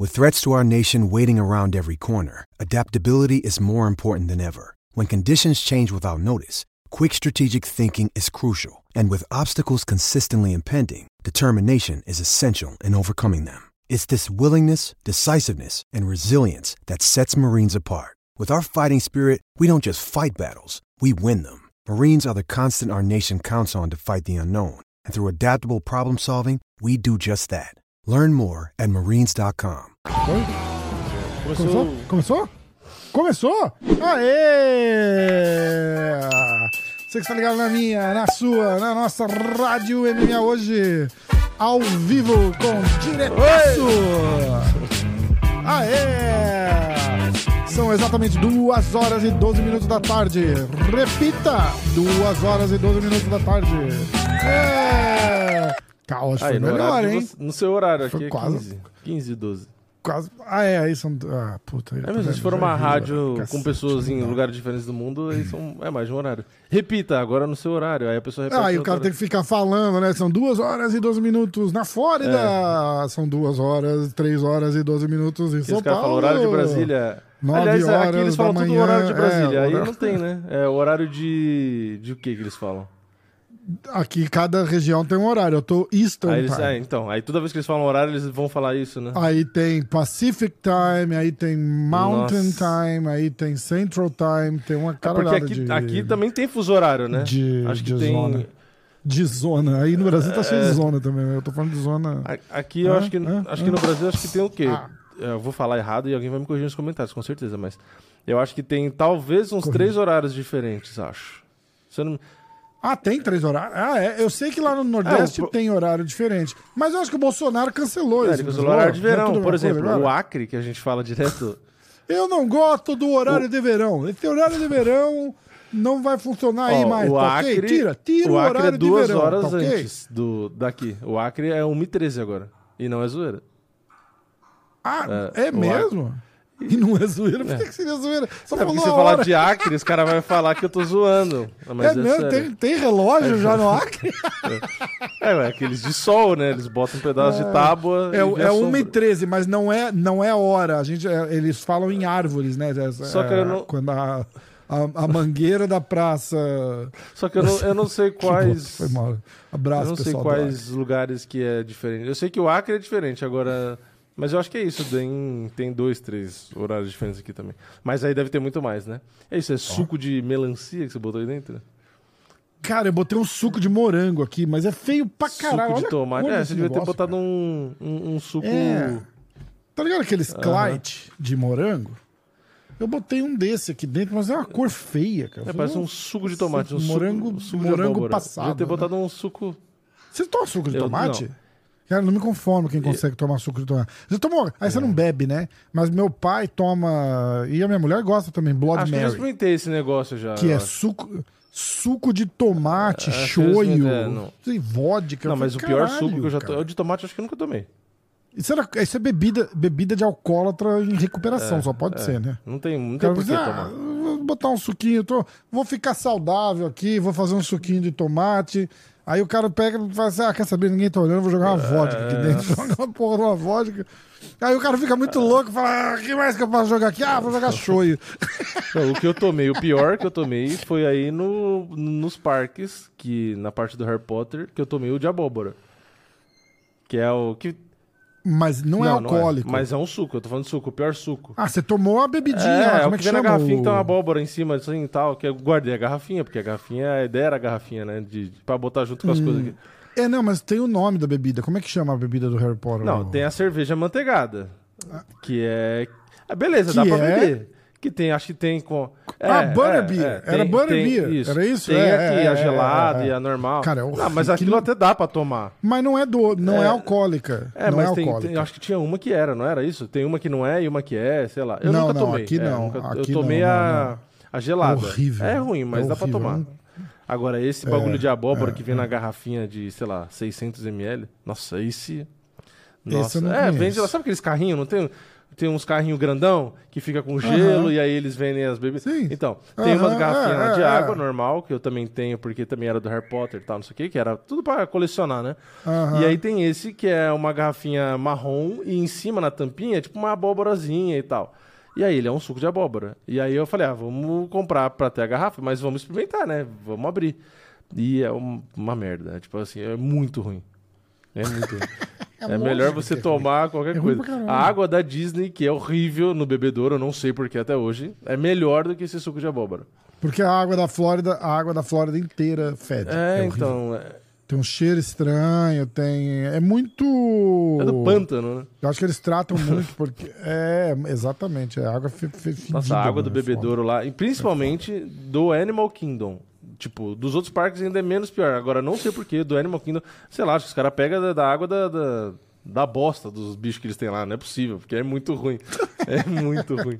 With threats to our nation waiting around every corner, adaptability is more important than ever. When conditions change without notice, quick strategic thinking is crucial. And with obstacles consistently impending, determination is essential in overcoming them. It's this willingness, decisiveness, and resilience that sets Marines apart. With our fighting spirit, we don't just fight battles, we win them. Marines are the constant our nation counts on to fight the unknown. And through adaptable problem solving, we do just that. Learn more at marines.com. Começou? Começou? Começou? Aê! Você que está ligado na minha, na sua, na nossa Rádio MMA hoje, ao vivo com diretaço! Aê! São exatamente 2 horas e 12 minutos da tarde. Repita! 2 horas e 12 minutos da tarde. É! Caos, foi Aí, no, melhor, horário hein? você- no seu horário Foi aqui é quase- 15. 15 e 12. Quase. Ah, é, aí são. Ah, puta. É, mas se for uma rádio com pessoas em lugares. diferentes do mundo, aí são, é mais de um horário. Repita, agora no seu horário. Aí a pessoa repete. Ah, e no o cara outro tem que ficar falando, né? São duas horas e 12 minutos na Flórida. É. São duas horas, três horas e 12 minutos em horário. São Esse cara Paulo. fala horário de Brasília. Nove Aliás, aqui horas eles falam tudo manhã, horário de Brasília. é, aí horário- não tem, né? É o horário de. De o que que eles falam? Aqui cada região tem um horário. Eu tô Eastern Aí eles, Time. é, então, aí toda vez que eles falam horário, eles vão falar isso, né? Aí tem Pacific Time, aí tem Mountain Nossa. Time, aí tem Central Time, tem uma É porque aqui, de... aqui também tem fuso horário, né? de- Acho que de tem. zona. De zona. Aí no Brasil tá cheio de zona também. né? Eu tô falando de zona... Aqui eu Hã? acho que Hã? acho que no Brasil acho que tem o quê? Ah. Eu vou falar errado e alguém vai me corrigir nos comentários, com certeza, mas eu acho que tem talvez uns Corrige. três horários diferentes, acho. Eu não- Ah, tem três horários? Ah, é. Eu sei que lá no Nordeste É, o tem horário diferente. Mas eu acho que o Bolsonaro cancelou É, isso. ele cancelou o horário de é verão, a por exemplo, coisa o? Acre, que a gente fala direto. Eu não gosto do horário de verão. Esse horário de verão não vai funcionar aí Ó, mais, o tá Acre, ok? Tira, tira o, o Acre horário é duas de verão, horas tá ok? antes do, daqui. O Acre é 1h13 agora. E não é zoeira. Ah, É, é, mesmo? E não é zoeira? Por que, que seria zoeira? Só É falou se eu falar de Acre, os caras vão falar que eu tô zoando. Mas É é, mesmo? Tem, tem relógio já no Acre? É, ué, aqueles de sol, né? Eles botam um pedaço de tábua. É, vê é a 1 sombra. e 13 mas não é, não é hora. A gente, é, eles falam em árvores, né? É, Só que eu não- Quando a, a, a mangueira da praça... Só que eu não, eu não sei quais. Foi mal. Eu Abraço, não sei quais lugares que é diferente. Eu sei que o Acre é diferente, agora. Mas eu acho que é isso, tem, tem dois, três horários diferentes aqui também. Mas aí deve ter muito mais, né? É isso, é suco de melancia que você botou aí dentro? Cara, eu botei um suco de morango aqui, mas é feio pra caralho. suco de tomate. É, você devia ter negócio, botado cara. um, um, um suco. É. Tá ligado aqueles Clyde de morango? Eu botei um desse aqui dentro, mas é uma cor feia, cara. É, parece um suco de tomate. Um morango- suco, suco de morango abóbora. passado, Devia ter né? botado um suco. Você toma suco de Eu- tomate? não. Cara, não me conformo quem consegue tomar suco de tomate. Você tomou? Aí você É. não bebe, né? Mas meu pai toma. E a minha mulher gosta também, Blood Acho que eu já Mary. experimentei esse negócio já. Que é suco, suco de tomate, É, shoyu, é, não. vodka. Não, mas o falei, pior "Caralho, suco que eu já cara." tomei. O de tomate acho que eu nunca tomei. Isso, era, isso é bebida, bebida de alcoólatra em recuperação, só pode ser, né? Não tem, não O tem cara por que diz, ah, tomar. vou botar um suquinho, tô, vou ficar saudável aqui, vou fazer um suquinho de tomate. Aí o cara pega e fala assim: ah, quer saber? Ninguém tá olhando, vou jogar uma vodka aqui É. dentro. Joga uma porra de uma vodka. Aí o cara fica muito louco e fala: ah, o que mais que eu posso jogar aqui? Ah, vou jogar shoyu. O que eu tomei, o pior que eu tomei foi aí no, nos parques, que na parte do Harry Potter, que eu tomei o de abóbora. Que é o que. Mas não, é alcoólico. mas é um suco, eu tô falando de suco, o pior suco. Ah, você tomou a bebidinha é, é como é que que vem na chama? garrafinha, o... que tem uma abóbora em cima, assim e tal, que eu guardei a garrafinha, porque a garrafinha, a ideia era a garrafinha, né? De, de- pra botar junto Hum. com as coisas aqui. É, não, mas tem o nome da bebida. Como é que chama a bebida do Harry Potter? Não, tem a cerveja manteigada. Que é. Ah, beleza, dá Que pra é? beber. Que tem, acho que tem com. Ah, é, Butterbeer. é, Era tem- Butterbeer. tem isso. Era isso? Tem É, aqui é, a é, gelada é, é. e a normal. Cara, é não, mas horrível. aquilo até dá pra tomar. Mas não é do, não é, É. alcoólica. É, não mas é tem, alcoólica. tem- acho que tinha uma que era, não era isso? Tem uma que não é e uma que é, sei lá. Eu Não, nunca não, tomei. aqui É, não, nunca- aqui eu tomei não, a, a gelada. É horrível. É ruim, mas É dá pra tomar. Agora, esse bagulho É, de abóbora é, que vem na garrafinha de, sei lá, 600ml. Nossa, esse. Nossa, é, vende lá. Sabe aqueles carrinhos? Não tem. Tem uns carrinhos grandão que fica com gelo Aham. e aí eles vendem as bebidas. Sim. Então, tem umas Aham, garrafinhas é, de é, água é. normal, que eu também tenho, porque também era do Harry Potter e tal, não sei o que, que era tudo pra colecionar, né? Aham. E aí tem esse que é uma garrafinha marrom e em cima na tampinha é tipo uma abóborazinha e tal. E aí ele é um suco de abóbora. E aí eu falei, ah, vamos comprar pra ter a garrafa, mas vamos experimentar, né? Vamos abrir. E é um- uma merda. é Tipo assim, é muito ruim. É muito ruim. É, lógico melhor você é ruim. tomar qualquer É coisa. A água da Disney, que é horrível no bebedouro, eu não sei porquê até hoje, é melhor do que esse suco de abóbora. Porque a água da Flórida, a água da Flórida inteira fede. É, horrível. então. É, Tem um cheiro estranho, tem. É muito. é do pântano, né? Eu acho que eles tratam muito, porque. É, exatamente. É água fe, fe, fedida, Nossa, a água do né? É bebedouro lá, e principalmente do Animal Kingdom. Tipo, dos outros parques ainda é menos pior. Agora, não sei porquê, do Animal Kingdom, sei lá, acho que os caras pegam da, da água da, da, da bosta dos bichos que eles têm lá. Não é possível, porque é muito ruim. É muito ruim.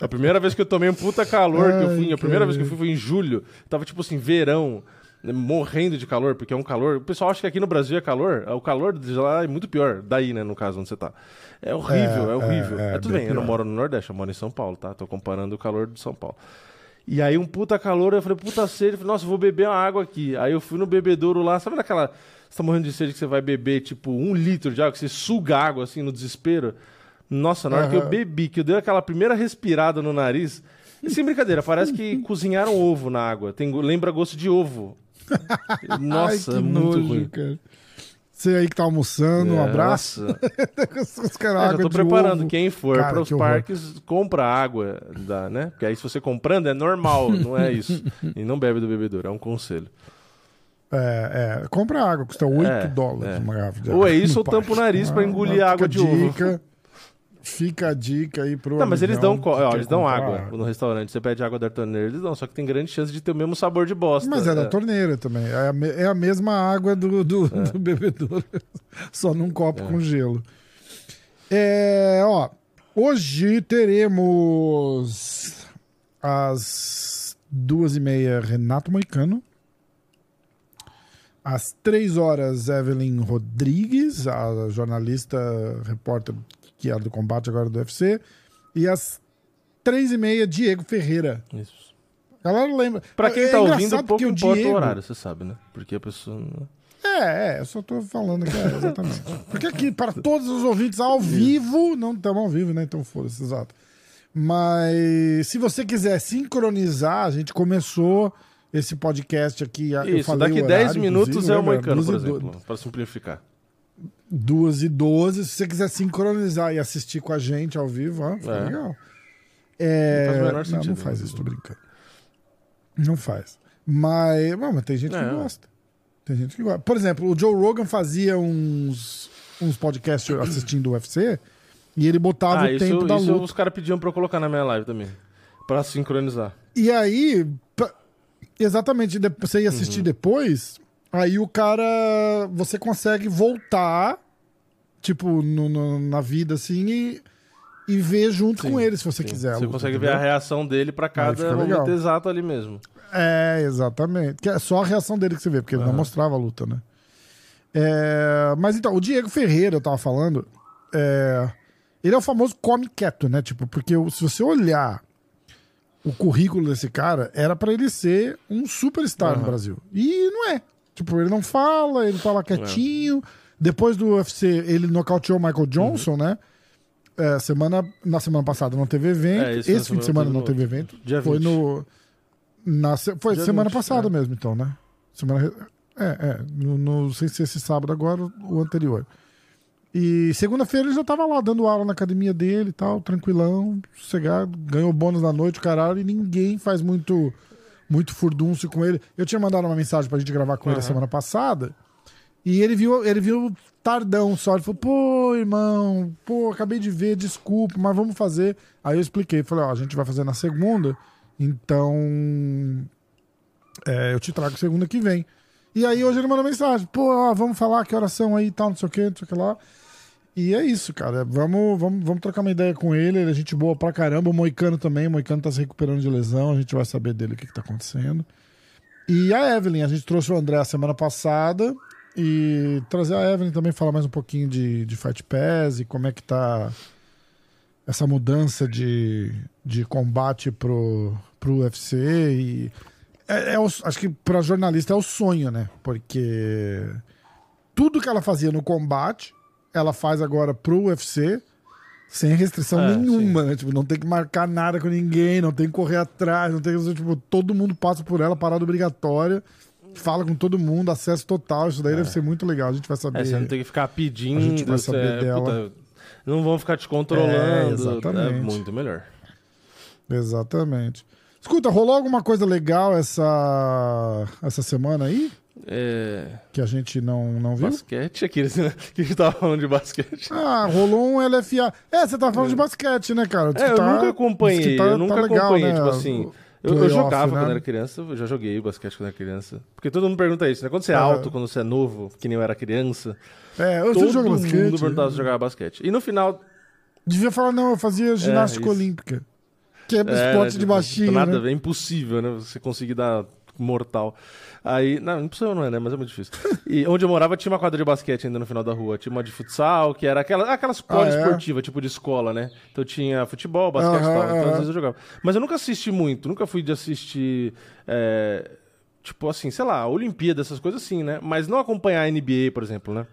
A primeira vez que eu tomei um puta calor que eu fui, Ai, a primeira cara. vez que eu fui foi em julho. Tava tipo assim, verão, né, morrendo de calor, porque é um calor. O pessoal acha que aqui no Brasil é calor. O calor de lá é muito pior. Daí, né, no caso, onde você tá. É horrível, é, É, horrível. é, É, é tudo bem bem, eu não pior. moro no Nordeste, eu moro em São Paulo, tá? Tô comparando o calor de São Paulo. E aí um puta calor, eu falei, puta sede, falei, nossa, vou beber uma água aqui. Aí eu fui no bebedouro lá, sabe naquela. Você tá morrendo de sede que você vai beber, tipo, um litro de água, que você suga água assim no desespero. Nossa, na hora que eu bebi, que eu dei aquela primeira respirada no nariz. E sem brincadeira, parece que cozinharam ovo na água. Tem, lembra gosto de ovo. Nossa, Ai, é que muito nojo, ruim. cara. Você aí que tá almoçando, um É, abraço. Os caras, É, já tô preparando. ovo. Quem for para os que horror. parques, compra água, da, né? Porque aí se você comprando é normal, não é isso. E não bebe do bebedouro, é um conselho. É, é. Compra água, custa 8 É, dólares é. uma garrafa de Ou água é isso ou tampa o nariz Ah, engolir água de ovo. Fica a dica aí pro Não, mas eles dão, ó, eles dão água no restaurante. Você pede água da torneira, eles dão. Só que tem grande chance de ter o mesmo sabor de bosta. Mas é da torneira também. É a, me- é a mesma água do, do, do bebedouro, só num copo É. com gelo. É, ó, hoje teremos às duas e meia Renato Moicano. Às três horas, Evelyn Rodrigues, a jornalista, repórter que era do combate agora do UFC. E às três e meia, Diego Ferreira. Isso. A galera lembra. Pra quem É tá ouvindo, pouco porque importa Diego- o horário, você sabe, né? Porque a pessoa. É, é, eu só tô falando que é, exatamente. Porque aqui, para todos os ouvintes ao vivo, não estamos ao vivo, né? Então foda-se, exato. Mas se você quiser sincronizar, a gente começou esse podcast aqui. Isso, daqui o 10 horário, minutos é o? Moicano, por exemplo, pra simplificar. Duas e 12. Se você quiser sincronizar e assistir com a gente ao vivo, ó, fica É. legal. É, Não faz o menor não, não faz né? isso, tô brincando. Não faz. Mas, bom, mas tem gente É. que gosta. Tem gente que gosta. Por exemplo, o Joe Rogan fazia uns, uns podcasts assistindo o UFC e ele botava Ah, o isso, tempo da isso luta. os caras pediam pra eu colocar na minha live também. Pra sincronizar. E aí, pa- exatamente, você ia assistir Uhum. depois, aí o cara. Você consegue voltar, tipo, no- no- na vida assim, e, e ver junto Sim, com ele, se você Sim. quiser. Você luta, consegue ver entendeu? a reação dele Aí cada momento exato ali mesmo. É, exatamente. Que é só a reação dele que você vê, porque ele não mostrava a luta, né? É, mas então, o Diego Ferreira, eu tava falando, é, ele é o famoso come quieto, né? Tipo, porque se você olhar o currículo desse cara, era pra ele ser um superstar no Aham. Brasil. E não é. Tipo, ele não fala, ele tá lá quietinho. Depois do UFC, ele nocauteou o Michael Johnson, né? É, semana, na semana passada não teve evento. É, esse esse fim de semana não teve evento. Dia Foi 20. no. Na, foi Dia semana 20, passada é. mesmo, então, né? Semana. É, é. No, não sei se esse sábado agora ou o anterior. E segunda-feira ele já tava lá dando aula na academia dele e tal, tranquilão, sossegado, ganhou bônus na noite, caralho, e ninguém faz muito muito furdúncio com ele. Eu tinha mandado uma mensagem pra gente gravar com ele a semana passada, e ele viu, ele viu tardão só. Ele falou, pô, irmão, pô, acabei de ver, desculpa, mas vamos fazer. Aí eu expliquei, falei, ó, a gente vai fazer na segunda, então é, eu te trago segunda que vem. E aí hoje ele mandou mensagem, pô, ó, vamos falar que oração aí e tal, não sei o que, não sei o que lá. E é isso, cara. Vamos, vamos, vamos trocar uma ideia com ele. Ele é gente boa pra caramba. O Moicano também. O Moicano tá se recuperando de lesão. A gente vai saber dele o que, que tá acontecendo. E a Evelyn, a gente trouxe o André a semana passada. E trazer a Evelyn também falar mais um pouquinho de, de Fight Pass e como é que tá essa mudança de, de combate pro, pro UFC e é, é o- acho que pra jornalista é o sonho, né? Porque tudo que ela fazia no combate, ela faz agora pro UFC sem restrição É, nenhuma, né? Tipo, não tem que marcar nada com ninguém, não tem que correr atrás, não tem que, tipo, todo mundo passa por ela, parada obrigatória, fala com todo mundo, acesso total, isso daí deve ser muito legal, a gente vai saber. É, você não tem que ficar pedindo. A gente vai saber você- dela. puta, não vão ficar te controlando. É, É, muito melhor. Exatamente. Escuta, rolou alguma coisa legal essa, essa semana aí? É, Que a gente não, não viu? basquete, aqueles né, que a gente tava falando de basquete. Ah, rolou um LFA. É, você tá falando de basquete, né, cara? Diz É, eu tá- nunca acompanhei, tá- eu tá nunca legal, acompanhei, né, tipo assim. o Eu, eu jogava né? quando era criança, eu já joguei basquete quando era criança. Porque todo mundo pergunta isso, né? Quando você é Ah. alto, quando você é novo, que nem eu era criança, É, eu todo jogo mundo basquete. perguntava se jogava basquete. E no final, Devia falar, não, eu fazia ginástica É, olímpica. Que é É, esporte né, de baixinho, Nada, né? é impossível, né? Você conseguir dar mortal. Aí, não, impossível não é, né? Mas é muito difícil. E onde eu morava tinha uma quadra de basquete ainda no final da rua. Tinha uma de futsal, que era aquela, aquelas poliesportivas, tipo de escola, né? Então tinha futebol, basquete e tal. Então às vezes eu jogava. Mas eu nunca assisti muito, nunca fui de assistir. é, tipo assim, sei lá, Olimpíada, essas coisas assim, né? Mas não acompanhar a NBA, por exemplo, né?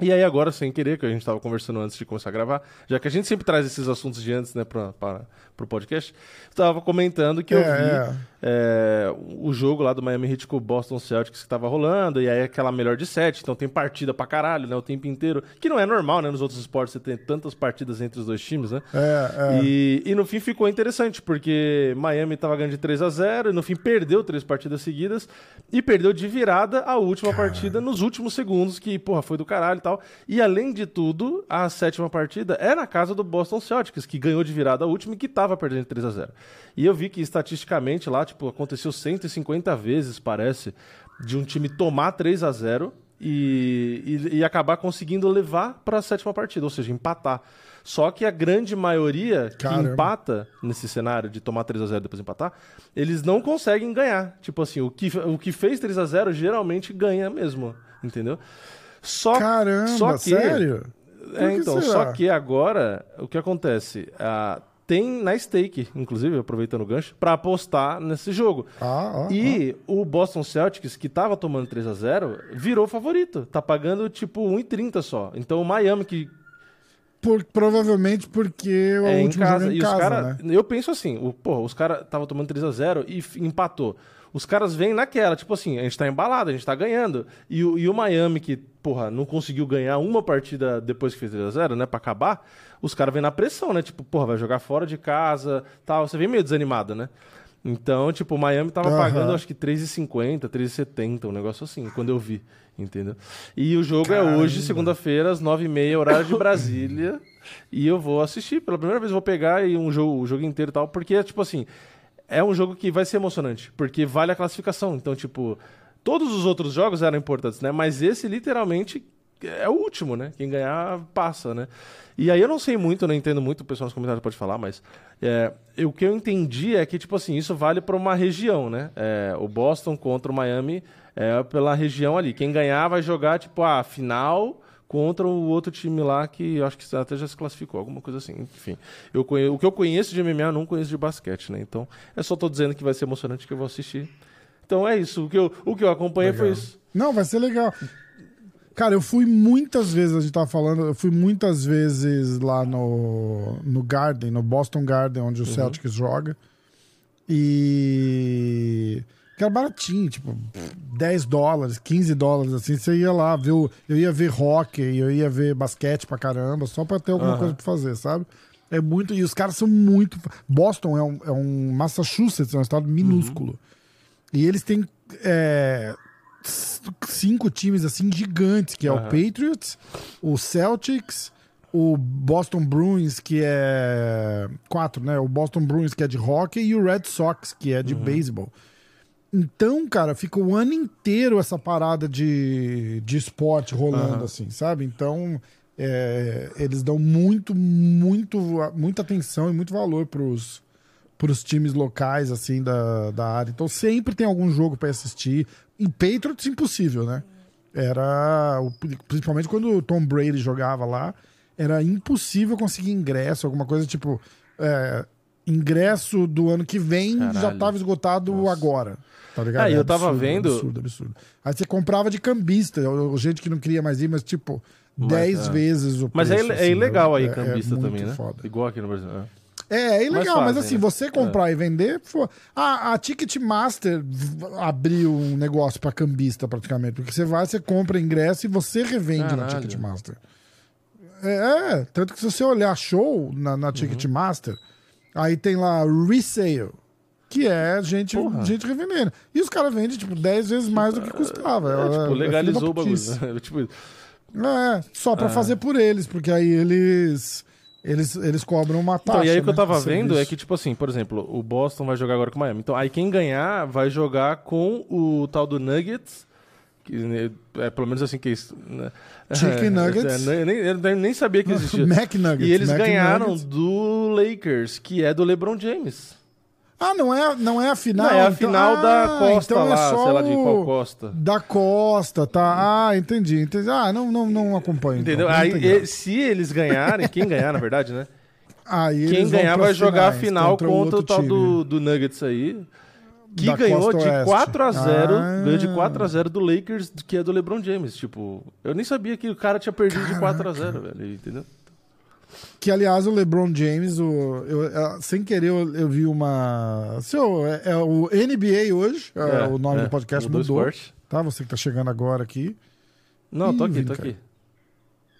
E aí agora, sem querer, que a gente estava conversando antes de começar a gravar, já que a gente sempre traz esses assuntos de antes, né, para pro podcast, estava comentando que eu É, vi é. o jogo lá do Miami Heat com o Boston Celtics que tava rolando, e aí aquela melhor de sete, então tem partida pra caralho, né, o tempo inteiro, que não é normal, né, nos outros esportes você tem tantas partidas entre os dois times, né? É, é. E, e no fim ficou interessante, porque Miami tava ganhando de 3 a 0 e no fim perdeu três partidas seguidas e perdeu de virada a última partida nos últimos segundos, que, porra, foi do caralho e tal. E além de tudo, a sétima partida é na casa do Boston Celtics, que ganhou de virada a última e que tava perdendo de 3 a 0 E eu vi que estatisticamente lá, tipo, aconteceu 150 vezes, parece, de um time tomar 3 a 0 e, e, e acabar conseguindo levar para a sétima partida, ou seja, empatar. Só que a grande maioria que Caramba. empata nesse cenário de tomar 3 a 0 e depois empatar, eles não conseguem ganhar. Tipo assim, o que, o que fez 3 a 0 geralmente ganha mesmo, entendeu? Só, Caramba, só que, sério? É, então, será? só que agora, o que acontece? Ah, tem na stake, inclusive, aproveitando o gancho, pra apostar nesse jogo. Ah, ah, E o Boston Celtics, que tava tomando 3 a 0 virou favorito. Tá pagando tipo 1,30 só. Então o Miami, que Por- provavelmente porque o é em último casa. jogo é em e casa, os caras. né? Eu penso assim, o, porra, os caras estavam tomando 3 a 0 e empatou. Os caras vêm naquela, tipo assim, a gente tá embalado, a gente tá ganhando. E, o- e o Miami, que, porra, não conseguiu ganhar uma partida depois que fez 3 a 0 né, pra acabar, os caras vêm na pressão, né? Tipo, porra, vai jogar fora de casa, tal. Você vem meio desanimado, né? Então, tipo, o Miami tava Aham. pagando acho que 3,50, 3,70, um negócio assim, quando eu vi, entendeu? E o jogo é hoje, segunda-feira, às 9h30, horário de Brasília. e eu vou assistir. Pela primeira vez eu vou pegar aí um jogo, o jogo inteiro e tal, porque, tipo assim, é um jogo que vai ser emocionante, porque vale a classificação. Então, tipo, todos os outros jogos eram importantes, né? Mas esse, literalmente, é o último, né? Quem ganhar, passa, né? E aí eu não sei muito, não entendo muito, o pessoal nos comentários pode falar, mas é, o que eu entendi é que, tipo assim, isso vale para uma região, né? É, o Boston contra o Miami é pela região ali. Quem ganhar vai jogar, tipo, a final contra o outro time lá que eu acho que até já se classificou, alguma coisa assim. Enfim, eu conhe... o que eu conheço de MMA eu não conheço de basquete, né? Então, é só tô dizendo que vai ser emocionante que eu vou assistir. Então é isso. O que eu, o que eu acompanhei foi isso. Não, vai ser legal. Cara, eu fui muitas vezes, a gente tava falando, eu fui muitas vezes lá no, no Garden, no Boston Garden, onde o Celtics joga. E. Que era baratinho, tipo, 10 dólares, 15 dólares, assim, você ia lá o- Eu ia ver hockey, eu ia ver basquete pra caramba, só pra ter alguma Aham. coisa pra fazer, sabe? É muito. E os caras são muito. Boston é um, é um Massachusetts, é um estado minúsculo. E eles têm é, cinco times assim gigantes, que é o Aham. Patriots, o Celtics, o Boston Bruins, que é quatro, né? O Boston Bruins que é de hockey e o Red Sox que é de beisebol. Então, cara, fica o ano inteiro essa parada de, de esporte rolando, Aham. assim, sabe? Então, é, eles dão muito, muito, muita atenção e muito valor pros, pros times locais, assim, da, da área. Então, sempre tem algum jogo pra assistir. Em Patriots, impossível, né? Era, principalmente quando o Tom Brady jogava lá, era impossível conseguir ingresso, alguma coisa tipo. é, ingresso do ano que vem já Caralho. tava esgotado Nossa. agora. Tá ligado? E É eu tava absurdo, vendo- Absurdo, absurdo. Aí você comprava de cambista, gente que não queria mais ir, mas tipo, Mas, 10 é. vezes o Mas preço. é, é assim, ilegal aí, é- é cambista muito também, né? foda. Igual aqui no Brasil. é. É, é ilegal, Mas assim, né? você comprar e vender, pô, a, a Ticketmaster abriu um negócio pra cambista praticamente, porque você vai, você compra ingresso e você revende na Caralho. Ticketmaster. É, é, tanto que se você olhar show na, Uhum. na Ticketmaster, aí tem lá resale, que é gente, Porra. gente revendendo. E os caras vendem, tipo, 10 vezes mais do que custava. É, tipo, filho da legalizou o bagulho. né? tipo, É, só pra Ah. fazer por eles, porque aí eles... Eles, eles cobram uma taxa. Então, e aí o que eu né, tava vendo é serviço. que, tipo assim, por exemplo, o Boston vai jogar agora com o Miami. Então, aí quem ganhar vai jogar com o tal do Nuggets. Que, né, é pelo menos assim que é isso. né? Chicken É, Nuggets. é, eu, nem, eu nem sabia que existia. Mac Nuggets. E eles Mac ganharam Nuggets. do Lakers, que é do LeBron James. Ah, não é, não é a final? Não, é a então- final da Ah, Costa então é lá, só sei lá de o- qual Costa. Da Costa, tá? Ah, entendi, entendi. Ah, não, não, não acompanho. então, Entendeu? não Aí, e- se eles ganharem, quem ganhar, na verdade, né? Aí Quem ganhar vai jogar a finais final contra, o outro tal time. do, do Nuggets aí. Que Da ganhou de Oeste. 4 a 0 Ah. Ganhou de 4 a 0 do Lakers, que é do LeBron James. Tipo, eu nem sabia que o cara tinha perdido de 4 a 0 velho. Entendeu? Que, aliás, o LeBron James, o, eu, é, sem querer, eu, eu vi uma. Seu, é, é o NBA hoje, é, o nome do podcast mudou o mudou. esporte. Tá? Você que tá chegando agora aqui. Não, tô Ih, aqui, tô Vini, aqui.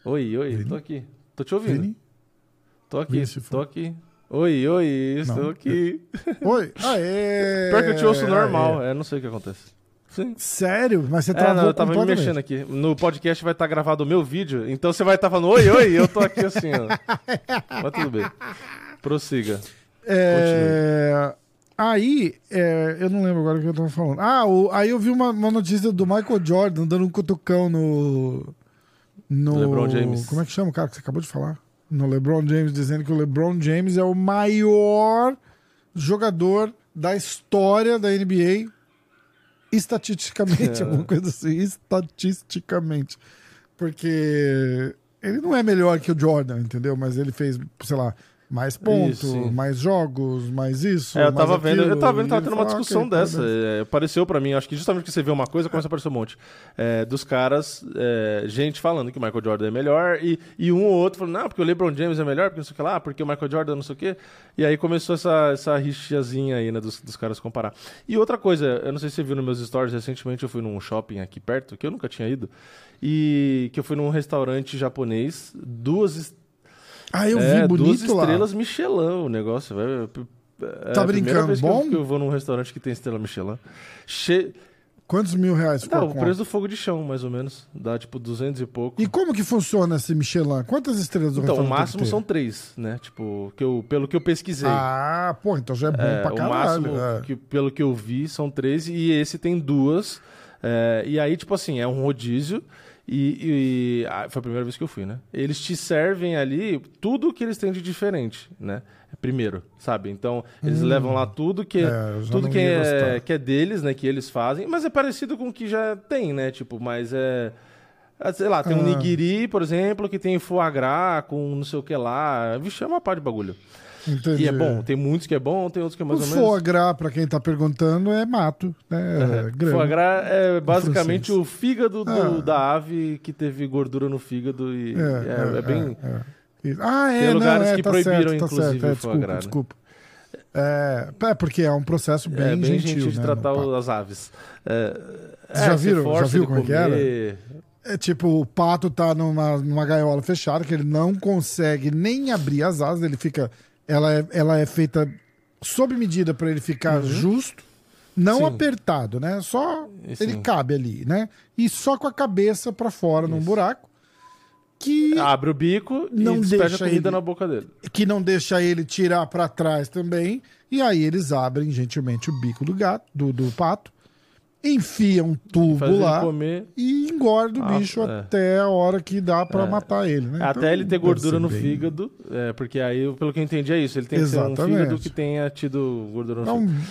Oi, oi, tô aqui. Tô te ouvindo. Vini? Tô aqui, Vini, tô aqui. Oi, oi, estou Não. aqui. Oi. Aê! Pior que eu te ouço normal, Aê. é, não sei o que acontece. Sim. Sério? Mas você É, travou não, eu tava me mexendo aqui. No podcast vai estar gravado o meu vídeo, então você vai estar falando oi, oi, eu tô aqui assim, ó. Mas tudo bem. Prossiga. É, Aí, é, eu não lembro agora o que eu tava falando. Ah, o- aí eu vi uma, uma notícia do Michael Jordan dando um cutucão no. No. LeBron James. Como é que chama o cara que você acabou de falar? No LeBron James, dizendo que o LeBron James é o maior jogador da história da NBA. Estatisticamente, É. alguma coisa assim. Estatisticamente. Porque ele não é melhor que o Jordan, entendeu? Mas ele fez, sei lá, mais pontos, Isso, mais jogos, mais isso. É, eu tava vendo, eu tava vendo, tava tendo uma discussão "Ok, dessa. parabéns." É, apareceu pra mim, acho que justamente que você vê uma coisa, começa a aparecer um monte. É, dos caras, é, gente falando que o Michael Jordan é melhor, e, e um ou outro falando, não, porque o LeBron James é melhor, porque não sei o que lá, porque o Michael Jordan não sei o que. E aí começou essa, essa rixazinha aí, né, dos, dos caras comparar. E outra coisa, eu não sei se você viu nos meus stories, recentemente eu fui num shopping aqui perto, que eu nunca tinha ido, e que eu fui num restaurante japonês, duas es- Ah, eu é, vi duas bonito lá. estrelas Michelin o negócio, velho. É Tá brincando, vez que bom? eu, que eu vou num restaurante que tem estrela Michelin. Che... Quantos mil reais ficou Não, o conta? preço do fogo de chão, mais ou menos. Dá tipo 200 e pouco. E como que funciona esse Michelin? Quantas estrelas do então, o máximo que são três, né? Tipo, que eu, pelo que eu pesquisei. Ah, pô, então já é bom É, pra o caralho. máximo, é. que, pelo que eu vi, são três e esse tem duas. É, e aí, tipo assim, é um rodízio. E, e- ah, foi a primeira vez que eu fui, né? Eles te servem ali tudo que eles têm de diferente, né? Primeiro, sabe? Então, eles levam lá tudo que Hum. É, tudo que é, que é deles, né? Que eles fazem, mas é parecido com o que já tem, né? Tipo, mas é. é, Sei lá, tem um Ah. nigiri, por exemplo, que tem foie gras com não sei o que lá. Vixe, é uma par de bagulho. Entendi. E é bom. Tem muitos que é bom, tem outros que é mais O ou menos. foie gras, pra quem tá perguntando, é mato. Né? É, grama. Foie gras é basicamente francês. o fígado do- Ah. da ave que teve gordura no fígado e é, é bem. é. Isso. Ah, é, Tem não, lugares é, que tá proibiram, certo, tá inclusive, certo. É, o foie desculpa, gras, né? desculpa. É, é, porque é um processo bem, é bem gentil, gentil de né, tratar as aves. É, já é, viram- já viu como é que era? comer. É tipo, o pato tá numa, numa gaiola fechada, que ele não consegue nem abrir as asas, ele fica. Ela é, ela é feita sob medida para ele ficar justo, não Uhum. Sim. apertado, né? Só E ele sim. cabe ali, né? E só com a cabeça para fora num Isso. buraco. Que, Abre o bico Não e despeja a deixa comida ele- na boca dele. que não deixa ele tirar para trás também. E aí eles abrem gentilmente o bico do gato, do, do pato, enfiam um tubo lá comer. e engorda o Ah, bicho é. até a hora que dá pra matar ele, né? Até Então, ele ter gordura no bem- fígado, é, porque aí, pelo que eu entendi, é isso. Ele tem que ser um Exatamente. fígado que tenha tido gordura no Então, fígado.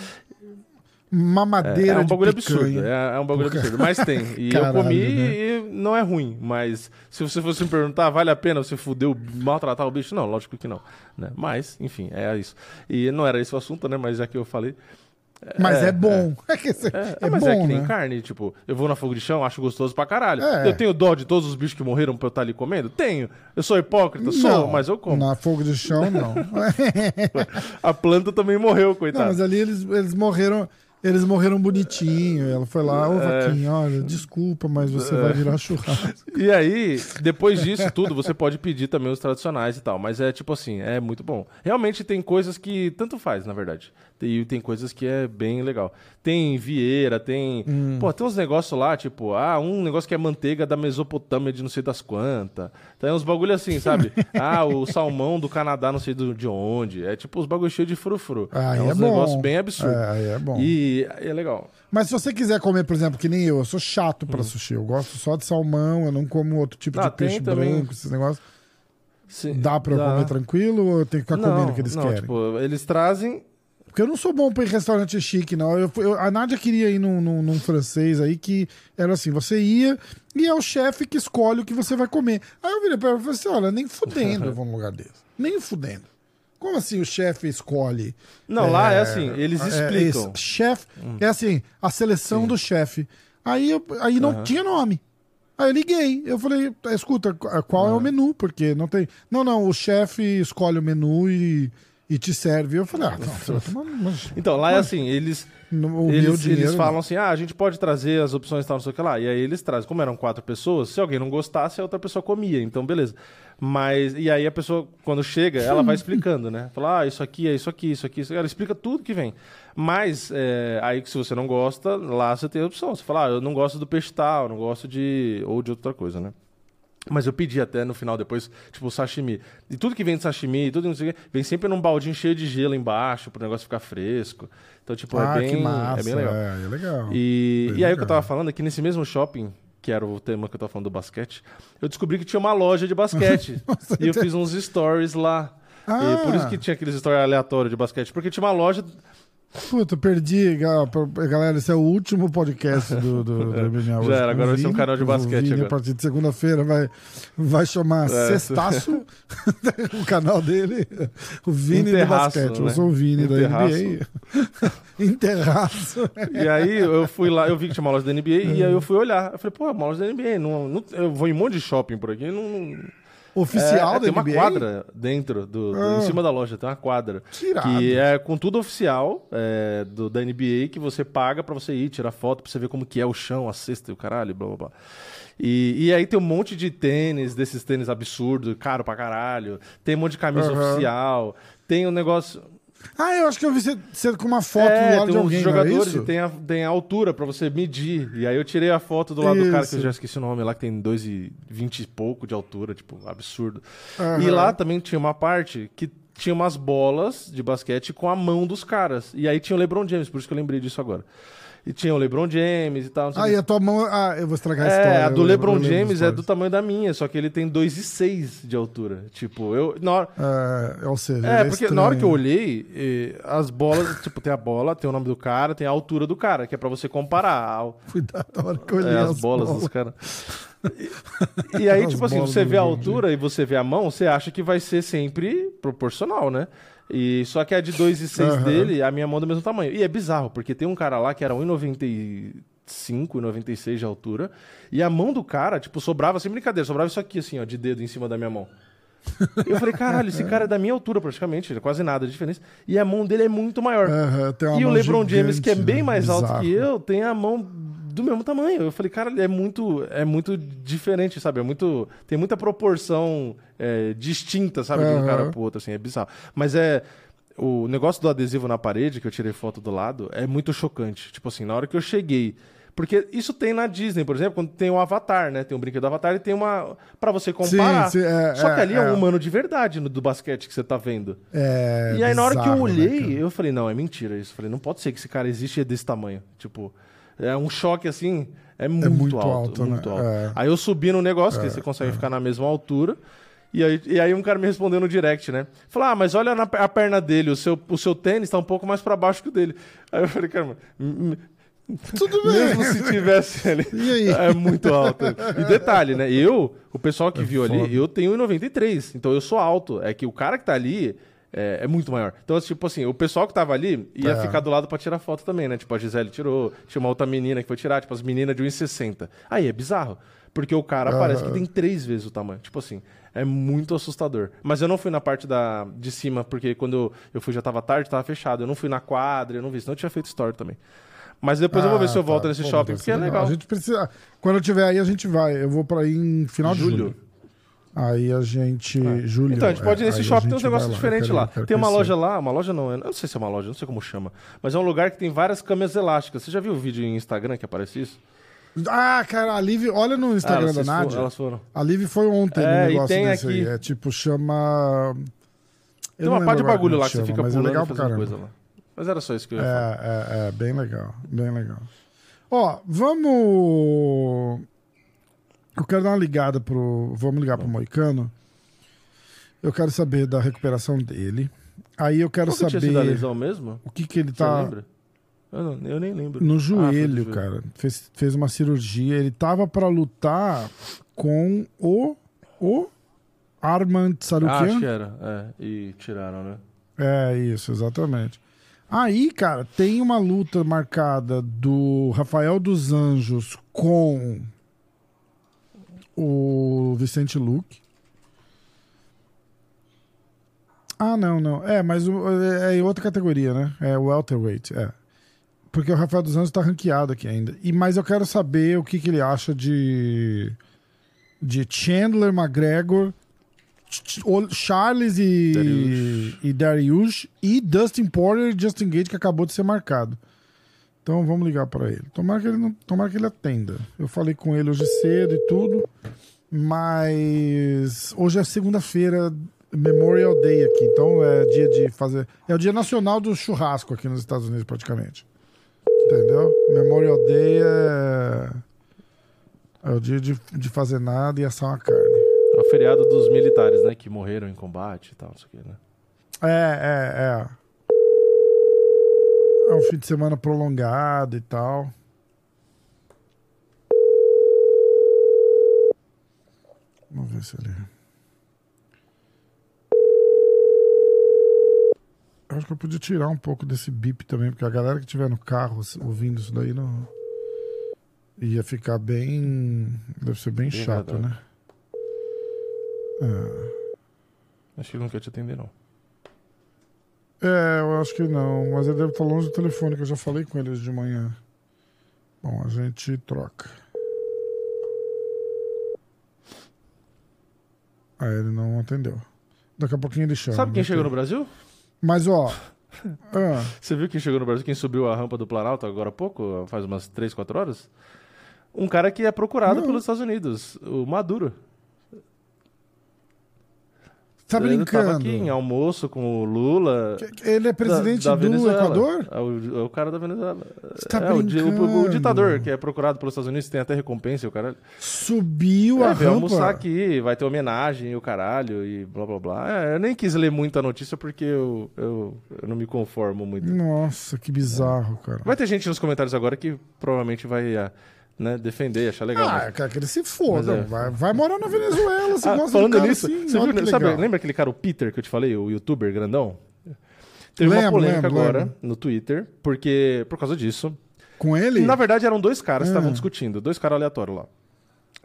mamadeira É, é um bagulho picanha. absurdo. É, é um bagulho absurdo. Mas tem. E Caralho, eu comi né? e não é ruim. Mas se você fosse me perguntar, vale a pena você fuder, maltratar o bicho? Não, lógico que não. Né? Mas, enfim, é isso. E não era esse o assunto, né? Mas já que eu falei. Mas é, É, bom. É, que É, é mas bom, é que nem né? carne, tipo, eu vou na fogo de chão, acho gostoso pra caralho. É. Eu tenho dó de todos os bichos que morreram pra eu estar ali comendo? Tenho. Eu sou hipócrita? Sou, Não, mas eu como. Na fogo de chão, não. A planta também morreu, não, coitado. mas ali eles, eles morreram. Eles morreram bonitinho. Ela foi lá, ô É. Vaquinha, olha, desculpa, mas você vai virar churrasco. E aí, depois disso tudo, você pode pedir também os tradicionais e tal. Mas é tipo assim, é muito bom. Realmente tem coisas que tanto faz, na verdade. E tem coisas que é bem legal. Tem vieira, tem. Hum. Pô, tem uns negócios lá, tipo, ah, um negócio que é manteiga da Mesopotâmia de não sei das quantas. Tem uns bagulho assim, sabe? ah, o salmão do Canadá, não sei do- de onde. É tipo uns bagulho cheio de frufru. Aí é é uns bom. negócios bem absurdos. É, é bom. E é legal. Mas se você quiser comer, por exemplo, que nem eu, eu sou chato pra sushi. Eu gosto só de salmão, eu não como outro tipo Hum. Ah, de peixe tem também. branco, esses negócios. Sim, Dá pra eu dá. comer tranquilo ou tenho que ficar comendo o que eles não, querem? tipo, eles trazem Porque eu não sou bom pra ir em restaurante chique, não. Eu, eu- a Nádia queria ir num, num- num francês aí que era assim: você ia e é o chefe que escolhe o que você vai comer. Aí eu virei pra ela e falei assim: olha, nem fudendo eu vou num lugar desse. Nem fudendo. Como assim o chefe escolhe? Não, lá é assim, eles é, explicam. Hum. esse chefe, é assim, a seleção do chefe. Aí, eu- aí não tinha nome. Aí eu liguei. Eu falei, escuta, qu- qual é o menu? Porque não tem. Não, não, o chefe escolhe o menu e, e te serve. Eu falei, ah, não, você vai tomar. Mas, Então, lá é assim, eles, no, eles, dinheiro. eles falam assim, ah, a gente pode trazer as opções e tal, não sei o que lá. E aí eles trazem. Como eram quatro pessoas, se alguém não gostasse, a outra pessoa comia. Então, beleza. Mas, e aí a pessoa, quando chega, ela vai explicando, né? Fala, ah, isso aqui é isso aqui, isso aqui, isso aqui. Ela explica tudo que vem. Mas, é, aí que se você não gosta, lá você tem a opção. Você fala, ah, eu não gosto do peixe tal, eu não gosto de... Ou de outra coisa, né? Mas eu pedi até no final depois, tipo, sashimi. E tudo que vem de sashimi, tudo não sei o quê, vem sempre num baldinho cheio de gelo embaixo, pro negócio ficar fresco. Então, tipo, ah, é bem, que massa. é bem legal. É, é legal. E, Bem e aí o que legal. eu tava falando é que nesse mesmo shopping, que era o tema que eu tava falando do basquete, eu descobri que tinha uma loja de basquete. e eu fiz uns stories lá. Ah. E por isso que tinha aqueles stories aleatórios de basquete, porque tinha uma loja. Puta, perdi. Galera, esse é o último podcast do, do, do MMA hoje. Já era, agora vai ser um canal de basquete Vini, agora. A partir de segunda-feira vai, vai chamar É. Sextaço, o canal dele. O Vini do basquete. Eu né? sou o Vini da. NBA. Interraço. E aí eu fui lá, eu vi que tinha uma loja da NBA, e aí eu fui olhar. Eu falei, pô, uma loja da NBA. Não, não- eu vou em um monte de shopping por aqui, não. não- Oficial é, da tem uma NBA? quadra dentro, do, do- Ah. em cima da loja, tem uma quadra. Que irado. Que é com tudo oficial é, do, da NBA que você paga pra você ir, tirar foto, pra você ver como que é o chão, a cesta e o caralho, blá blá blá. E, e aí tem um monte de tênis, desses tênis absurdos, caro pra caralho. Tem um monte de camisa Aham. oficial. Tem um negócio. Ah, eu acho que eu vi você, com uma foto é, do lado de alguém, era jogadores isso? e tem a, tem a altura pra você medir. E aí eu tirei a foto do lado do cara, que Isso. eu já esqueci o nome lá, que tem 2,20 e pouco de altura, tipo, absurdo. Aham. E lá também tinha uma parte que tinha umas bolas de basquete com a mão dos caras. E aí tinha o LeBron James, por isso que eu lembrei disso agora. E tinha o LeBron James e tal. Ah, e a tua mão... Ah, eu vou estragar a história. É, a do LeBron James é do tamanho da minha, só que ele tem 2,6 de altura. Tipo, eu. Na hora, É, ou seja, é, ele porque na hora que eu estranho. olhei, as bolas, tipo, tem a bola, tem o nome do cara, tem a altura do cara, que é pra você comparar Cuidado na hora que eu olhei é, as bolas dos caras. E, e aí, As tipo assim, bolas você vê a altura e você vê a mão, você acha que vai ser sempre proporcional, né? E só que a de 2,6 Aham. dele, a minha mão é do mesmo tamanho. E é bizarro, porque tem um cara lá que era 1,95, 1,96 de altura, e a mão do cara, tipo, sobrava, sem brincadeira, sobrava isso aqui, assim, ó, de dedo em cima da minha mão. Eu falei, caralho, esse cara é da minha altura praticamente, quase nada de diferença. E a mão dele é muito maior. Uma E o LeBron James, que é gigante, bem né? mais alto Bizarro. que eu, tem a mão do mesmo tamanho. Eu falei, cara, é muito, é muito diferente, sabe? É muito, tem muita proporção é, distinta, sabe, de um cara pro outro, assim, é bizarro. Mas é o negócio do adesivo na parede que eu tirei foto do lado é muito chocante. Tipo assim, na hora que eu cheguei, porque isso tem na Disney, por exemplo, quando tem o Avatar, né? Tem um brinquedo do Avatar e tem uma Pra você comparar. sim, é, Só que é, ali é, um é. humano de verdade no, do basquete que você tá vendo. É E aí, na hora que eu bizarro, né, olhei, cara? eu falei, não, é mentira isso. Eu falei, não pode ser que esse cara existe é desse tamanho. Tipo, é um choque assim, é muito, muito alto, alto, né? muito alto. É. Aí eu subi no negócio, que você consegue ficar na mesma altura. E aí, e aí um cara me respondeu no direct, né? Falou, ah, mas olha na, a perna dele, o seu, o seu tênis tá um pouco mais pra baixo que o dele. Aí eu falei, cara, Tudo bem. mesmo se tivesse ali, é muito alto. E detalhe, né? Eu, o pessoal que viu foda. ali, eu tenho 1,93, então eu sou alto. É que o cara que tá ali é, é muito maior. Então, tipo assim, o pessoal que tava ali ia É. ficar do lado pra tirar foto também, né? Tipo, a Gisele tirou, tinha uma outra menina que foi tirar, tipo, as meninas de 1,60. Aí é bizarro. Porque o cara Aham. parece que tem três vezes o tamanho. Tipo assim, é muito assustador. Mas eu não fui na parte da, de cima, porque quando eu, eu fui já tava tarde, tava fechado. Eu não fui na quadra, eu não vi, senão eu tinha feito story também. Mas depois eu vou ver se eu Ah, volto tá. nesse Pô, shopping, porque é legal. A gente precisa. Quando eu tiver aí, a gente vai. Eu vou pra ir em final de Julho. Aí a gente. Julho. Então, a gente pode ir é, nesse a shopping, tem uns negócios diferentes lá. quero- quero Tem uma conhecer. loja lá, uma loja não, eu não sei se é uma loja, não sei como chama. Mas é um lugar que tem várias câmeras elásticas. Você já viu o vídeo em Instagram que aparece isso? Ah, cara, a Liv, olha no Ah, Instagram elas, da foram- Nádia. elas foram. A Liv foi ontem É, no e negócio tem desse aqui- aí. É tipo, chama. Eu Tem uma parte de bagulho lá que você chama, fica mas é pulando legal e pra fazendo caramba. coisa lá. Mas era só isso que eu ia falar. É, é, é, bem legal, bem legal. Ó, vamos. Eu quero dar uma ligada pro. Vamos ligar pro Moicano. Eu quero saber da recuperação dele. Aí eu quero Qual que tinha sido a saber lesão mesmo? o que que ele Você tá lembra? Eu, não- eu nem lembro. no Ah, joelho, cara. Fez, fez uma cirurgia. Ele tava pra lutar com o o Armand Ah, Sarukian. acho que era. É, e tiraram, né? É isso, exatamente. Aí, cara, tem uma luta marcada do Rafael dos Anjos com o Vicente Luque. Ah, não, não. É, mas o- é em outra categoria, né? É o welterweight, é. Porque o Rafael dos Anjos tá ranqueado aqui ainda. E, mas eu quero saber o que, que ele acha de de Chandler McGregor, Ch- Charles e Dariush. e Dariush e Dustin Porter e Justin Gate que acabou de ser marcado. Então vamos ligar para ele. Tomara que ele não, tomara que ele atenda. Eu falei com ele hoje cedo e tudo, mas hoje é segunda-feira, Memorial Day aqui, então é dia de fazer, é o dia nacional do churrasco aqui nos Estados Unidos praticamente. Entendeu? Memorial Day é é o dia de, de fazer nada e assar uma carne. É o feriado dos militares, né? Que morreram em combate e tal, não sei o que, né? É, é, é. É um fim de semana prolongado e tal. Vamos ver se ele. Eu acho que eu podia tirar um pouco desse bip também, porque a galera que estiver no carro ouvindo isso daí não. ia ficar bem. Deve ser bem, Bem chato, né? É. Acho que ele não quer te atender, não. É, eu acho que não, mas ele deve estar longe do telefone, que eu já falei com ele hoje de manhã. Bom, a gente troca. Aí ele não atendeu. Daqui a pouquinho ele chama. Sabe quem chegou no Brasil? Mas ó. ah, Você viu quem chegou no Brasil? Quem subiu a rampa do Planalto agora há pouco? Faz umas 3, 4 horas? Um cara que é procurado Não. pelos Estados Unidos, o Maduro. Tá Ele brincando? tava aqui em almoço com o Lula. Ele é presidente da- da do. Equador? É o, é o cara da Venezuela. Você tá é, o, di- o- o brincando. ditador, que é procurado pelos Estados Unidos, tem até recompensa o caralho. Subiu a É, veio rampa. almoçar aqui, vai ter homenagem e o caralho e blá blá blá. É, eu nem quis ler muito a notícia porque eu, eu, eu não me conformo muito. Nossa, que bizarro, cara. Vai ter gente nos comentários agora que provavelmente vai ah, né, defender, achar legal. Ah, mas- quero que ele se foda. É. Vai, vai morar na Venezuela, você Ah, gosta falando do cara nisso, assim, você viu, sabe, lembra aquele cara, o Peter, que eu te falei, o youtuber grandão? Teve uma Lembro, polêmica lembro, agora lembro. no Twitter, porque por causa disso. Com ele? Na verdade, eram dois caras que Ah. estavam discutindo, dois caras aleatórios lá.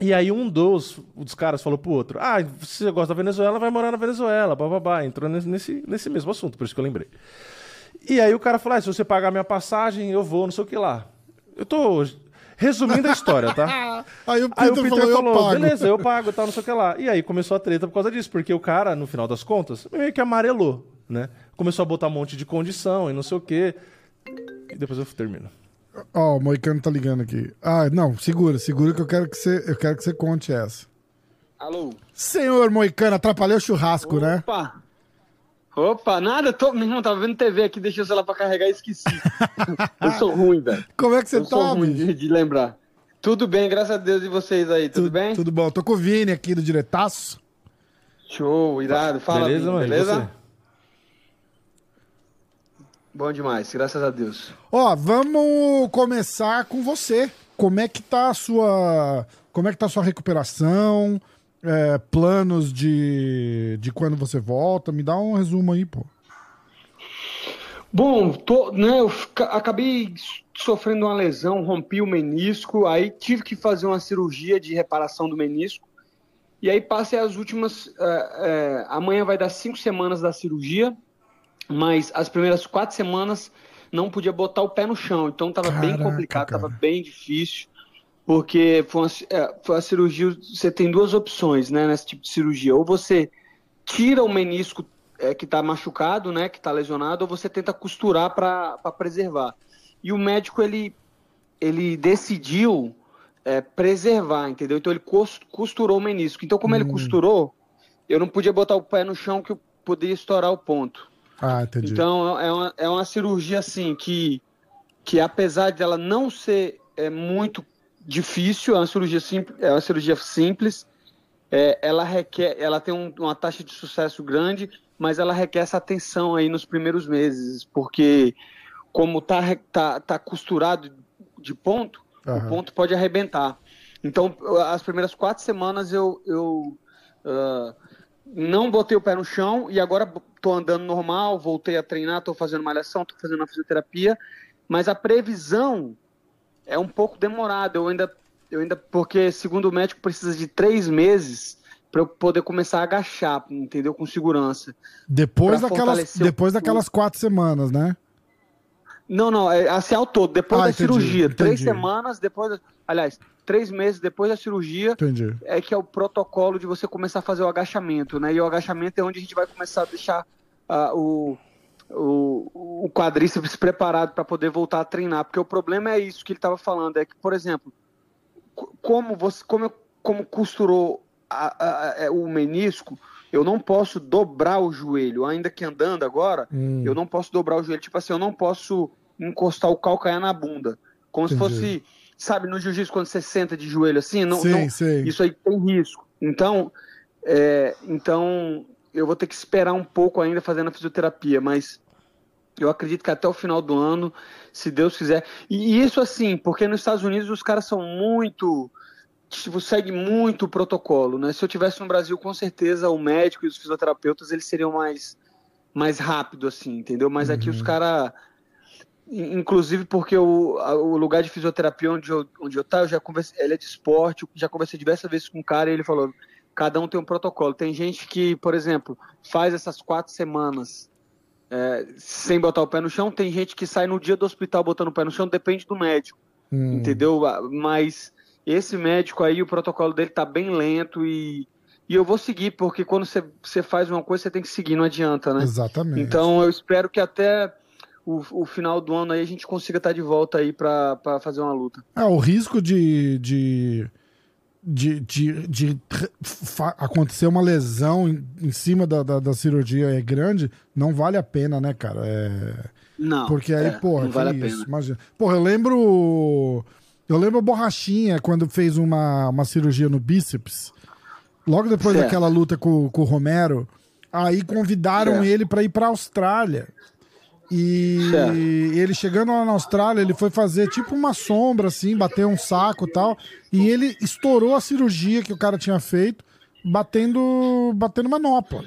E aí um dos, dos caras falou pro outro: Ah, se você gosta da Venezuela, vai morar na Venezuela, bababá. Entrou nesse, nesse, nesse mesmo assunto, por isso que eu lembrei. E aí o cara falou: ah, se você pagar minha passagem, eu vou, não sei o que lá. Eu tô resumindo a história, tá? Aí o Peter, Aí o Peter falou, falou, eu pago. beleza, eu pago, tal, não sei o que lá. E aí começou a treta por causa disso, porque o cara, no final das contas, meio que amarelou, né? Começou a botar um monte de condição e não sei o quê. E depois eu termino. Ó, o Moicano tá ligando aqui. Ah, não, segura, segura que eu quero que você, eu quero que você conte essa. Alô? Senhor Moicano, atrapalhei o churrasco, né? Opa! Opa, nada, tô. Meu irmão, tava vendo TV aqui, deixei o celular pra carregar e esqueci. eu sou ruim, velho. Como é que você Eu sou tá, ruim bicho? de, de lembrar. Tudo bem, graças a Deus e vocês aí, tudo, bem? Tudo bom. Tô com o Vini aqui do Diretaço. Show, irado. Fala, beleza, Vini, mano? E beleza? você? Bom demais, graças a Deus. Ó, vamos começar com você. Como é que tá a sua. Como é que tá a sua recuperação? É, planos de, de quando você volta? Me dá um resumo aí, pô. Bom, tô, né, eu acabei sofrendo uma lesão, rompi o menisco, aí tive que fazer uma cirurgia de reparação do menisco. E aí passei as últimas. é, é, amanhã vai dar cinco semanas da cirurgia, mas as primeiras quatro semanas não podia botar o pé no chão. Então tava bem complicado, cara. tava bem difícil. Porque foi uma, é, foi uma cirurgia. Você tem duas opções, né, nesse tipo de cirurgia. Ou você tira o menisco é, que está machucado, né, que está lesionado, ou você tenta costurar para preservar. E o médico ele ele decidiu é, preservar, entendeu? Então ele cos- costurou o menisco. Então como ele Hum. costurou, eu não podia botar o pé no chão que eu poderia estourar o ponto. Ah, entendi. Então é uma, é uma cirurgia assim que, que apesar dela não ser é, muito difícil, é uma cirurgia simples, é uma cirurgia simples, é, ela requer, ela tem um- uma taxa de sucesso grande, mas ela requer essa atenção aí nos primeiros meses, porque como tá, tá, tá costurado de ponto, o Aham. ponto pode arrebentar. Então, as primeiras quatro semanas eu, eu ah, não botei o pé no chão e agora tô andando normal, voltei a treinar, tô fazendo malhação, tô fazendo a fisioterapia, mas a previsão é um pouco demorada. Eu ainda, eu ainda, porque segundo o médico precisa de três meses para eu poder começar a agachar, entendeu? Com segurança. Depois daquelas, o- depois daquelas quatro semanas, né? Não, não, é assim ao todo, depois Ah, da entendi, cirurgia, três entendi. semanas depois, aliás, três meses depois da cirurgia, Entendi. é que é o protocolo de você começar a fazer o agachamento, né? E o agachamento é onde a gente vai começar a deixar ah, o, o, o quadríceps preparado para poder voltar a treinar, porque o problema é isso que ele estava falando, é que, por exemplo, co- como você, como, como costurou a- a- a- o menisco, eu não posso dobrar o joelho, ainda que andando agora, Hum, eu não posso dobrar o joelho, tipo assim, eu não posso encostar o calcanhar na bunda, como se Entendi. fosse, sabe, no jiu-jitsu quando você senta de joelho assim, não, sei, não- sei. isso aí tem risco. Então, é, então eu vou ter que esperar um pouco ainda fazendo a fisioterapia, mas eu acredito que até o final do ano, se Deus quiser. E, isso assim, porque nos Estados Unidos os caras são muito. Tipo, segue muito o protocolo, né? Se eu tivesse no Brasil, com certeza o médico e os fisioterapeutas eles seriam mais, mais rápido, assim, entendeu? Mas aqui os caras. Inclusive porque o, o lugar de fisioterapia onde eu, onde eu tá, eu já conversei, ele é de esporte, eu já conversei diversas vezes com um cara e ele falou, cada um tem um protocolo. Tem gente que, por exemplo, faz essas quatro semanas é, sem botar o pé no chão, tem gente que sai no dia do hospital botando o pé no chão, depende do médico, Hum, entendeu? Ah, Mas esse médico aí, o protocolo dele tá bem lento e, e eu vou seguir, porque quando você, você faz uma coisa, você tem que seguir, não adianta, né? Exatamente. Então eu espero que até o, o final do ano aí a gente consiga estar de volta aí pra pra fazer uma luta. É, o risco de, de, de, de, de acontecer uma lesão em, em cima da, da, da cirurgia é grande, não vale a pena, né, cara? É, Não. porque aí, é, porra, não vale isso, imagina. Porra, eu lembro. Eu lembro a Borrachinha quando fez uma, uma cirurgia no bíceps. Logo depois daquela luta com, com o Romero, aí convidaram ele pra ir pra Austrália. E Certo. ele chegando lá na Austrália, ele foi fazer tipo uma sombra, assim, bater um saco e tal. E ele estourou a cirurgia que o cara tinha feito, batendo, batendo manopla.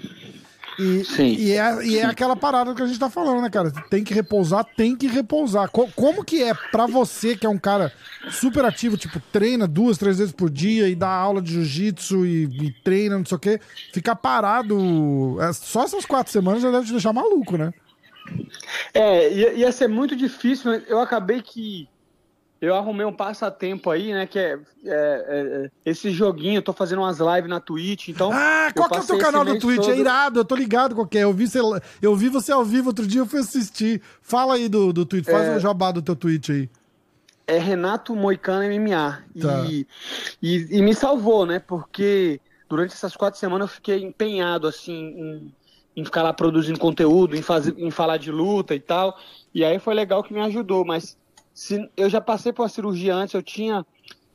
E, Sim. e, é, e é aquela parada que a gente tá falando, né, cara? Tem que repousar, tem que repousar. Co- como que é pra você, que é um cara super ativo, tipo, treina duas, três vezes por dia e dá aula de jiu-jitsu e, e treina, não sei o quê, ficar parado é, só essas quatro semanas já deve te deixar maluco, né? É, ia, ia ser muito difícil, mas eu acabei que eu arrumei um passatempo aí, né? Que é, é- é- é esse joguinho, eu tô fazendo umas lives na Twitch, então. Ah, qual que é o teu canal do Twitch? É todo- irado, eu tô ligado qual que é. Eu vi você, eu vi você ao vivo outro dia, eu fui assistir. Fala aí do, do Twitch, faz É. o jabá do teu Twitch aí. é Renato Moicano MMA. Tá. E, e, e me salvou, né? Porque durante essas quatro semanas eu fiquei empenhado, assim, em, em ficar lá produzindo conteúdo, em, fazer, em falar de luta e tal. E aí foi legal que me ajudou, mas se, eu já passei por uma cirurgia antes, eu tinha.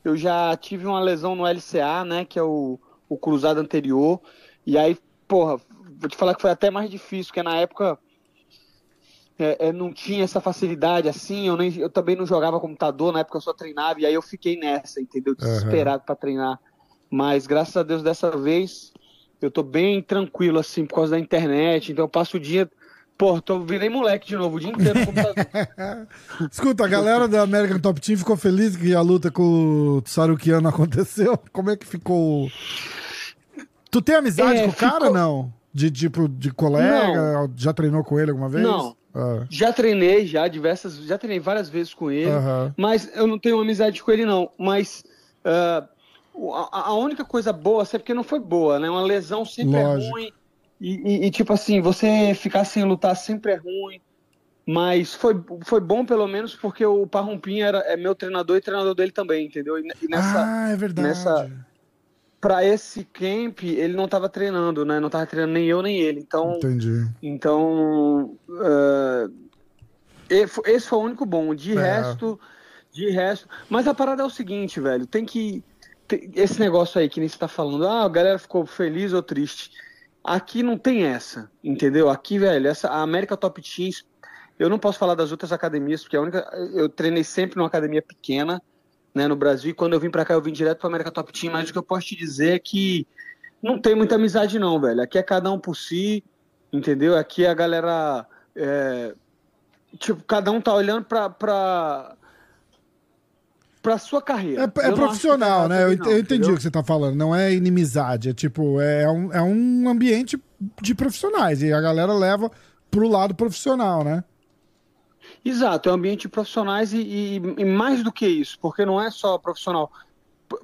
Eu já tive uma lesão no LCA, né? Que é o, o cruzado anterior. E aí porra, vou te falar que foi até mais difícil, porque na época é, é, não tinha essa facilidade assim, eu, nem, eu também não jogava computador, na época eu só treinava, e aí eu fiquei nessa, entendeu? Desesperado uhum. para treinar. Mas graças a Deus dessa vez eu tô bem tranquilo, assim, por causa da internet, então eu passo o dia. Pô, tô, virei moleque de novo, o dia inteiro no computador. Escuta, a galera da American Top Team ficou feliz que a luta com o Sarukiano aconteceu? Como é que ficou? Tu tem amizade é, com o cara, ficou... não? De tipo, de colega? Não. Já treinou com ele alguma vez? Não. Ah. Já treinei, já diversas, já treinei várias vezes com ele, mas eu não tenho amizade com ele não. Mas uh, a, a, única coisa boa, sempre porque não foi boa, né? Uma lesão sempre é Lógico. é ruim e, e, e, tipo assim, você ficar sem lutar sempre é ruim. Mas foi, foi bom pelo menos porque o Parrumpinho era, é meu treinador e treinador dele também, entendeu? E, nessa, ah, é verdade. Nessa, para esse camp ele não estava treinando, né? Não estava treinando nem eu nem ele. Então, entendi. Então, uh, esse foi o único bom. De é. resto, de resto. Mas a parada é o seguinte, velho. Tem que esse negócio aí que nem você tá falando. Ah, a galera ficou feliz ou triste. Aqui não tem essa, entendeu? Aqui, velho, essa a América Top Teams. Eu não posso falar das outras academias porque a única eu treinei sempre numa academia pequena né, no Brasil. E quando eu vim para cá, eu vim direto para América Top Team. Mas o que eu posso te dizer é que não tem muita amizade, não, velho. Aqui é cada um por si, entendeu? Aqui a galera. É, tipo, cada um tá olhando pra. pra pra sua carreira. É, é profissional, né? Eu, não, eu entendi o que você tá falando. Não é inimizade. É tipo, é um, é um ambiente de profissionais. E a galera leva pro lado profissional, né? Exato, é um ambiente de profissionais e, e, e, mais do que isso, porque não é só profissional.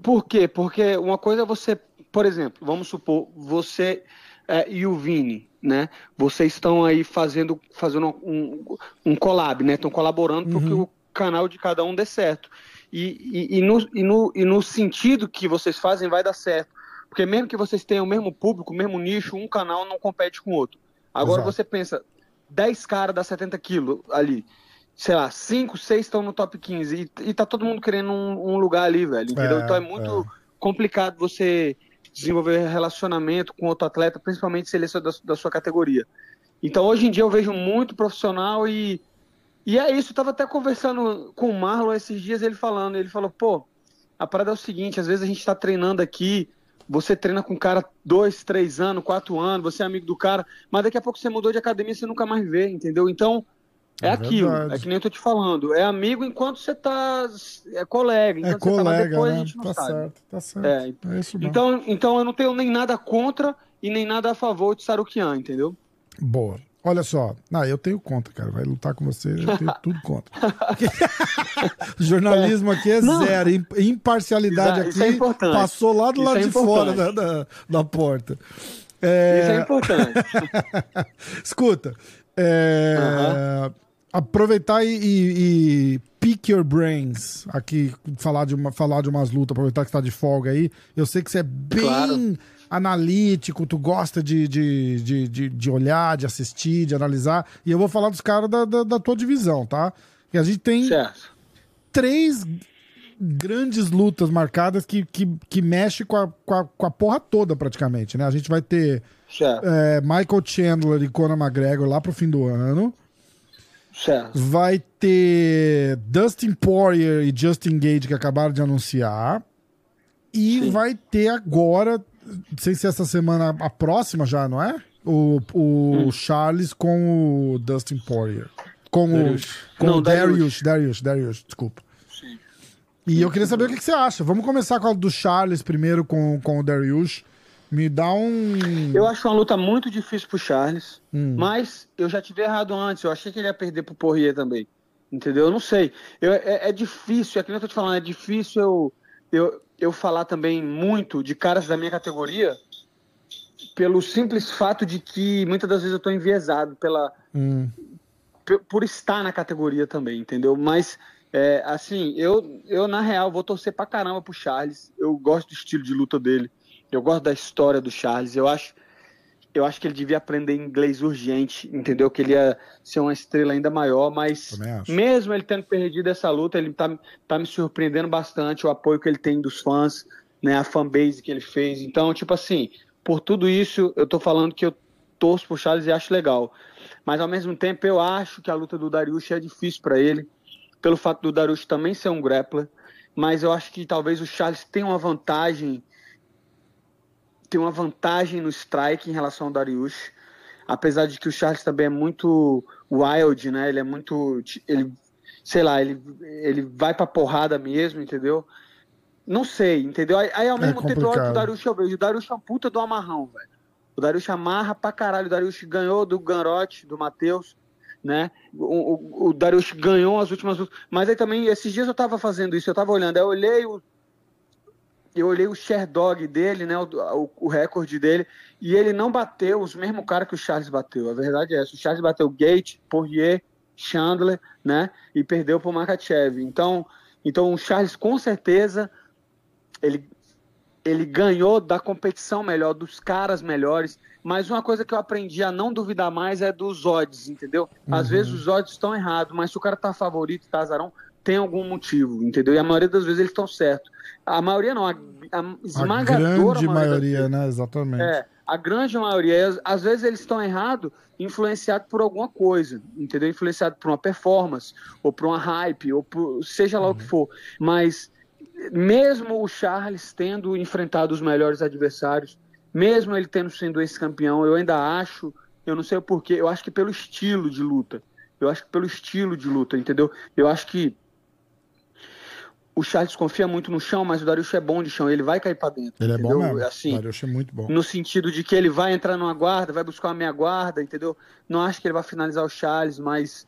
Por quê? Porque uma coisa é você, por exemplo, vamos supor, você é, e o Vini, né? Vocês estão aí fazendo, fazendo um, um collab, né? Estão colaborando para que uhum. o canal de cada um dê certo. E, e, e, no, e, no, e no sentido que vocês fazem vai dar certo. Porque mesmo que vocês tenham o mesmo público, o mesmo nicho, um canal não compete com o outro. Agora Exato. você pensa, 10 caras dá 70 quilos ali. Sei lá, 5, 6 estão no top 15. E, e tá todo mundo querendo um, um lugar ali, velho. Entendeu? É, então é muito é. complicado você desenvolver relacionamento com outro atleta, principalmente se ele é da, da sua categoria. Então hoje em dia eu vejo muito profissional e. E é isso, eu tava até conversando com o Marlon esses dias, ele falando, ele falou, pô, a parada é o seguinte, às vezes a gente tá treinando aqui, você treina com o cara dois, três anos, quatro anos, você é amigo do cara, mas daqui a pouco você mudou de academia e você nunca mais vê, entendeu? Então, é, é aquilo, verdade. é que nem eu tô te falando. É amigo enquanto você tá. É colega. Enquanto é colega, tá depois, né? a gente não tá sabe. Certo, tá certo. É, é isso mesmo. Então, então eu não tenho nem nada contra e nem nada a favor de Sarukian, entendeu? Boa. Olha só, ah, eu tenho conta, cara. Vai lutar com você, eu tenho tudo contra. jornalismo aqui é não. zero. Imparcialidade isso, aqui é passou lá do isso lado é de fora da, da, da porta. É... Isso é importante. Escuta, é... aproveitar e, e, e, pick your brains aqui, falar de, uma, falar de umas lutas, aproveitar que está de folga aí. Eu sei que você é bem. Claro analítico, tu gosta de, de, de, de, de olhar, de assistir, de analisar. E eu vou falar dos caras da, da, da, tua divisão, tá? E a gente tem certo. três grandes lutas marcadas que, que, que mexe com a, com, a, com a porra toda, praticamente, né? A gente vai ter é, Michael Chandler e Conor McGregor lá pro fim do ano. Certo. Vai ter Dustin Poirier e Justin Gage que acabaram de anunciar. E Sim. vai ter agora, sei se essa semana a próxima já, não é? O, o hum. Charles com o Dustin Poirier. Com Darius. o, com não, o Darius, Darius, Darius, desculpa. Sim. E eu queria saber o que, que, você acha. Vamos começar com a do Charles primeiro, com, com o Darius. Me dá um. Eu acho uma luta muito difícil pro Charles, hum. mas eu já tive errado antes. Eu achei que ele ia perder pro Poirier também. Entendeu? Eu não sei. Eu, é, é, difícil, é que nem eu tô te falando, é difícil eu, eu, eu falar também muito de caras da minha categoria pelo simples fato de que muitas das vezes eu tô enviesado pela. Hum. Por estar na categoria também, entendeu? Mas é, assim, eu, eu na real vou torcer pra caramba pro Charles. Eu gosto do estilo de luta dele. Eu gosto da história do Charles. Eu acho, eu acho que ele devia aprender inglês urgente, entendeu? Que ele ia ser uma estrela ainda maior, mas mesmo ele tendo perdido essa luta, ele tá, tá me surpreendendo bastante o apoio que ele tem dos fãs, né? A fanbase que ele fez. Então, tipo assim, por tudo isso, eu tô falando que eu torço pro Charles e acho legal. Mas ao mesmo tempo, eu acho que a luta do Darius é difícil para ele, pelo fato do Darius também ser um grappler. Mas eu acho que talvez o Charles tenha uma vantagem, tem uma vantagem no strike em relação ao Darius. Apesar de que o Charles também é muito wild, né? Ele é muito, ele, sei lá, ele, ele vai pra porrada mesmo, entendeu? Não sei, entendeu? Aí, aí ao mesmo tempo eu olho pro Darius eu vejo. O Darius é um puta do amarrão, velho. O Darius amarra pra caralho. O Darius ganhou do Ganrote, do Matheus, né? O, o, o Darius ganhou as últimas Mas aí também, esses dias eu tava fazendo isso, eu tava olhando. Aí eu olhei o. Eu olhei o share dog dele, né? O, o, o recorde dele. E ele não bateu os mesmos caras que o Charles bateu. A verdade é essa. O Charles bateu Gate, Poirier, Chandler, né? E perdeu pro Makachev. Então, então o Charles com certeza ele ele ganhou da competição melhor, dos caras melhores. Mas uma coisa que eu aprendi a não duvidar mais é dos odds, entendeu? Às uhum. vezes os odds estão errados, mas se o cara tá favorito, tá azarão, tem algum motivo, entendeu? E a maioria das vezes eles estão certos. A maioria não, a, a esmagadora a grande maioria, maioria né? Exatamente. É, a grande maioria. Às vezes eles estão errados, influenciado por alguma coisa, entendeu? Influenciado por uma performance, ou por uma hype, ou por seja lá uhum. o que uhum. for. Mas mesmo o Charles tendo enfrentado os melhores adversários, mesmo ele tendo sido esse campeão, eu ainda acho, eu não sei o porquê, eu acho que pelo estilo de luta. Eu acho que pelo estilo de luta, entendeu? Eu acho que o Charles confia muito no chão, mas o Darius é bom de chão, ele vai cair para dentro. Ele entendeu? é bom mesmo. Assim, o Darius é muito bom. No sentido de que ele vai entrar numa guarda, vai buscar uma meia guarda, entendeu? Não acho que ele vai finalizar o Charles, mas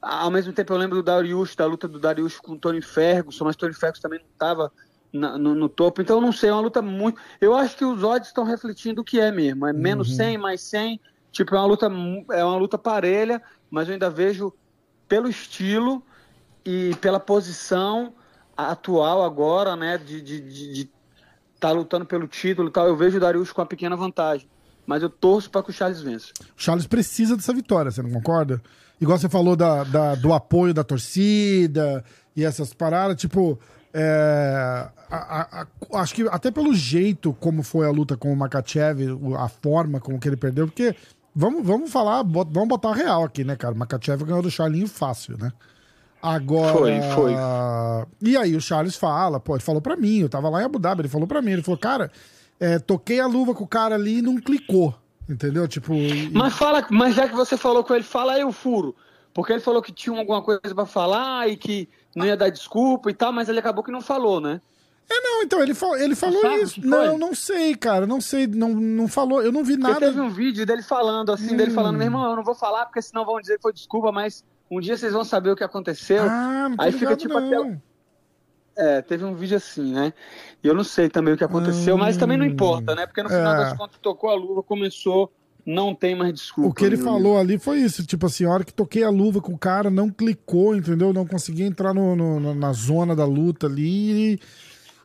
ao mesmo tempo eu lembro do Darius, da luta do Darius com o Tony Ferguson, mas Tony Ferguson também não estava no, no, topo. Então não sei, é uma luta muito. Eu acho que os odds estão refletindo o que é mesmo. É menos uhum. 100, mais 100. Tipo, é uma luta, é uma luta parelha, mas eu ainda vejo pelo estilo e pela posição atual agora, né, de estar de, de, de tá lutando pelo título e tal, eu vejo o Darius com uma pequena vantagem. Mas eu torço para que o Charles vença. O Charles precisa dessa vitória, você não concorda? Igual você falou da, da do apoio da torcida e essas paradas, tipo. É, a, a, a, acho que até pelo jeito como foi a luta com o Makachev, a forma como que ele perdeu, porque vamos, vamos falar, vamos botar real aqui, né, cara? O Makachev ganhou do Charlinho fácil, né? Agora. Foi, foi. E aí o Charles fala, pô, ele falou pra mim, eu tava lá em Abu Dhabi, ele falou pra mim, ele falou, cara, é, toquei a luva com o cara ali e não clicou. Entendeu? Tipo. E... Mas fala, mas já que você falou com ele, fala aí o furo. Porque ele falou que tinha alguma coisa para falar e que não ia dar desculpa e tal, mas ele acabou que não falou, né? É, não, então, ele, fal ele falou isso. Não, não sei, cara, não sei, não, não falou, eu não vi nada. Porque teve um vídeo dele falando, assim, hum. dele falando, meu irmão, eu não vou falar porque senão vão dizer que foi desculpa, mas um dia vocês vão saber o que aconteceu. Ah, Aí fica tipo não. até. É, teve um vídeo assim, né? E eu não sei também o que aconteceu, hum, mas também não importa, né? Porque no final é. das contas tocou a luva, começou, não tem mais desculpa. O que ele falou ali foi isso, tipo assim, a hora que toquei a luva com o cara, não clicou, entendeu? Não consegui entrar no, no na zona da luta ali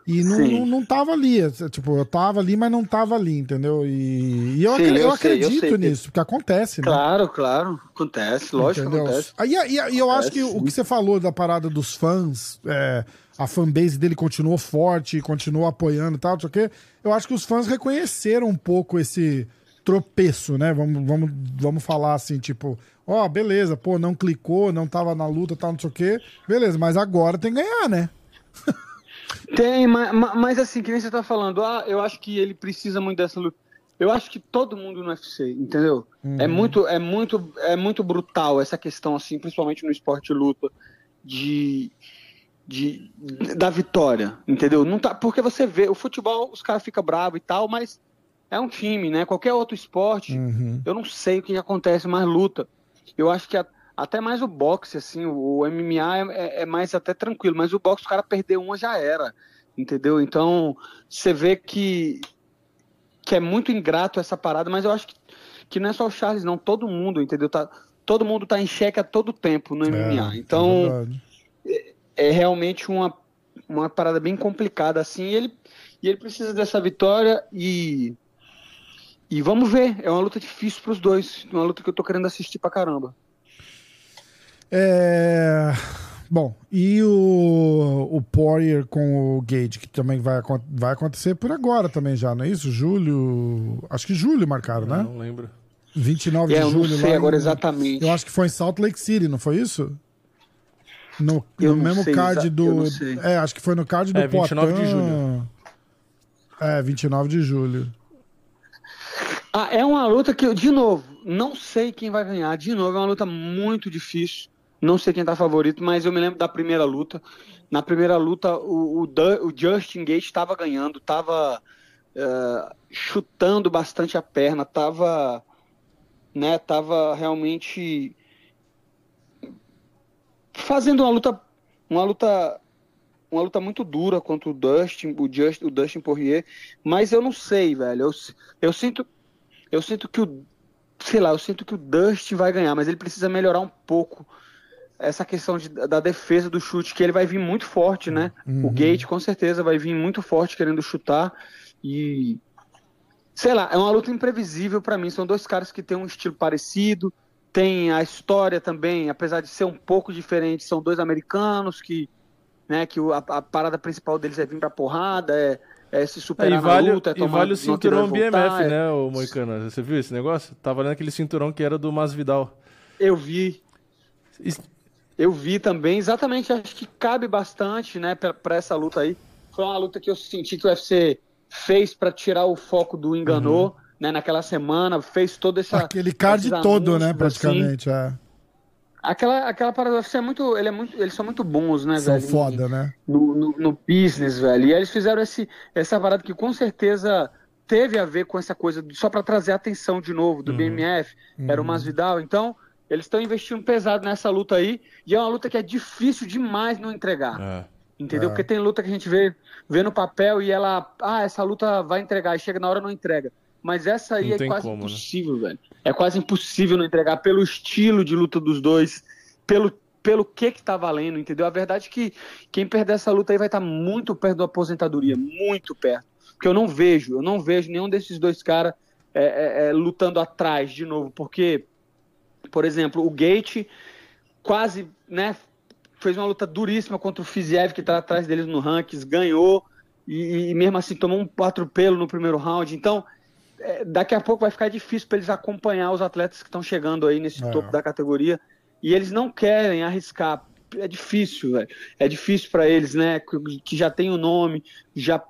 e, não, não, não, tava ali. Tipo, eu tava ali, mas não tava ali, entendeu? E, e eu, Sim, eu, eu sei, acredito eu nisso, porque acontece, né? Claro, claro, acontece, lógico entendeu? acontece. E, e, e eu acho que o que você falou da parada dos fãs, é, a fanbase dele continuou forte, continuou apoiando e tal, não sei o quê. Eu acho que os fãs reconheceram um pouco esse tropeço, né? Vamos, vamos, vamos falar assim, tipo, ó, oh, beleza, pô, não clicou, não tava na luta, tal, não sei o quê. Beleza, mas agora tem que ganhar, né? tem, mas, mas assim, que nem você tá falando, ah, eu acho que ele precisa muito dessa luta. Eu acho que todo mundo no UFC, entendeu? É uhum. É muito, é muito, é muito brutal essa questão assim, principalmente no esporte de luta, de de, da vitória, entendeu? Não tá, porque você vê, o futebol, os caras ficam bravos e tal, mas é um time, né? Qualquer outro esporte, uhum. eu não sei o que acontece, mas luta. Eu acho que a, até mais o boxe, assim, o, MMA é, é, mais até tranquilo, mas o boxe, o cara perder uma já era, entendeu? Então, você vê que, que é muito ingrato essa parada, mas eu acho que, que não é só o Charles, não, todo mundo, entendeu? Tá, todo mundo tá em xeque a todo tempo no MMA. É, então, é é realmente uma, uma parada bem complicada assim. E ele, e ele precisa dessa vitória e e vamos ver. É uma luta difícil para os dois, uma luta que eu tô querendo assistir pra caramba. É... Bom, e o, o Poirier com o Gage, que também vai, vai acontecer por agora também já, não é isso? Julho. Acho que julho marcaram, né? Não lembro. 29 É, de eu não julho. sei lá agora em- exatamente. Eu acho que foi em Salt Lake City, não foi isso? No, no mesmo sei, card do. É, acho que foi no card do É, 29 de julho. É, 29 de julho. Ah, é uma luta que eu, de novo, não sei quem vai ganhar. De novo, é uma luta muito difícil. Não sei quem tá favorito, mas eu me lembro da primeira luta. Na primeira luta, o, o, o Justin Gate estava ganhando, estava chutando bastante a perna, estava né, tava realmente fazendo uma luta, uma luta, uma luta muito dura contra o Dustin, o, Just, o Dustin Poirier, mas eu não sei, velho. Eu, eu sinto, eu sinto que o, sei lá, eu sinto que o Dustin vai ganhar, mas ele precisa melhorar um pouco essa questão de, da defesa do chute, que ele vai vir muito forte, né? Uhum. O Gate com certeza vai vir muito forte querendo chutar e sei lá, é uma luta imprevisível para mim. São dois caras que têm um estilo parecido, tem a história também, apesar de ser um pouco diferente, são dois americanos que, né, que a, a parada principal deles é vir pra porrada, é, é se É, superar e vale, na luta, é e tomar vale o cinturão voltar, BMF, é- né, o Moicano? Você viu esse negócio? Tá valendo aquele cinturão que era do Masvidal. Eu vi, eu vi também, exatamente, acho que cabe bastante, né, pra essa luta aí. Foi uma luta que eu senti que o UFC fez pra tirar o foco do enganou, né, naquela semana, fez toda essa Aquele card todo, né, assim. praticamente. é. Aquela, aquela parada do UFC é muito, ele é muito, eles são muito bons, né, São velho? foda, né? no, no, no business, velho. E eles fizeram esse, essa parada que com certeza teve a ver com essa coisa, só para trazer atenção de novo do BMF, era o Masvidal. Então, eles estão investindo pesado nessa luta aí, e é uma luta que é difícil demais não entregar. É. Entendeu? É. Porque tem luta que a gente vê, vê no papel e ela, ah, essa luta vai entregar, e chega na hora e não entrega. Mas essa aí Não é quase como, né? impossível, velho. É quase impossível não entregar pelo estilo de luta dos dois, pelo, pelo que que tá valendo, entendeu? A verdade é que quem perder essa luta aí vai estar muito perto da aposentadoria, muito perto. Porque eu não vejo, eu não vejo nenhum desses dois caras é, é, é, lutando atrás de novo, porque, por exemplo, o Gate quase, né, fez uma luta duríssima contra o Fiziev, que tá atrás deles no rankings, ganhou, e, e mesmo assim tomou um atropelo no primeiro round. Então, é, daqui a pouco vai ficar difícil para eles acompanhar os atletas que estão chegando aí nesse É. topo da categoria. E eles não querem arriscar. É difícil, velho. É difícil para eles, né? Que, que já tem o nome, já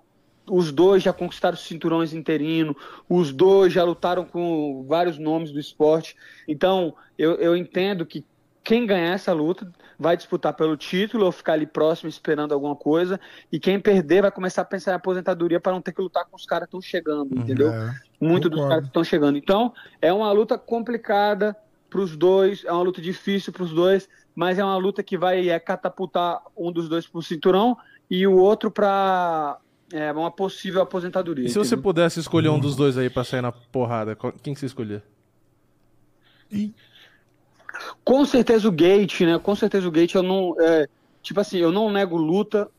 os dois já conquistaram os cinturões interino, os dois já lutaram com vários nomes do esporte. Então, eu, eu entendo que quem ganhar essa luta vai disputar pelo título ou ficar ali próximo esperando alguma coisa, e quem perder vai começar a pensar em aposentadoria para não ter que lutar com os caras que estão chegando, entendeu? É. Muito dos Concordo. caras que estão chegando. Então, é uma luta complicada para os dois, é uma luta difícil para os dois, mas é uma luta que vai é, catapultar um dos dois para o cinturão e o outro para é, uma possível aposentadoria. E se você pudesse escolher um dos dois aí pra sair na porrada, quem que você escolher? Com certeza o Gate, né? Com certeza o Gate eu não. é, tipo assim, eu não nego luta.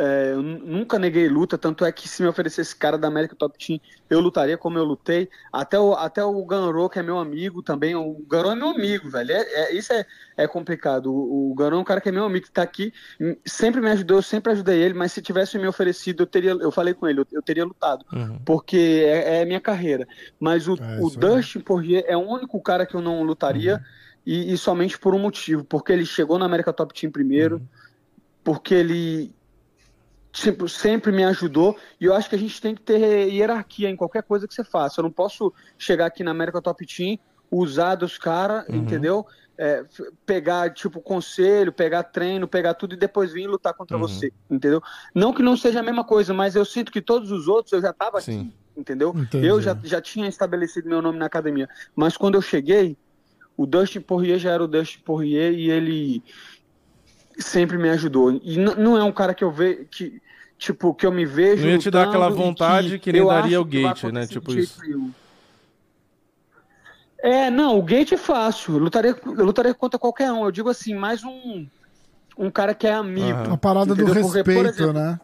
É, eu nu- nunca neguei luta, tanto é que se me oferecesse cara da América Top Team, eu lutaria como eu lutei. Até o, até o Ganro, que é meu amigo também. O Ganro é meu amigo, velho. É, é- isso é, é complicado. O, o Ganro é um cara que é meu amigo, que tá aqui, hum, sempre me ajudou, eu sempre ajudei ele, mas se tivesse me oferecido, eu teria. Eu falei com ele, eu, eu teria lutado porque é, é minha carreira. Mas o, É, o. Dustin Poirier é o único cara que eu não lutaria Uhum. e, e somente por um motivo, porque ele chegou na América Top Team primeiro, Uhum. porque ele sempre, sempre me ajudou e eu acho que a gente tem que ter hierarquia em qualquer coisa que você faça. Eu não posso chegar aqui na América Top Team, usar dos caras, Uhum. entendeu? É, pegar tipo conselho, pegar treino, pegar tudo e depois vir lutar contra Uhum. você, entendeu? Não que não seja a mesma coisa, mas eu sinto que todos os outros eu já tava Sim. aqui, entendeu? Entendi. Eu já, já tinha estabelecido meu nome na academia, mas quando eu cheguei, o Dustin Poirier já era o Dustin Poirier e ele sempre me ajudou. E não é um cara que eu vejo que tipo que eu me vejo Não ia te dar aquela vontade que nem eu daria o que Gate, né? Tipo isso. É, não, o Gate é fácil. Eu lutaria, eu lutaria contra qualquer um. Eu digo assim, mais um um cara que é amigo. Aham. A parada do Entendeu? Porque, por respeito, exemplo, né?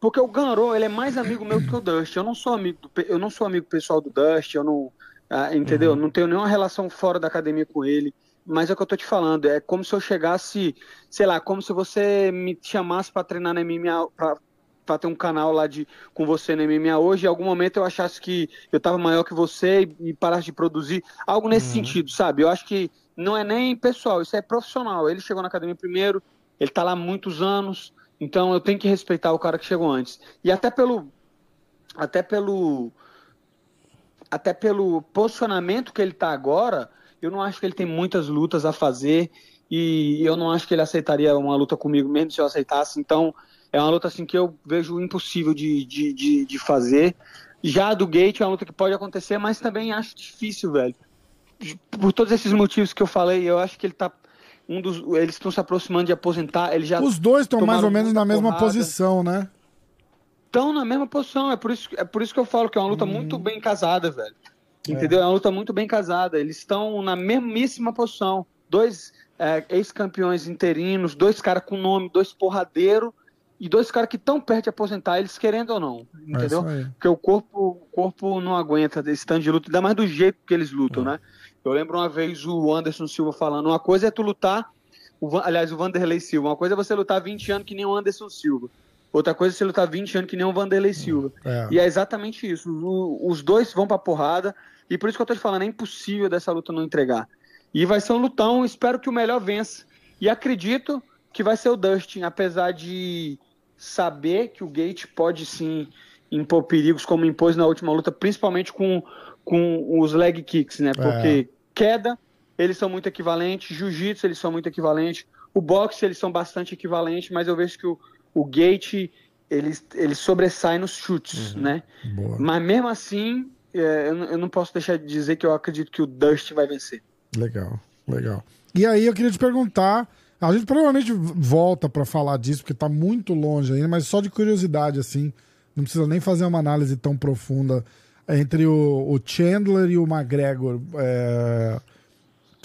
Porque o Ganro, ele é mais amigo meu do que o Dust. Eu não sou amigo, do, eu não sou amigo pessoal do Dust, eu não, ah, entendeu? Uhum. Não tenho nenhuma relação fora da academia com ele. Mas é o que eu tô te falando, é como se eu chegasse, sei lá, como se você me chamasse para treinar na MMA, pra, pra ter um canal lá de, com você na MMA hoje, em algum momento eu achasse que eu tava maior que você e, e parasse de produzir, algo nesse uhum. sentido, sabe? Eu acho que não é nem pessoal, isso é profissional. Ele chegou na academia primeiro, ele tá lá há muitos anos, então eu tenho que respeitar o cara que chegou antes. E até pelo até pelo até pelo posicionamento que ele tá agora, eu não acho que ele tem muitas lutas a fazer e eu não acho que ele aceitaria uma luta comigo mesmo se eu aceitasse. Então é uma luta assim que eu vejo impossível de, de, de, de fazer. Já a do Gate é uma luta que pode acontecer, mas também acho difícil, velho. Por todos esses motivos que eu falei, eu acho que ele tá um dos, eles estão se aproximando de aposentar. Ele já Os dois estão mais ou menos na mesma porrada. posição, né? Estão na mesma posição. É por, isso, é por isso que eu falo que é uma luta hum. muito bem casada, velho. É. Entendeu? É. é uma luta muito bem casada. Eles estão na mesmíssima posição. Dois é, ex-campeões interinos, dois caras com nome, dois porradeiros e dois caras que estão perto de aposentar, eles querendo ou não. É entendeu? É Porque o corpo, o corpo não aguenta esse tanto de luta, ainda mais do jeito que eles lutam, é. né? Eu lembro uma vez o Anderson Silva falando: uma coisa é tu lutar, o, aliás, o Vanderlei Silva, uma coisa é você lutar 20 anos que nem o Anderson Silva. Outra coisa é você lutar 20 anos que nem o Vanderlei Silva. É. E é exatamente isso. O, os dois vão pra porrada. E por isso que eu tô te falando, é impossível dessa luta não entregar. E vai ser um lutão, espero que o melhor vença. E acredito que vai ser o Dustin, apesar de saber que o Gate pode sim impor perigos, como impôs na última luta, principalmente com, com os leg kicks, né? Porque é queda, eles são muito equivalentes, jiu-jitsu, eles são muito equivalentes, o boxe, eles são bastante equivalentes, mas eu vejo que o, o gate, ele, ele sobressai nos chutes, uhum. né? Boa. Mas mesmo assim, é, eu, eu não posso deixar de dizer que eu acredito que o Dust vai vencer. Legal, legal. E aí eu queria te perguntar, a gente provavelmente volta para falar disso, porque tá muito longe ainda, mas só de curiosidade, assim, não precisa nem fazer uma análise tão profunda entre o, o Chandler e o McGregor, é,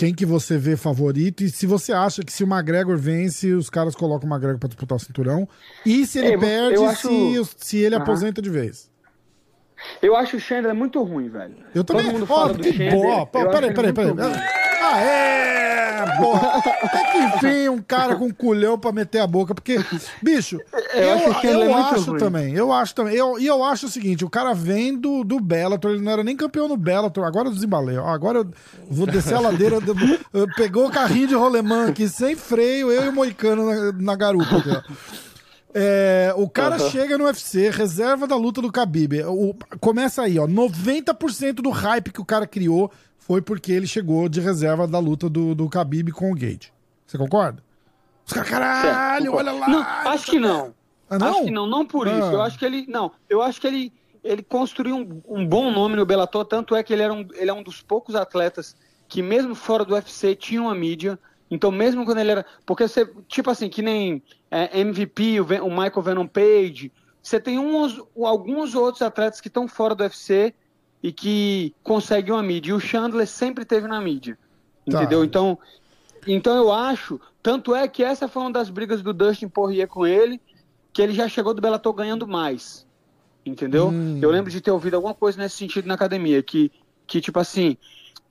quem que você vê favorito? E se você acha que se o McGregor vence, os caras colocam o McGregor para disputar o cinturão? E se ele é, perde, acho... se, se ele uhum. aposenta de vez? Eu acho o Chandler muito ruim, velho. Eu também. Todo mundo fala oh, do Chandler. Peraí, peraí, peraí. Aê! Porra! Tem que vir um cara com culhão pra meter a boca, porque, bicho, eu, eu acho, eu acho também, eu acho também. Eu, e eu acho o seguinte: o cara vem do, do Bellator, ele não era nem campeão no Bellator, agora eu desembalei. Agora eu vou descer a ladeira, pegou o carrinho de rolemã aqui sem freio, eu e o Moicano na, na garupa aqui, É, o cara uhum. chega no UFC, reserva da luta do Khabib. O, começa aí, ó. 90% do hype que o cara criou foi porque ele chegou de reserva da luta do, do Khabib com o Gate. Você concorda? Os caras, caralho, certo, olha lá. Não, acho que não. Ah, não. Acho que não, não por ah. isso. Eu acho que ele. Não, eu acho que ele, ele construiu um, um, bom nome no Bellator, tanto é que ele, era um, ele é um dos poucos atletas que, mesmo fora do UFC, tinha uma mídia. Então, mesmo quando ele era. Porque você, tipo assim, que nem é, MVP, o, o, Michael Venom Page, você tem uns, alguns outros atletas que estão fora do UFC e que conseguem uma mídia. E o Chandler sempre teve na mídia. Tá. Entendeu? Então, então eu acho. Tanto é que essa foi uma das brigas do Dustin Poirier com ele, que ele já chegou do Bellator ganhando mais. Entendeu? Hum. Eu lembro de ter ouvido alguma coisa nesse sentido na academia, que, que tipo assim,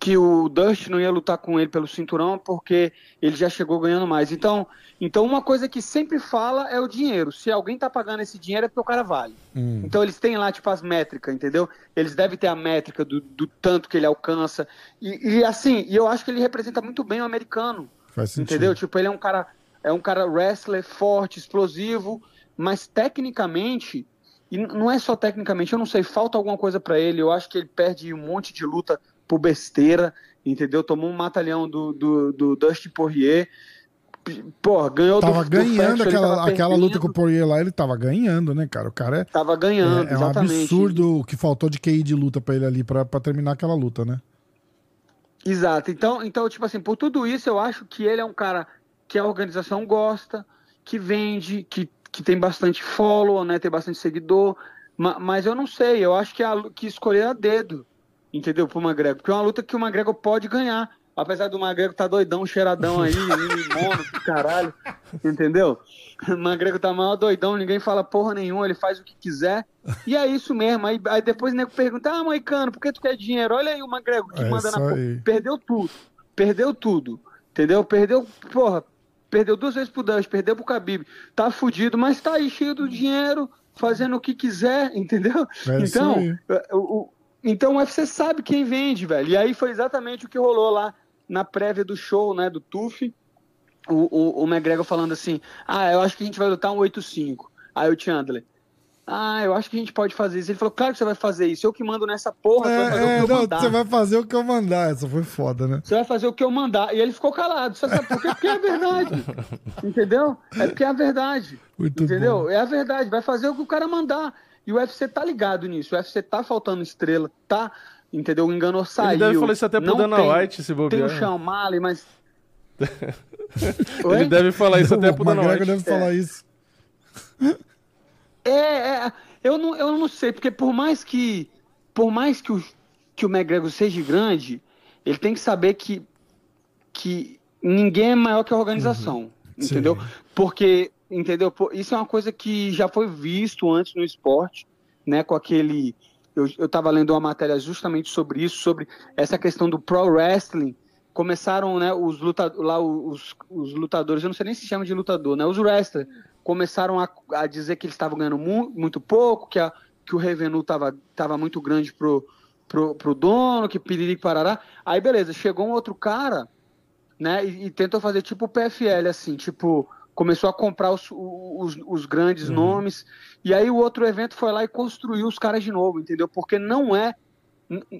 que o Dust não ia lutar com ele pelo cinturão porque ele já chegou ganhando mais. Então, então uma coisa que sempre fala é o dinheiro. Se alguém tá pagando esse dinheiro é porque o cara vale. Hum. Então eles têm lá tipo as métricas, entendeu? Eles devem ter a métrica do, do tanto que ele alcança. E, e, assim, e eu acho que ele representa muito bem o americano. Faz sentido. Entendeu? Tipo, ele é um cara é um cara wrestler forte, explosivo, mas tecnicamente e não é só tecnicamente, eu não sei, falta alguma coisa para ele. Eu acho que ele perde um monte de luta por besteira, entendeu? Tomou um matalhão do, do, do Dustin Poirier. Porra, ganhou tava do, ganhando do aquela, tava aquela luta com o Poirier lá, ele tava ganhando, né, cara? O cara é. Tava ganhando, é, é um absurdo o que faltou de QI de luta pra ele ali pra, pra terminar aquela luta, né? Exato. Então, então, tipo assim, por tudo isso, eu acho que ele é um cara que a organização gosta, que vende, que, que tem bastante follow, né? Tem bastante seguidor. Mas eu não sei, eu acho que, a, que escolher a dedo entendeu? Pro McGregor. Porque é uma luta que o McGregor pode ganhar. Apesar do McGregor tá doidão, cheiradão aí, mono, caralho, entendeu? O McGregor tá mal doidão, ninguém fala porra nenhuma, ele faz o que quiser. E é isso mesmo. Aí, aí depois o nego pergunta: Ah, Moicano, por que tu quer dinheiro? Olha aí o McGregor que é manda na porra. Perdeu tudo. Perdeu tudo. Entendeu? Perdeu, porra, perdeu duas vezes pro Dutch, perdeu pro Khabib. Tá fudido, mas tá aí cheio do dinheiro, fazendo o que quiser, entendeu? É então, o- então o UFC sabe quem vende, velho. E aí foi exatamente o que rolou lá na prévia do show, né, do TUF. O, o, o McGregor falando assim, ah, eu acho que a gente vai lutar um 8-5. Aí o Chandler, ah, eu acho que a gente pode fazer isso. Ele falou, claro que você vai fazer isso. Eu que mando nessa porra, você vai fazer É, é, o que eu não, mandar. você vai fazer o que eu mandar. Essa foi foda, né? Você vai fazer o que eu mandar. E ele ficou calado. Você sabe por quê? Porque é a verdade. Entendeu? É porque é a verdade. Muito entendeu? bom. É a verdade. Vai fazer o que o cara mandar. E o UFC tá ligado nisso. O UFC tá faltando estrela. Tá. Entendeu? O engano saiu. deve falar isso até pro Não Dana tem- White, se bobear. Tem o Sean Malley, mas. Ele deve falar isso até o pro Dana McGregor White. deve falar isso. É, é, eu não, eu não sei, porque por mais que por mais que o, que o McGregor seja grande, ele tem que saber que, que ninguém é maior que a organização, entendeu? Sim. Porque, entendeu? Isso é uma coisa que já foi visto antes no esporte, né, com aquele eu, eu tava lendo uma matéria justamente sobre isso, sobre essa questão do pro wrestling. Começaram, né, os, luta, lá, os, os lutadores, eu não sei nem se chama de lutador, né, os wrestlers, começaram a, a dizer que eles estavam ganhando mu- muito pouco, que, a, que o revenue estava tava muito grande pro, pro, pro dono, que piriri parará. Aí beleza, chegou um outro cara, né, e, e tentou fazer tipo o PFL, assim, tipo, começou a comprar os, os, os grandes Uhum. nomes, e aí o outro evento foi lá e construiu os caras de novo, entendeu? Porque não é,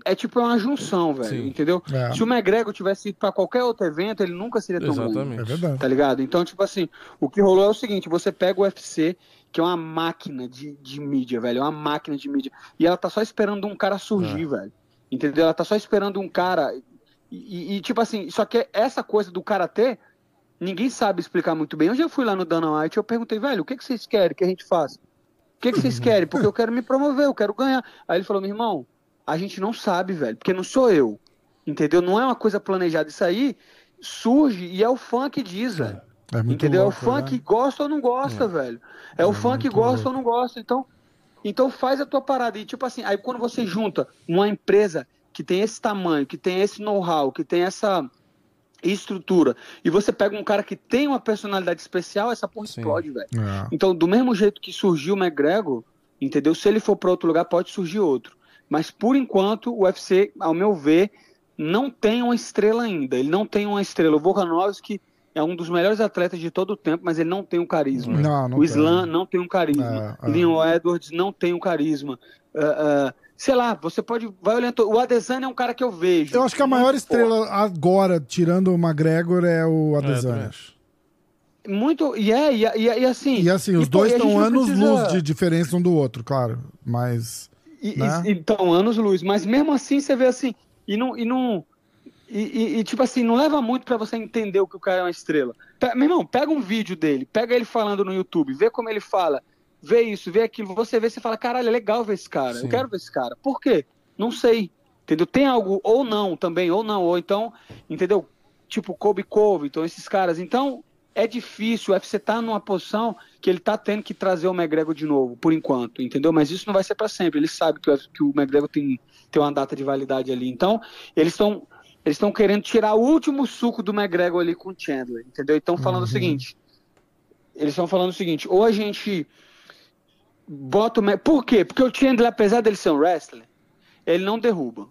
é tipo uma junção, velho, Sim. entendeu? É. Se o McGregor tivesse ido para qualquer outro evento, ele nunca seria tão grande. É Exatamente. verdade. Tá ligado? Então, tipo assim, o que rolou é o seguinte: você pega o UFC, que é uma máquina de, de mídia, velho. É uma máquina de mídia. E ela tá só esperando um cara surgir, velho. Entendeu? Ela tá só esperando um cara. E, e- e, tipo assim, só que essa coisa do karatê, ninguém sabe explicar muito bem. Hoje eu fui lá no Dana White eu perguntei, velho, o que, que vocês querem que a gente faça? O que, que vocês querem? Porque eu quero me promover, eu quero ganhar. Aí ele falou, meu irmão, a gente não sabe, velho, porque não sou eu. Entendeu? Não é uma coisa planejada. Isso aí surge e é o fã que diz, velho. É Entendeu? louco, é o fã né? que gosta ou não gosta, velho. É, o fã que gosta louco. ou não gosta. Então, então faz a tua parada. E tipo assim, aí quando você junta uma empresa que tem esse tamanho, que tem esse know-how, que tem essa estrutura, e você pega um cara que tem uma personalidade especial, essa porra Sim. explode, velho. É. Então, do mesmo jeito que surgiu o McGregor, entendeu? Se ele for para outro lugar, pode surgir outro. Mas por enquanto, o UFC, ao meu ver, não tem uma estrela ainda. Ele não tem uma estrela. O Volkanovski é um dos melhores atletas de todo o tempo, mas ele não tem um carisma. Não, não o Islam tem. não tem um carisma. É, é. Leon Edwards não tem um carisma. Ah, ah, sei lá, você pode. Vai olhando. O Adesanya é um cara que eu vejo. Eu acho que a maior forte. estrela agora, tirando o McGregor, é o É, Adesanya. acho. Muito. E é, e, e, e assim. E assim, os dois e gente estão anos precisa- luz de diferença um do outro, claro. Mas. E, né? então, anos luz. Mas mesmo assim, você vê assim, e não. E, não, e, e- e, tipo assim, não leva muito pra você entender o que o cara é uma estrela. Pe- meu irmão, pega um vídeo dele, pega ele falando no YouTube, vê como ele fala, vê isso, vê aquilo, você vê, você fala, caralho, é legal ver esse cara, Sim. eu quero ver esse cara. Por quê? Não sei. Entendeu? Tem algo, ou não também, ou não, ou então, entendeu? Tipo Kobe Covington, esses caras. Então, é difícil. O UFC tá numa posição que ele tá tendo que trazer o McGregor de novo, por enquanto, entendeu? Mas isso não vai ser para sempre. Ele sabe que o, que o McGregor tem, tem uma data de validade ali. Então, eles estão eles estão querendo tirar o último suco do McGregor ali com o Chandler, entendeu? Então, falando o seguinte, eles estão falando o seguinte, ou a gente bota o... Por quê? Porque o Chandler, apesar dele ser um wrestler, ele não derruba.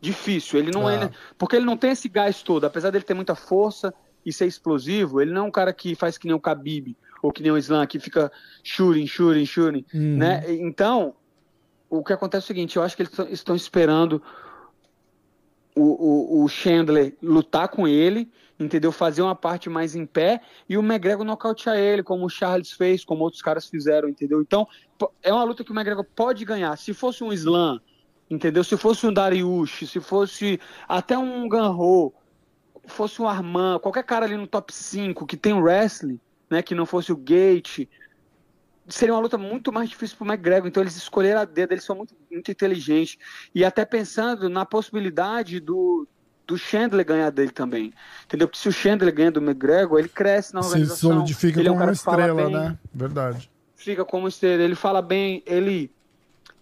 Difícil, ele não Ah. é... Porque ele não tem esse gás todo, apesar dele ter muita força e ser explosivo, ele não é um cara que faz que nem o Khabib, ou que nem o Islam, que fica shooting, shooting, shooting, Uhum. né? Então, o que acontece é o seguinte, eu acho que eles tão- estão esperando o, o, o Chandler lutar com ele, entendeu? Fazer uma parte mais em pé e o McGregor nocautear ele, como o Charles fez, como outros caras fizeram, entendeu? Então, é uma luta que o McGregor pode ganhar. Se fosse um Slam, entendeu? Se fosse um Dariush, se fosse até um Ganro, fosse um Arman, qualquer cara ali no top 5 que tem wrestling, né, que não fosse o Gate, seria uma luta muito mais difícil pro McGregor. Então eles escolheram a dedo, eles são muito, muito inteligentes. E até pensando na possibilidade do, do Chandler ganhar dele também. Entendeu? Porque se o Chandler ganha do McGregor, ele cresce na Se organização. solidifica ele é um como uma estrela, bem, né? Verdade. Fica como estrela. Ele fala bem, ele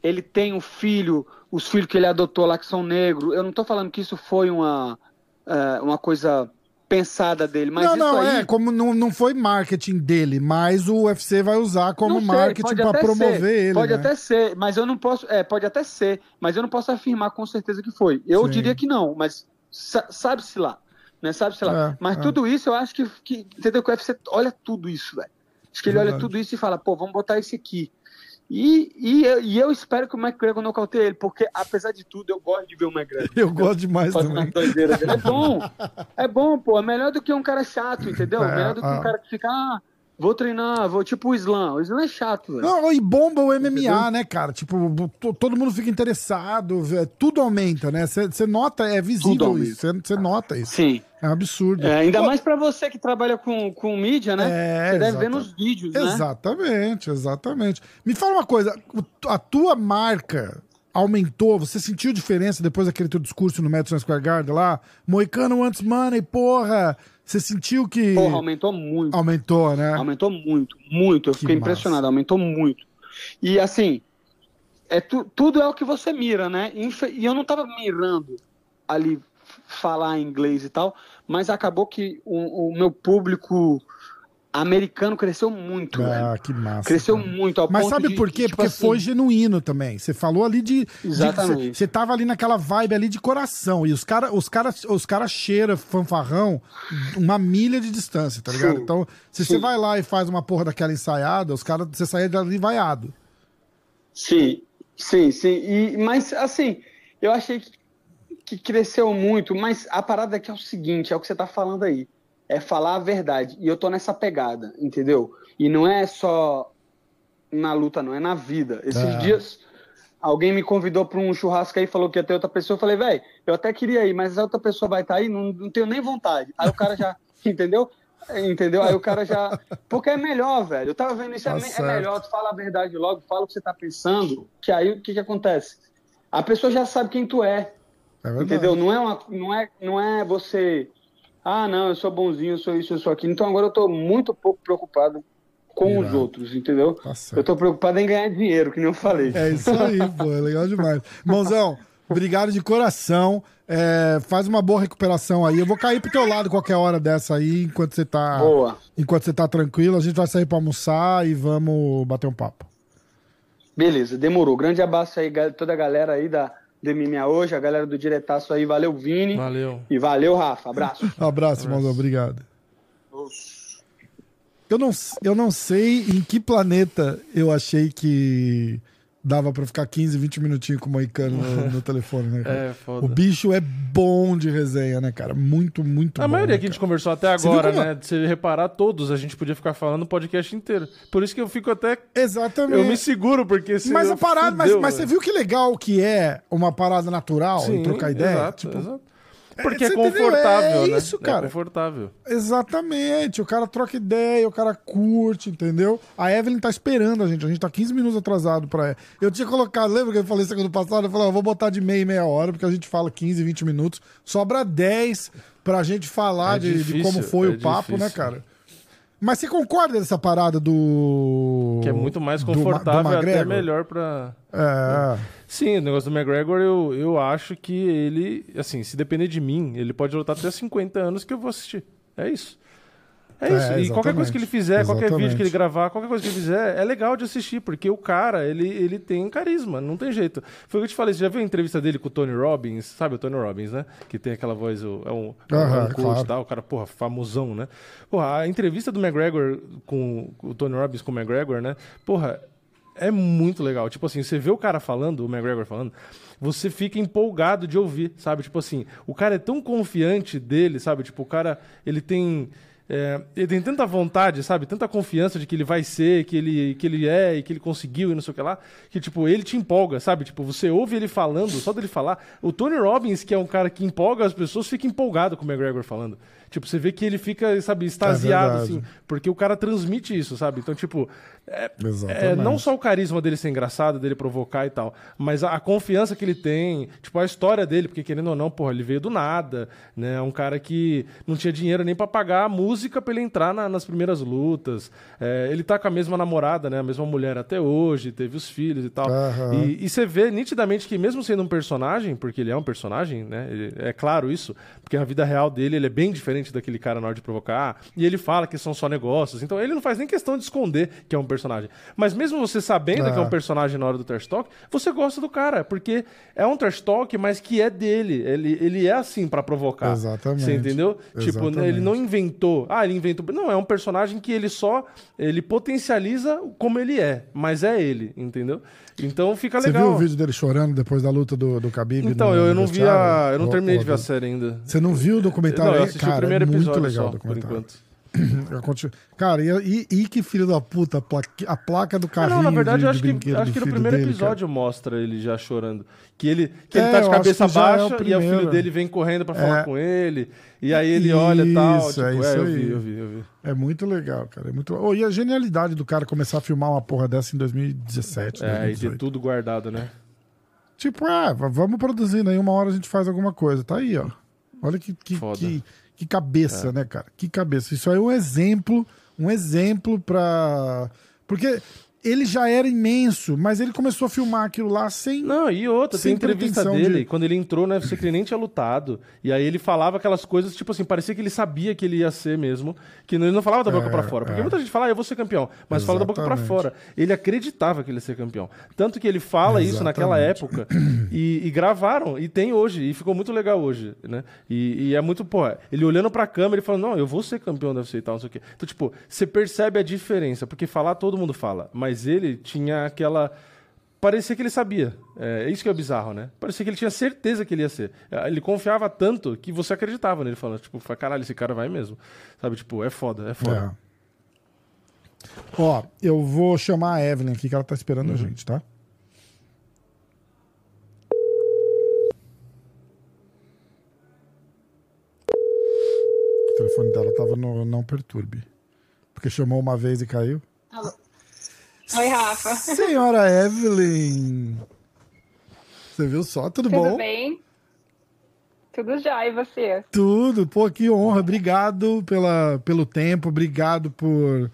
ele tem um filho, os filhos que ele adotou lá que são negros. Eu não tô falando que isso foi uma, é, uma coisa pensada dele. Mas não, não, aí, é, como não, não foi marketing dele, mas o UFC vai usar como sei, marketing até promover ser, ele. Pode né? até ser, mas eu não posso. É, pode até ser, mas eu não posso afirmar com certeza que foi. Eu Sim. diria que não, mas sabe-se lá. Né, sabe-se lá. É, mas é. tudo isso eu acho que, que. Entendeu? Que o UFC olha tudo isso, velho. Acho que ele olha Verdade. tudo isso e fala, pô, vamos botar esse aqui. E, e, eu- e eu espero que o McGregor nocauteie ele, porque apesar de tudo, eu gosto de ver o McGregor. Eu gosto demais também. É bom. É bom, pô. É melhor do que um cara chato, entendeu? É, melhor do que é. um cara que fica, ah, vou treinar, vou tipo o Slam. O Slam é chato, velho. Não, e bomba o MMA, Entendeu? né, cara? Tipo, to- todo mundo fica interessado, vê- tudo aumenta, né? Você nota, é visível isso, você nota isso. Sim. É um absurdo. É, ainda Pô, mais pra você que trabalha com, com mídia, né? É, você deve exato. ver nos vídeos, né? Exatamente, exatamente. Me fala uma coisa, a tua marca aumentou, você sentiu diferença depois daquele teu discurso no Madison Square Garden lá? Moicano wants money, porra! Você sentiu que Porra, aumentou muito. aumentou, né? Aumentou muito, muito. Eu Que fiquei massa. impressionado, aumentou muito. E assim, é tu- tudo é o que você mira, né? E eu não tava mirando ali falar inglês e tal, mas acabou que o, o meu público americano cresceu muito, velho. Ah, que massa. Cresceu cara. muito. Mas sabe de- por quê? tipo Porque assim, foi genuíno também. Você falou ali de. Exatamente. Você tava ali naquela vibe ali de coração. E os caras os cara, os cara cheira fanfarrão uma milha de distância, tá ligado? Sim. Então, se você vai lá e faz uma porra daquela ensaiada, os caras, você sai dali vaiado. Sim, sim, sim. E, mas, assim, eu achei que, que cresceu muito, mas a parada aqui é o seguinte, é o que você tá falando aí. É falar a verdade. E eu tô nessa pegada, entendeu? E não é só na luta, não, é na vida. Esses É. dias, alguém me convidou para um churrasco aí, falou que ia ter outra pessoa. Eu falei, velho, eu até queria ir, mas a outra pessoa vai estar aí, não, não tenho nem vontade. Aí o cara já, entendeu? Entendeu? Aí o cara já. Porque é melhor, velho. Eu tava vendo isso, é, Tá é certo. melhor, tu fala a verdade logo, fala o que você tá pensando, que aí o que que acontece? A pessoa já sabe quem tu é, É entendeu? Não é, uma, não, é, não é você. Ah, não, eu sou bonzinho, eu sou isso, eu sou aquilo. Então agora eu tô muito pouco preocupado com os Irado. outros, entendeu? Tá. Eu tô preocupado em ganhar dinheiro, que nem eu falei. É isso aí, pô, é legal demais. Mãozão, obrigado de coração. É, faz uma boa recuperação aí. Eu vou cair pro teu lado qualquer hora dessa aí, enquanto você tá. Boa. Enquanto você tá tranquilo, a gente vai sair pra almoçar e vamos bater um papo. Beleza, demorou. Grande abraço aí, toda a galera aí da do MMA hoje, a galera do Diretaço aí. Valeu, Vini. Valeu. E valeu, Rafa. Abraço. Abraço, irmãozão. Obrigado. Eu não, eu não sei em que planeta eu achei que dava pra ficar 15, 20 minutinhos com o Moicano no, no telefone, né, cara? É, foda. O bicho é bom de resenha, né, cara? Muito, muito A bom. maioria né, que a gente conversou até Você agora, como- né? De você reparar, todos a gente podia ficar falando o podcast inteiro. Por isso que eu fico até. Exatamente. Eu me seguro, porque se. Mas eu a parada, mas, fudeu, mas você velho. viu que legal que é uma parada natural Sim, e trocar ideia? Exato, Tipo, exato. Porque é, você entendeu? confortável, É né? isso, cara. É confortável. Exatamente, o cara troca ideia, o cara curte, entendeu? A Evelyn tá esperando a gente, a gente tá 15 minutos atrasado pra ela. Eu tinha colocado, lembra que eu falei segundo passado? Eu falei, ó, vou botar de meia e meia hora, porque a gente fala 15, 20 minutos, sobra 10 pra gente falar É de, de difícil, como foi é o papo, né, difícil. cara? Mas você concorda dessa parada do. Que é muito mais confortável e até melhor pra. É. Sim, o negócio do McGregor, eu, eu acho que ele, assim, se depender de mim, ele pode lutar até 50 anos que eu vou assistir. É isso. É É, isso. e qualquer coisa que ele fizer, qualquer exatamente. vídeo que ele gravar, qualquer coisa que ele fizer, é legal de assistir, porque o cara, ele, ele tem carisma, não tem jeito. Foi o que eu te falei, você já viu a entrevista dele com o Tony Robbins? Sabe o Tony Robbins, né? Que tem aquela voz, o- é um, é Aham, um coach claro. tal, o cara, porra, famosão, né? Porra, a entrevista do McGregor com, com o Tony Robbins com o McGregor, né? Porra, é muito legal. Tipo assim, você vê o cara falando, o McGregor falando, você fica empolgado de ouvir, sabe? Tipo assim, o cara é tão confiante dele, sabe? Tipo, o cara, ele tem. É, ele tem tanta vontade, sabe? Tanta confiança de que ele vai ser, que ele, que ele é e que ele conseguiu e não sei o que lá, que, tipo, ele te empolga, sabe? Tipo, você ouve ele falando, só dele falar. O Tony Robbins, que é um cara que empolga as pessoas, fica empolgado com o McGregor falando. Tipo, você vê que ele fica, sabe, extasiado, verdade. assim, porque o cara transmite isso, sabe? Então, tipo, é, é, não só o carisma dele ser engraçado, dele provocar e tal, mas a, a confiança que ele tem, tipo, a história dele, porque querendo ou não, porra, ele veio do nada, né? É um cara que não tinha dinheiro nem pra pagar a música pra ele entrar na- nas primeiras lutas. É, ele tá com a mesma namorada, né? A mesma mulher até hoje, teve os filhos e tal. Aham. E, e você vê nitidamente que mesmo sendo um personagem, porque ele é um personagem, né? Ele- é claro isso, porque a vida real dele ele é bem diferente diferente daquele cara na hora de provocar. E ele fala que são só negócios. Então ele não faz nem questão de esconder que é um personagem. Mas mesmo você sabendo É. que é um personagem na hora do trash talk, você gosta do cara. Porque é um trash talk, mas que é dele. Ele, ele é assim pra provocar. Exatamente. Você entendeu? Tipo, Exatamente. ele não inventou. Ah, ele inventou. Não, é um personagem que ele só. Ele potencializa como ele é. Mas é ele, entendeu? Então fica Você legal. viu o vídeo dele chorando depois da luta do, do Khabib? Então, no- eu, não vi a. Eu não terminei de ver a série ainda. Você não viu o documentário? Não, eu assisti Cara, o primeiro é episódio muito legal só, por enquanto. Cara, e, e- e que filho da puta, a placa, a placa do carrinho não, na verdade, de, eu acho que, acho que no primeiro dele, episódio mostra ele já chorando. Que ele, que É, ele tá de cabeça é baixa e aí o filho dele vem correndo pra falar É. com ele. E aí ele olha e tal. Isso, Tipo, é é, isso eu vi, eu vi, eu vi. cara. É muito legal, cara. É muito... Oh, e a genialidade do cara começar a filmar uma porra dessa em 2017, É, e ter 2018. tudo guardado, né? Tipo, é, vamos produzindo aí, uma hora a gente faz alguma coisa. Tá aí, ó. Olha que, que, Foda. que, que cabeça, né, cara? Que cabeça. Isso aí é um exemplo, um exemplo pra. Porque ele já era imenso, mas ele começou a filmar aquilo lá sem. Não, e outra, Sem tem entrevista dele, de- quando ele entrou no UFC que ele nem tinha lutado. E aí ele falava aquelas coisas, tipo assim, parecia que ele sabia que ele ia ser mesmo. Que ele não falava da boca É, pra fora. Porque é. muita gente fala, ah, eu vou ser campeão. Mas fala da boca pra Exatamente. fora. Ele acreditava que ele ia ser campeão. Tanto que ele fala isso naquela Exatamente. época. E, e gravaram, e tem hoje. E ficou muito legal hoje, né? E, e é muito, pô, ele olhando pra câmera e falando, não, eu vou ser campeão da UFC e tal, não sei o quê. Então, tipo, você percebe a diferença. Porque falar todo mundo fala. Mas ele tinha aquela parecia que ele sabia. É isso que é bizarro, né? Parecia que ele tinha certeza que ele ia ser. É, Ele confiava tanto que você acreditava nele, falando, tipo, caralho, esse cara vai mesmo. Sabe, tipo, é foda, é foda. É. Ó, eu vou chamar a Evelyn aqui, que ela tá esperando a gente, tá? O telefone dela tava no não perturbe. Porque chamou uma vez e caiu. Oi, Rafa. Senhora Evelyn! Você viu só? Tudo, Tudo bom? bem? Tudo já, e você? Tudo. Pô, que honra. Obrigado pela, pelo tempo. Obrigado por,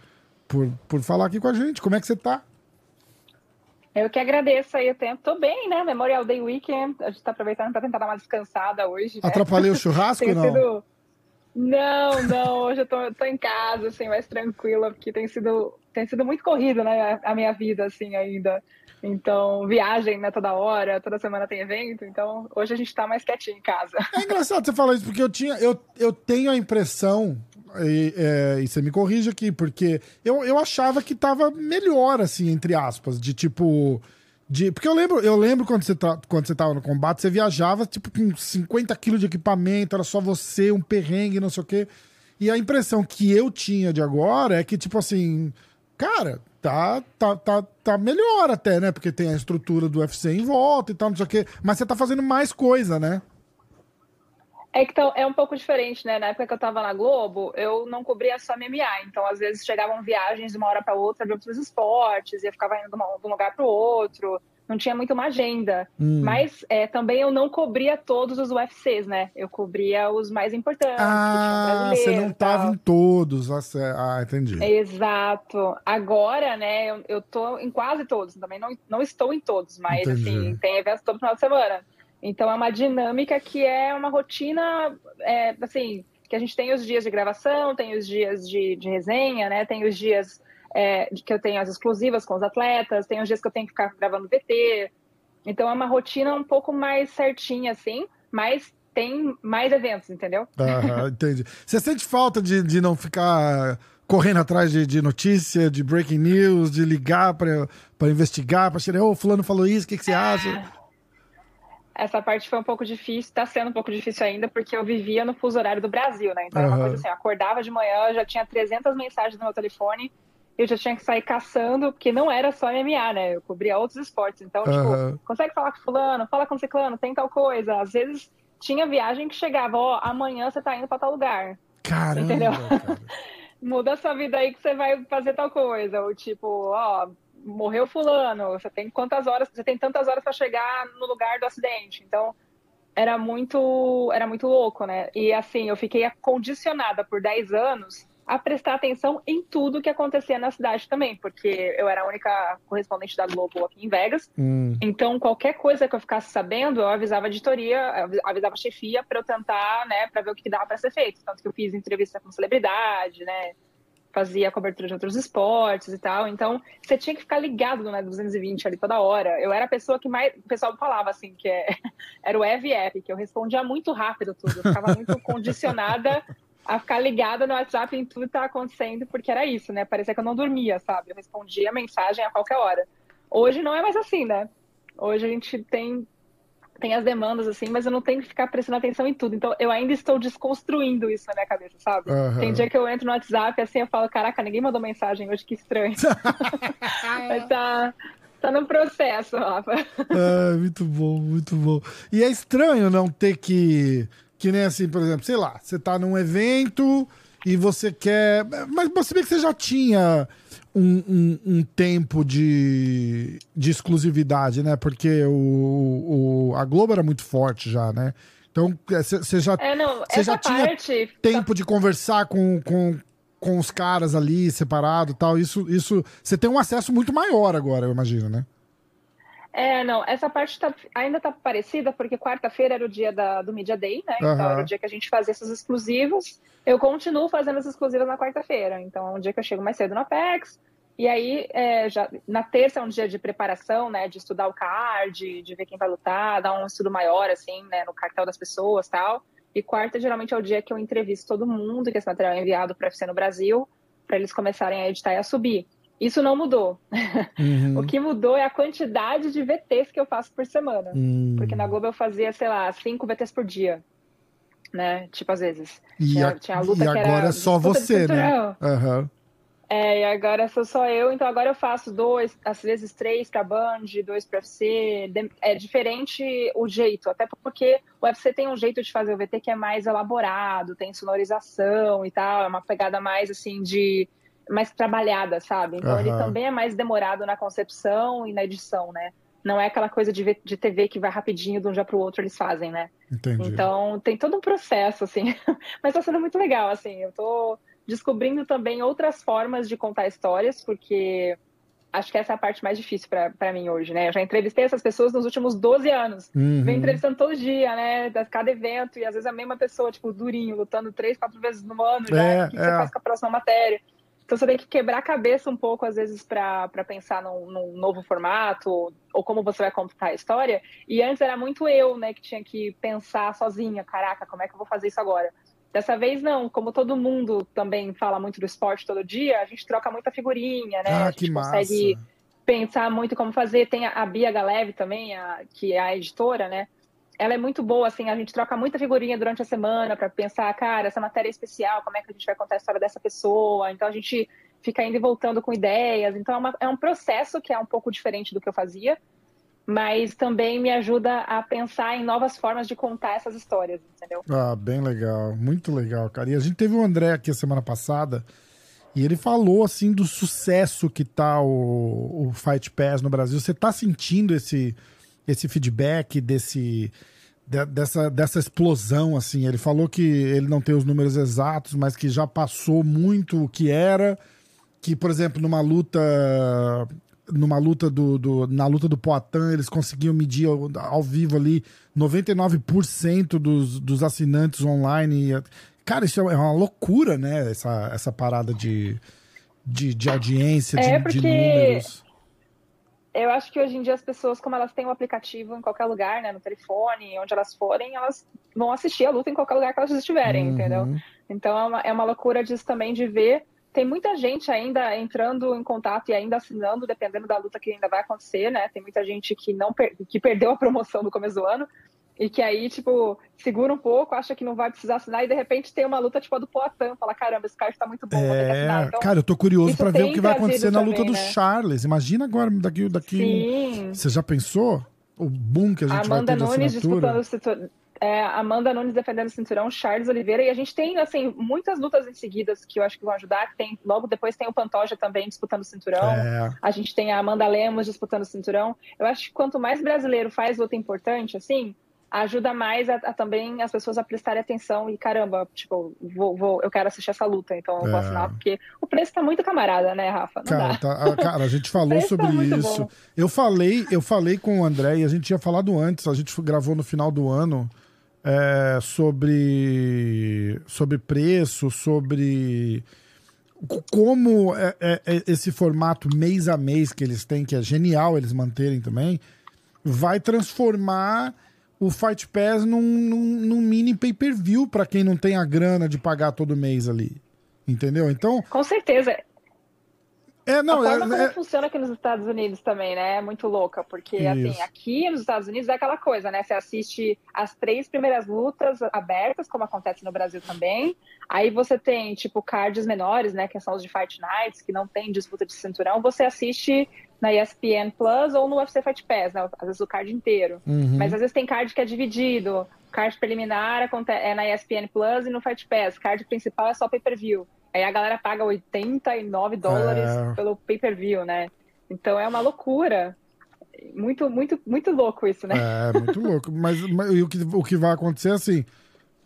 por, por falar aqui com a gente. Como é que você tá? Eu que agradeço aí o tempo. Tô bem, né? Memorial Day Weekend. A gente tá aproveitando pra tentar dar uma descansada hoje. Né? Atrapalhei o churrasco não? sido. Não, não. Hoje eu tô, tô em casa, assim, mais tranquila, porque tem sido, tem sido muito corrido, né? A, minha vida, assim, ainda. Então, viagem, né? Toda hora, toda semana tem evento. Então, hoje a gente tá mais quietinho em casa. É engraçado você falar isso, porque eu, tinha, eu, eu tenho a impressão, e, é, e você me corrige aqui, porque eu, eu achava que tava melhor, assim, entre aspas, de tipo. De, porque eu lembro, eu lembro quando você, tá, quando você tava no combate, você viajava tipo com 50 quilos de equipamento, era só você, um perrengue, não sei o quê. E a impressão que eu tinha de agora é que, tipo assim, cara, tá, tá, tá, tá melhor até, né? Porque tem a estrutura do UFC em volta e tal, não sei o quê. Mas você tá fazendo mais coisa, né? É que então, é um pouco diferente, né? Na época que eu tava na Globo, eu não cobria só MMA. Então, às vezes, chegavam viagens de uma hora para outra de outros esportes, e eu ficava indo de, de um lugar para o outro. Não tinha muito uma agenda. Hum. Mas é, também eu não cobria todos os UFCs, né? Eu cobria os mais importantes. Ah, você não brasileiro, tava em todos. Ah, Ah, entendi. Exato. Agora, né, eu, eu tô em quase todos. Também não, não estou em todos, mas Entendi. assim, tem eventos todo final de semana. Então é uma dinâmica que é uma rotina, é, assim, que a gente tem os dias de gravação, tem os dias de, de resenha, né? Tem os dias é, de que eu tenho as exclusivas com os atletas, tem os dias que eu tenho que ficar gravando VT. Então é uma rotina um pouco mais certinha, assim, mas tem mais eventos, entendeu? Aham, entendi. Você sente falta de, de não ficar correndo atrás de, de notícia, de breaking news, de ligar pra investigar, pra tirar, ô, fulano falou isso, o que, que você acha? Essa parte foi um pouco difícil, tá sendo um pouco difícil ainda, porque eu vivia no fuso horário do Brasil, né? Então é uma Aham. coisa assim, eu acordava de manhã, já tinha 300 mensagens no meu telefone, eu já tinha que sair caçando, porque não era só MMA, né? Eu cobria outros esportes. Então, Aham. tipo, consegue falar com fulano, fala com ciclano, tem tal coisa. Às vezes tinha viagem que chegava, ó, amanhã você tá indo pra tal lugar. Caramba, Entendeu? cara. Muda sua vida aí que você vai fazer tal coisa. Ou tipo, ó, morreu fulano, você tem quantas horas, você tem tantas horas para chegar no lugar do acidente. Então, era muito, era muito louco, né? E assim, eu fiquei condicionada por 10 anos a prestar atenção em tudo que acontecia na cidade também, porque eu era a única correspondente da Globo aqui em Vegas. Hum. Então, qualquer coisa que eu ficasse sabendo, eu avisava a editoria, avisava a chefia para eu tentar, né, para ver o que dava para ser feito. Tanto que eu fiz entrevista com celebridade, né, fazia cobertura de outros esportes e tal. Então, você tinha que ficar ligado no 220 ali toda hora. Eu era a pessoa que mais. O pessoal falava assim, que é... era o EV que eu respondia muito rápido tudo. Eu ficava muito condicionada a ficar ligada no WhatsApp em tudo que estava acontecendo, porque era isso, né? Parecia que eu não dormia, sabe? Eu respondia a mensagem a qualquer hora. Hoje não é mais assim, né? Hoje a gente tem tem as demandas, assim, mas eu não tenho que ficar prestando atenção em tudo. Então, eu ainda estou desconstruindo isso na minha cabeça, sabe? Uhum. Tem dia que eu entro no WhatsApp, assim, eu falo, caraca, ninguém mandou mensagem hoje, que estranho. mas tá, tá no processo, Rafa. É, muito bom, muito bom. E é estranho não ter que, que nem assim, por exemplo, sei lá, você tá num evento e você quer... Mas você vê que você já tinha um, um, um, tempo de, de exclusividade, né? Porque o, o, a Globo era muito forte já, né? Então, você é, já, é, não, já tinha parte... tempo de conversar com, com, com os caras ali separado tal. Isso, isso. Você tem um acesso muito maior agora, eu imagino, né? É, não, essa parte tá, ainda tá parecida, porque quarta-feira era o dia da, do Media Day, né? Uhum. Então era o dia que a gente fazia esses exclusivos. Eu continuo fazendo as exclusivas na quarta-feira. Então é um dia que eu chego mais cedo no Apex. E aí, é, já, na terça é um dia de preparação, né? De estudar o card, de ver quem vai lutar, dar um estudo maior, assim, né? No cartel das pessoas tal. E quarta, geralmente, é o dia que eu entrevisto todo mundo, que esse material é enviado para o UFC no Brasil, para eles começarem a editar e a subir. Isso não mudou. Uhum. o que mudou é a quantidade de VTs que eu faço por semana. Uhum. Porque na Globo eu fazia, sei lá, cinco VTs por dia. Né? Tipo, às vezes. E, tinha, a, tinha a luta e agora é só você, né? Uhum. É, e agora sou só eu, então agora eu faço dois, às vezes três para Band, dois para UFC. É diferente o jeito, até porque o UFC tem um jeito de fazer o VT que é mais elaborado, tem sonorização e tal, é uma pegada mais assim de mais trabalhada, sabe? Então uhum. ele também é mais demorado na concepção e na edição, né? Não é aquela coisa de, de TV que vai rapidinho de um dia para o outro eles fazem, né? Entendi. Então tem todo um processo, assim. Mas tá sendo muito legal, assim. Eu tô descobrindo também outras formas de contar histórias, porque acho que essa é a parte mais difícil para mim hoje, né? Eu já entrevistei essas pessoas nos últimos 12 anos. Uhum. Venho entrevistando todo dia, né? Cada evento, e às vezes a mesma pessoa, tipo, durinho, lutando três, quatro vezes no ano, já, é, o que é. você faz com a próxima matéria? Então você tem que quebrar a cabeça um pouco, às vezes, para pensar num, num, novo formato, ou, ou, como você vai contar a história. E antes era muito eu, né, que tinha que pensar sozinha, caraca, como é que eu vou fazer isso agora? Dessa vez não, como todo mundo também fala muito do esporte todo dia, a gente troca muita figurinha, né? Ah, a gente consegue massa. pensar muito como fazer. Tem a Bia Galeve também, a, que é a editora, né? Ela é muito boa, assim, a gente troca muita figurinha durante a semana para pensar, cara, essa matéria é especial, como é que a gente vai contar a história dessa pessoa? Então a gente fica indo e voltando com ideias. Então é, uma, é um processo que é um pouco diferente do que eu fazia, mas também me ajuda a pensar em novas formas de contar essas histórias, entendeu? Ah, bem legal, muito legal, cara. E a gente teve o André aqui a semana passada. E ele falou assim do sucesso que tá o, o Fight Pass no Brasil. Você tá sentindo esse, esse feedback desse dessa, dessa explosão assim. Ele falou que ele não tem os números exatos mas que já passou muito o que era que por exemplo numa luta numa luta do, do na luta do Poitin eles conseguiam medir ao, ao vivo ali 99% dos, dos assinantes online. Cara isso é uma loucura né essa, essa parada de, de, de audiência é de, de números eu acho que hoje em dia as pessoas, como elas têm o um aplicativo em qualquer lugar, né, no telefone, onde elas forem, elas vão assistir a luta em qualquer lugar que elas estiverem, uhum. entendeu? Então é uma, é uma loucura disso também de ver. Tem muita gente ainda entrando em contato e ainda assinando, dependendo da luta que ainda vai acontecer, né? Tem muita gente que não per que perdeu a promoção no começo do ano, e que aí, tipo, segura um pouco, acha que não vai precisar assinar e de repente tem uma luta tipo a do Poitin, fala, caramba, esse card tá muito bom, é... Então, cara, eu tô curioso para ver o que vai acontecer na luta também, do né? Charles. Imagina agora, daqui, daqui. Sim. Você já pensou? O boom que a gente Amanda vai ter Nunes disputando o é, Amanda Nunes defendendo o cinturão, Charles Oliveira, e a gente tem, assim, muitas lutas em seguidas que eu acho que vão ajudar. Tem, logo depois tem o Pantoja também disputando o cinturão. É. A gente tem a Amanda Lemos disputando o cinturão. Eu acho que quanto mais brasileiro faz luta importante, assim, ajuda mais a, a, também as pessoas a prestarem atenção e caramba, tipo, vou, vou, eu quero assistir essa luta, então eu vou é. assinar, porque o preço tá muito camarada, né, Rafa? Não cara, tá, cara, a gente falou tá sobre tá isso. Bom. Eu falei, eu falei com o André e a gente tinha falado antes, a gente gravou no final do ano é, sobre, sobre preço, sobre como é, é, é, esse formato mês a mês que eles têm, que é genial eles manterem também, vai transformar o Fight Pass num, num, num mini pay-per-view para quem não tem a grana de pagar todo mês ali. Entendeu? Então. Com certeza. É, não, a forma é, como é... funciona aqui nos Estados Unidos também, né? É muito louca, porque assim, assim, aqui nos Estados Unidos é aquela coisa, né? Você assiste as três primeiras lutas abertas, como acontece no Brasil também. Aí você tem, tipo, cards menores, né? Que são os de Fight Nights, que não tem disputa de cinturão. Você assiste na ESPN Plus ou no UFC Fight Pass, né? Às vezes o card inteiro. Uhum. Mas às vezes tem card que é dividido. Card preliminar é na ESPN Plus e no Fight Pass. Card principal é só pay-per-view. Aí a galera paga 89 dólares é... pelo pay-per-view, né? Então é uma loucura. Muito, muito, muito louco isso, né? É, muito louco. Mas, mas o, que, o que vai acontecer é assim: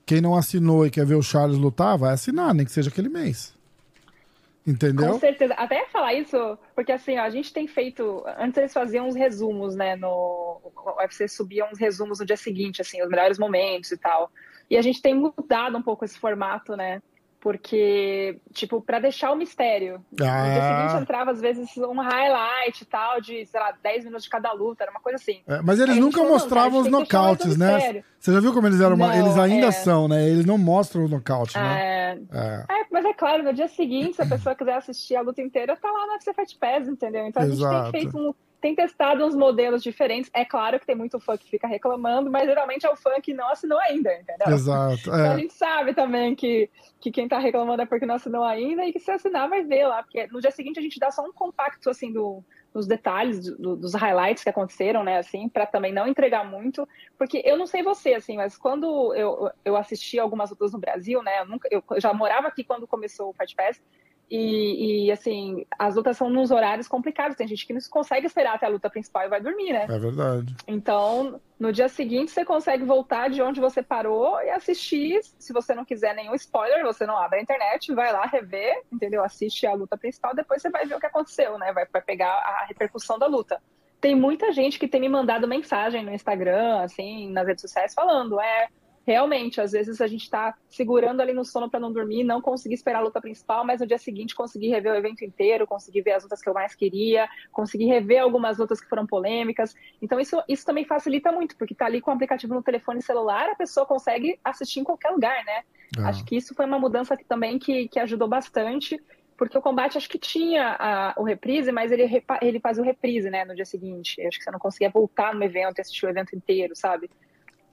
quem não assinou e quer ver o Charles lutar, vai assinar, nem que seja aquele mês. Entendeu? Com certeza. Até falar isso, porque assim, ó, a gente tem feito. Antes eles faziam uns resumos, né? No o UFC subia uns resumos no dia seguinte, assim, os melhores momentos e tal. E a gente tem mudado um pouco esse formato, né? Porque, tipo, para deixar o mistério. Ah. No dia ah. seguinte entrava, às vezes, um highlight e tal, de, sei lá, 10 minutos de cada luta, era uma coisa assim. É, mas eles nunca mostravam os nocautes, né? Você já viu como eles eram? Não, eles ainda é... são, né? Eles não mostram o nocaute, né? É... é... é... mas é claro, no dia seguinte, se a pessoa quiser assistir a luta inteira, tá lá no UFC Fight Pass, entendeu? Então a gente tem feito um tem testado uns modelos diferentes. É claro que tem muito fã que fica reclamando, mas geralmente é o fã que não assinou ainda, entendeu? Exato. Então é. a gente sabe também que, que quem tá reclamando é porque não assinou ainda e que se assinar vai ver lá, porque no dia seguinte a gente dá só um compacto assim do, dos detalhes, do, dos highlights que aconteceram, né, assim, para também não entregar muito, porque eu não sei você, assim, mas quando eu, eu assisti algumas lutas no Brasil, né, eu, nunca, eu já morava aqui quando começou o Fight Pass, e, e, assim, as lutas são nos horários complicados. Tem gente que não consegue esperar até a luta principal e vai dormir, né? É verdade. Então, no dia seguinte, você consegue voltar de onde você parou e assistir. Se você não quiser nenhum spoiler, você não abre a internet, vai lá rever, entendeu? Assiste a luta principal, depois você vai ver o que aconteceu, né? Vai, vai pegar a repercussão da luta. Tem muita gente que tem me mandado mensagem no Instagram, assim, nas redes sociais, falando: é, realmente, às vezes a gente está segurando ali no sono para não dormir, não conseguir esperar a luta principal, mas no dia seguinte conseguir rever o evento inteiro, conseguir ver as lutas que eu mais queria, conseguir rever algumas lutas que foram polêmicas. Então isso, isso também facilita muito, porque tá ali com o aplicativo no telefone celular, a pessoa consegue assistir em qualquer lugar, né? Ah. Acho que isso foi uma mudança que, também que, que ajudou bastante, porque o combate acho que tinha a, o reprise, mas ele, ele faz o reprise, né, no dia seguinte. Acho que você não conseguia voltar no evento e assistir o evento inteiro, sabe?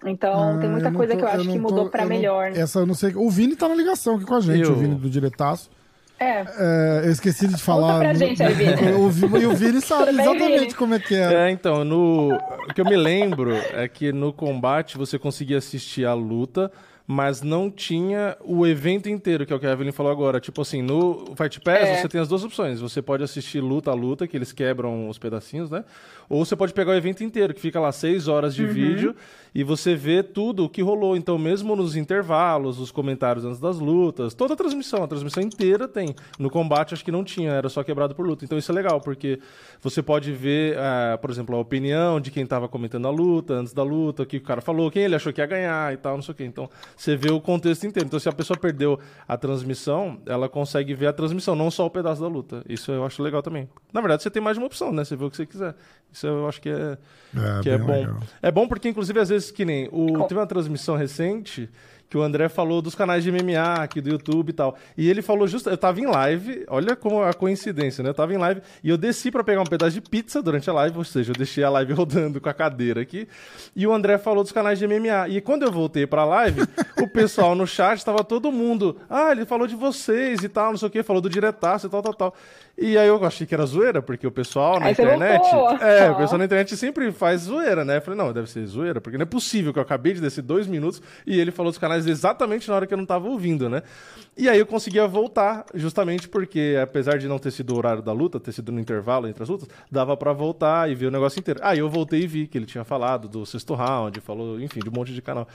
Então ah, tem muita coisa tô, que eu acho eu que mudou para melhor. Né? Essa eu não sei. O Vini tá na ligação aqui com a gente, eu... o Vini do Diretaço. É. é. eu esqueci de falar. Conta pra gente aí, Vini. O, e o Vini sabe bem, exatamente Vini? como é que é. É, então, no, o que eu me lembro é que no combate você conseguia assistir a luta, mas não tinha o evento inteiro, que é o que a Evelyn falou agora. Tipo assim, no Fight Pass é. você tem as duas opções. Você pode assistir luta a luta, que eles quebram os pedacinhos, né? Ou você pode pegar o evento inteiro, que fica lá seis horas de uhum. vídeo e você vê tudo o que rolou. Então, mesmo nos intervalos, os comentários antes das lutas, toda a transmissão, a transmissão inteira tem. No combate, acho que não tinha, era só quebrado por luta. Então, isso é legal, porque você pode ver, uh, por exemplo, a opinião de quem estava comentando a luta, antes da luta, o que o cara falou, quem ele achou que ia ganhar e tal, não sei o quê. Então, você vê o contexto inteiro. Então, se a pessoa perdeu a transmissão, ela consegue ver a transmissão, não só o pedaço da luta. Isso eu acho legal também. Na verdade, você tem mais de uma opção, né? Você vê o que você quiser. Isso eu acho que é, é que é bom. Legal. É bom porque, inclusive, às vezes, que nem. O, teve uma transmissão recente que o André falou dos canais de MMA aqui do YouTube e tal. E ele falou justo, eu tava em live, olha como a coincidência, né? Eu tava em live e eu desci para pegar um pedaço de pizza durante a live, ou seja, eu deixei a live rodando com a cadeira aqui. E o André falou dos canais de MMA. E quando eu voltei para a live, o pessoal no chat tava todo mundo, ah, ele falou de vocês e tal, não sei o quê, falou do diretaço e tal, tal, tal. E aí eu achei que era zoeira, porque o pessoal na Aí internet. É, o pessoal na internet sempre faz zoeira, né? Eu falei, não, deve ser zoeira, porque não é possível que eu acabei de descer dois minutos e ele falou dos canais exatamente na hora que eu não tava ouvindo, né? E aí eu conseguia voltar, justamente porque, apesar de não ter sido o horário da luta, ter sido no intervalo entre as lutas, dava pra voltar e ver o negócio inteiro. Aí eu voltei e vi que ele tinha falado do sexto round, falou, enfim, de um monte de canal.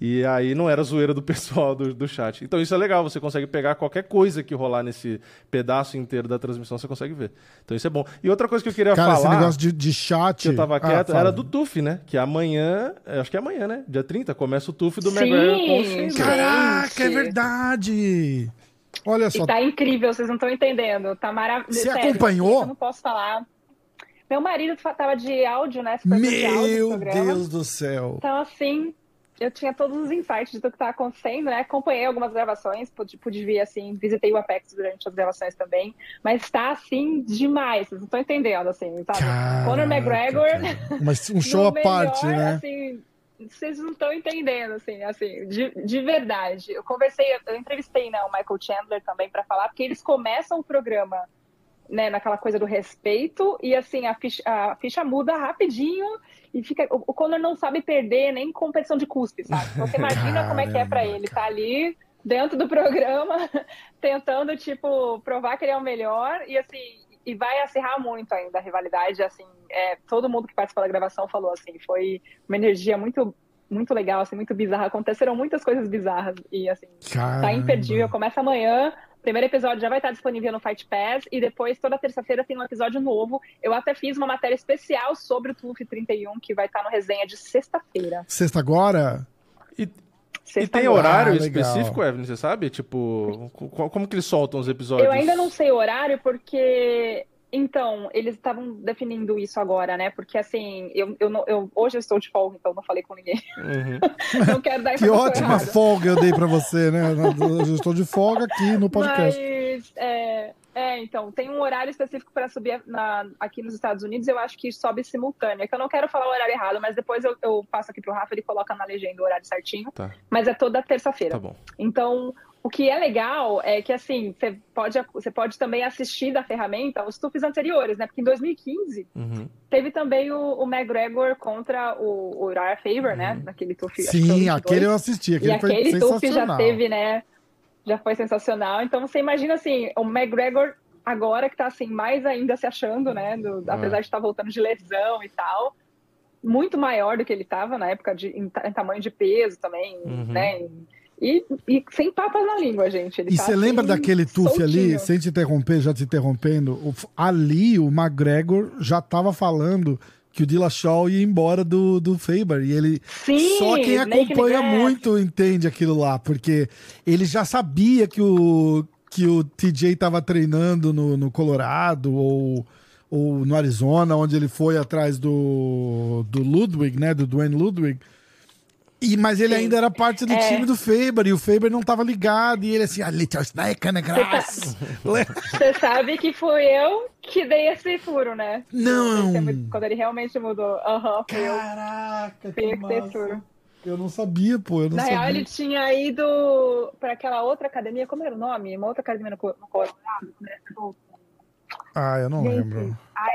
E aí não era zoeira do pessoal do, do chat. Então isso é legal, você consegue pegar qualquer coisa que rolar nesse pedaço inteiro da transmissão, você consegue ver. Então isso é bom. E outra coisa que eu queria Cara, esse falar negócio de, de chat. que eu tava Ah, quieto, fala. era do TUF, né? Que amanhã, acho que é amanhã, né? Dia 30, começa o TUF do Sim, McGregor com o Fraser. gente. Caraca, é verdade! Olha só. E tá incrível, vocês não estão entendendo. Tá maravilhoso. Você Sério, acompanhou? Eu não posso falar. Meu marido tava de áudio, né? super de áudio Meu. Deus do céu. Então, assim, eu tinha todos os insights de tudo que tava acontecendo, né? Acompanhei algumas gravações, pude, pude vir, assim, visitei o Apex durante as gravações também. Mas tá, assim, demais. Vocês não estão entendendo, assim, sabe? Conor Caraca, McGregor... cara. Mas um show à parte, né? Assim, vocês não estão entendendo, assim, assim, de, de verdade. Eu conversei, eu entrevistei né, o Michael Chandler também para falar, porque eles começam o programa né, naquela coisa do respeito e assim a ficha, a ficha muda rapidinho e fica o, o Conor não sabe perder nem competição de cuspe, sabe? Então, Você imagina como é que é para Caramba, ele estar ali dentro do programa tentando tipo provar que ele é o melhor e assim e vai acirrar muito ainda a rivalidade, assim, é, todo mundo que participou da gravação falou assim, foi uma energia muito muito legal, assim, muito bizarra. Aconteceram muitas coisas bizarras e assim, tá Caramba. imperdível. Começa amanhã. O primeiro episódio já vai estar disponível no Fight Pass e depois toda terça-feira tem um episódio novo. Eu até fiz uma matéria especial sobre o TUF 31 que vai estar no resenha de sexta-feira. Sexta agora? E, e tem agora. horário Ah, específico, Evelyn, você sabe? Tipo, co- como que eles soltam os episódios? Eu ainda não sei o horário porque então eles estavam definindo isso agora, né? Porque assim, eu, eu, não- eu- hoje eu estou de folga, então não falei com ninguém. Uhum. não quero dar Que ótima errada. folga eu dei pra você, né? Eu estou de folga aqui no podcast. Mas, é, é, então, tem um horário específico para subir na- aqui nos Estados Unidos, eu acho que sobe simultâneo. É que eu não quero falar o horário errado, mas depois eu, eu passo aqui pro Rafa, ele coloca na legenda o horário certinho. Tá, Mas é toda terça-feira. tá bom. Então, o que é legal é que, assim, você pode, você pode também assistir da ferramenta os tufs anteriores, né? Porque em 2015 Uhum. teve também o, o McGregor contra o, o Uriah Faber, né? Naquele tuf. Sim, 22. aquele eu assisti. E Aquele foi aquele TUF já teve, né? Já foi sensacional. Então você imagina assim, o McGregor agora que tá assim, mais ainda se achando, né? do- Ah. Apesar de estar voltando de lesão e tal. Muito maior do que ele tava na época de, em, em tamanho de peso também, Uhum. né? E, e sem papas na língua, gente. Ele E tá, você lembra assim, daquele tuf ali, sem te interromper, já te interrompendo? ali o McGregor já tava falando que o Dillashaw ia embora do, do Faber. E ele. Sim, Só quem acompanha muito entende aquilo lá, porque ele já sabia que o, que o TJ tava treinando no, no Colorado ou, ou no Arizona, onde ele foi atrás do, do Ludwig, né? Do Dwayne Ludwig. E, mas ele Sim. ainda era parte do É. time do Faber, e o Faber não tava ligado, e ele assim, a little snake in the grass. Você sabe que fui eu que dei esse furo, né? Não. Esse- Quando ele realmente mudou. Aham, eu. Caraca, eu que furo. Eu não sabia, pô, eu não Na sabia. real, ele tinha ido para aquela outra academia, como era o nome? Uma outra academia no, no Colorado. né? Ah, eu não Gente, lembro. Ai,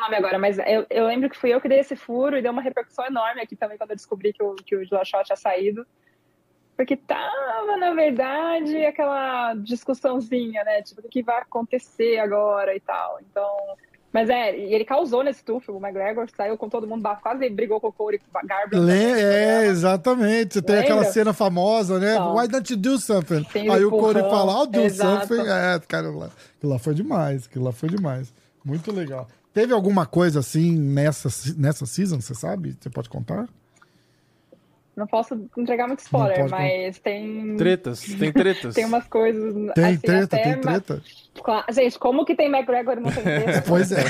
o nome agora, mas eu, eu lembro que fui eu que dei esse furo e deu uma repercussão enorme aqui também quando eu descobri que o, que o tinha saído. Porque tava, na verdade, aquela discussãozinha, né? Tipo, o que vai acontecer agora e tal. Então. Mas é, e ele causou nesse tufo, o McGregor saiu com todo mundo, quase brigou com o Corey Garbrandt. Le- é, exatamente. Você tem aquela Lembra? cena famosa, né? Então. Why don't you do something? Aí o Corey fala, I'll do exato. something. É, cara, aquilo lá foi demais. Aquilo lá foi demais. Muito legal. Teve alguma coisa assim nessa, nessa season, você sabe? Você pode contar? Não posso entregar muito spoiler, pode, mas tem. Tretas, tem tretas. Tem umas coisas. Tem assim, treta, até tem treta. Claro, Gente, como que tem McGregor e não tem treta? Pois é.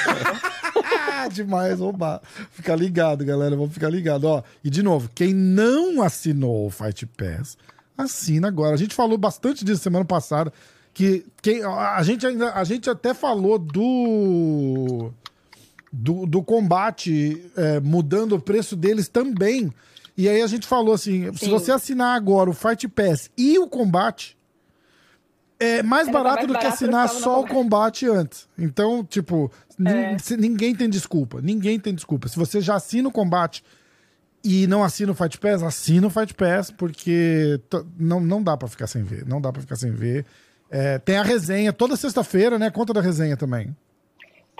Demais, roubar. Fica ligado, galera. Vamos ficar ligado. Ó, e de novo, quem não assinou o Fight Pass, assina agora. A gente falou bastante disso semana passada. Que quem, a, gente ainda, a gente até falou do. Do, do combate é, mudando o preço deles também. E aí a gente falou assim: se Sim. você assinar agora o Fight Pass e o combate, É mais Era barato mais do que barato assinar que só o combate antes. Então, tipo, É. se- ninguém tem desculpa. Ninguém tem desculpa. Se você já assina o combate e não assina o Fight Pass, assina o Fight Pass, porque não, não dá pra ficar sem ver. Não dá pra ficar sem ver. É, tem a resenha toda sexta-feira, né? Conta da resenha também.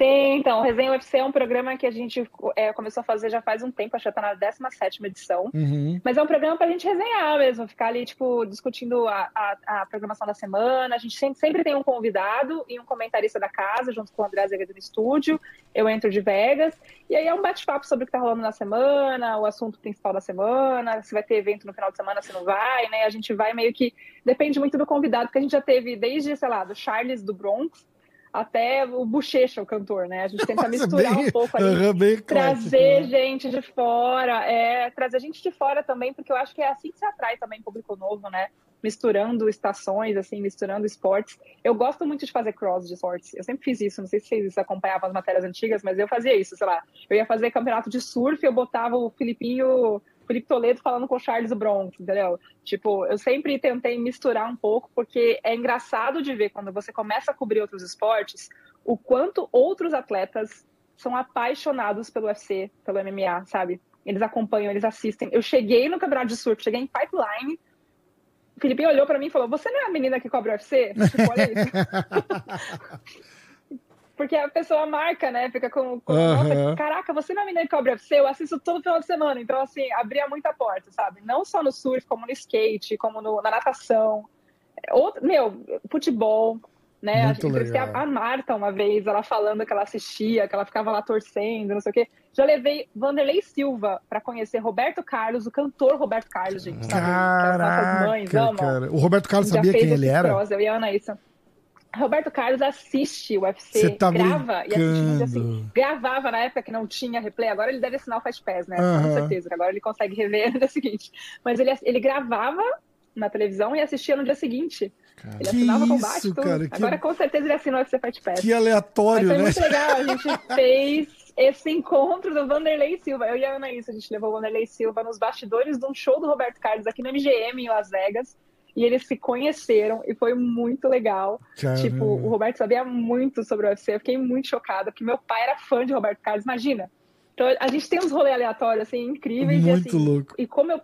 Tem, então, o Resenha UFC é um programa que a gente é, começou a fazer já faz um tempo, acho que já tá na 17 edição. Uhum. Mas é um programa pra gente resenhar mesmo, ficar ali, tipo, discutindo a, a, a programação da semana. A gente sempre, sempre tem um convidado e um comentarista da casa, junto com o André Azevedo no estúdio. Eu entro de Vegas. E aí é um bate-papo sobre o que tá rolando na semana, o assunto principal da semana, se vai ter evento no final de semana, se não vai, né? A gente vai meio que. Depende muito do convidado, porque a gente já teve desde, sei lá, do Charles do Bronx até o Bochecha, o cantor, né? A gente tenta Nossa, misturar bem- um pouco ali trazer né? gente de fora, é, trazer gente de fora também, porque eu acho que é assim que se atrai também público novo, né? Misturando estações, assim, misturando esportes. Eu gosto muito de fazer cross de esportes. Eu sempre fiz isso, não sei se vocês acompanhavam as matérias antigas, mas eu fazia isso, sei lá. Eu ia fazer campeonato de surf, eu botava o Filipinho, Felipe Toledo falando com o Charles Bronx, entendeu? Tipo, eu sempre tentei misturar um pouco, porque é engraçado de ver quando você começa a cobrir outros esportes, o quanto outros atletas são apaixonados pelo UFC, pelo MMA, sabe? Eles acompanham, eles assistem. Eu cheguei no campeonato de surf, cheguei em Pipeline. O Felipe olhou pra mim e falou: Você não é a menina que cobre UFC? Tipo, olha isso. Porque a pessoa marca, né? Fica com. com caraca, você não é a menina que cobre UFC? Eu assisto todo final de semana. Então, assim, abria muita porta, sabe? Não só no surf, como no skate, como no- na natação. Outro, meu, futebol. Né? Muito a, legal. a, a Marta uma vez, ela falando que ela assistia, que ela ficava lá torcendo, não sei o quê. Já levei Vanderlei Silva para conhecer Roberto Carlos, o cantor Roberto Carlos, gente. Sabe? Que as mães Caraca, amam. cara. O Roberto Carlos Já sabia quem ele era? cross, eu e a Anaísa. Roberto Carlos assiste o UFC, tá grava e assiste brincando. assim, gravava na época que não tinha replay, agora ele deve assinar o Fast Pass, né? Aham. Com certeza, agora ele consegue rever no dia seguinte. Mas ele, ele gravava na televisão e assistia no dia seguinte. Ele Que assinava o isso, combate, cara, que- Agora com certeza ele assina o UFC Fight Pass. Que Mas aleatório, foi né? muito legal, a gente fez esse encontro do Vanderlei Silva. Eu e a Anaísa, a gente levou o Vanderlei Silva nos bastidores de um show do Roberto Carlos aqui no MGM em Las Vegas. E eles se conheceram e foi muito legal. Caramba. Tipo, o Roberto sabia muito sobre o UFC. Eu fiquei muito chocada, porque meu pai era fã de Roberto Carlos, imagina. Então a gente tem uns rolês aleatórios, assim, incríveis. Muito e, assim, louco. E como eu.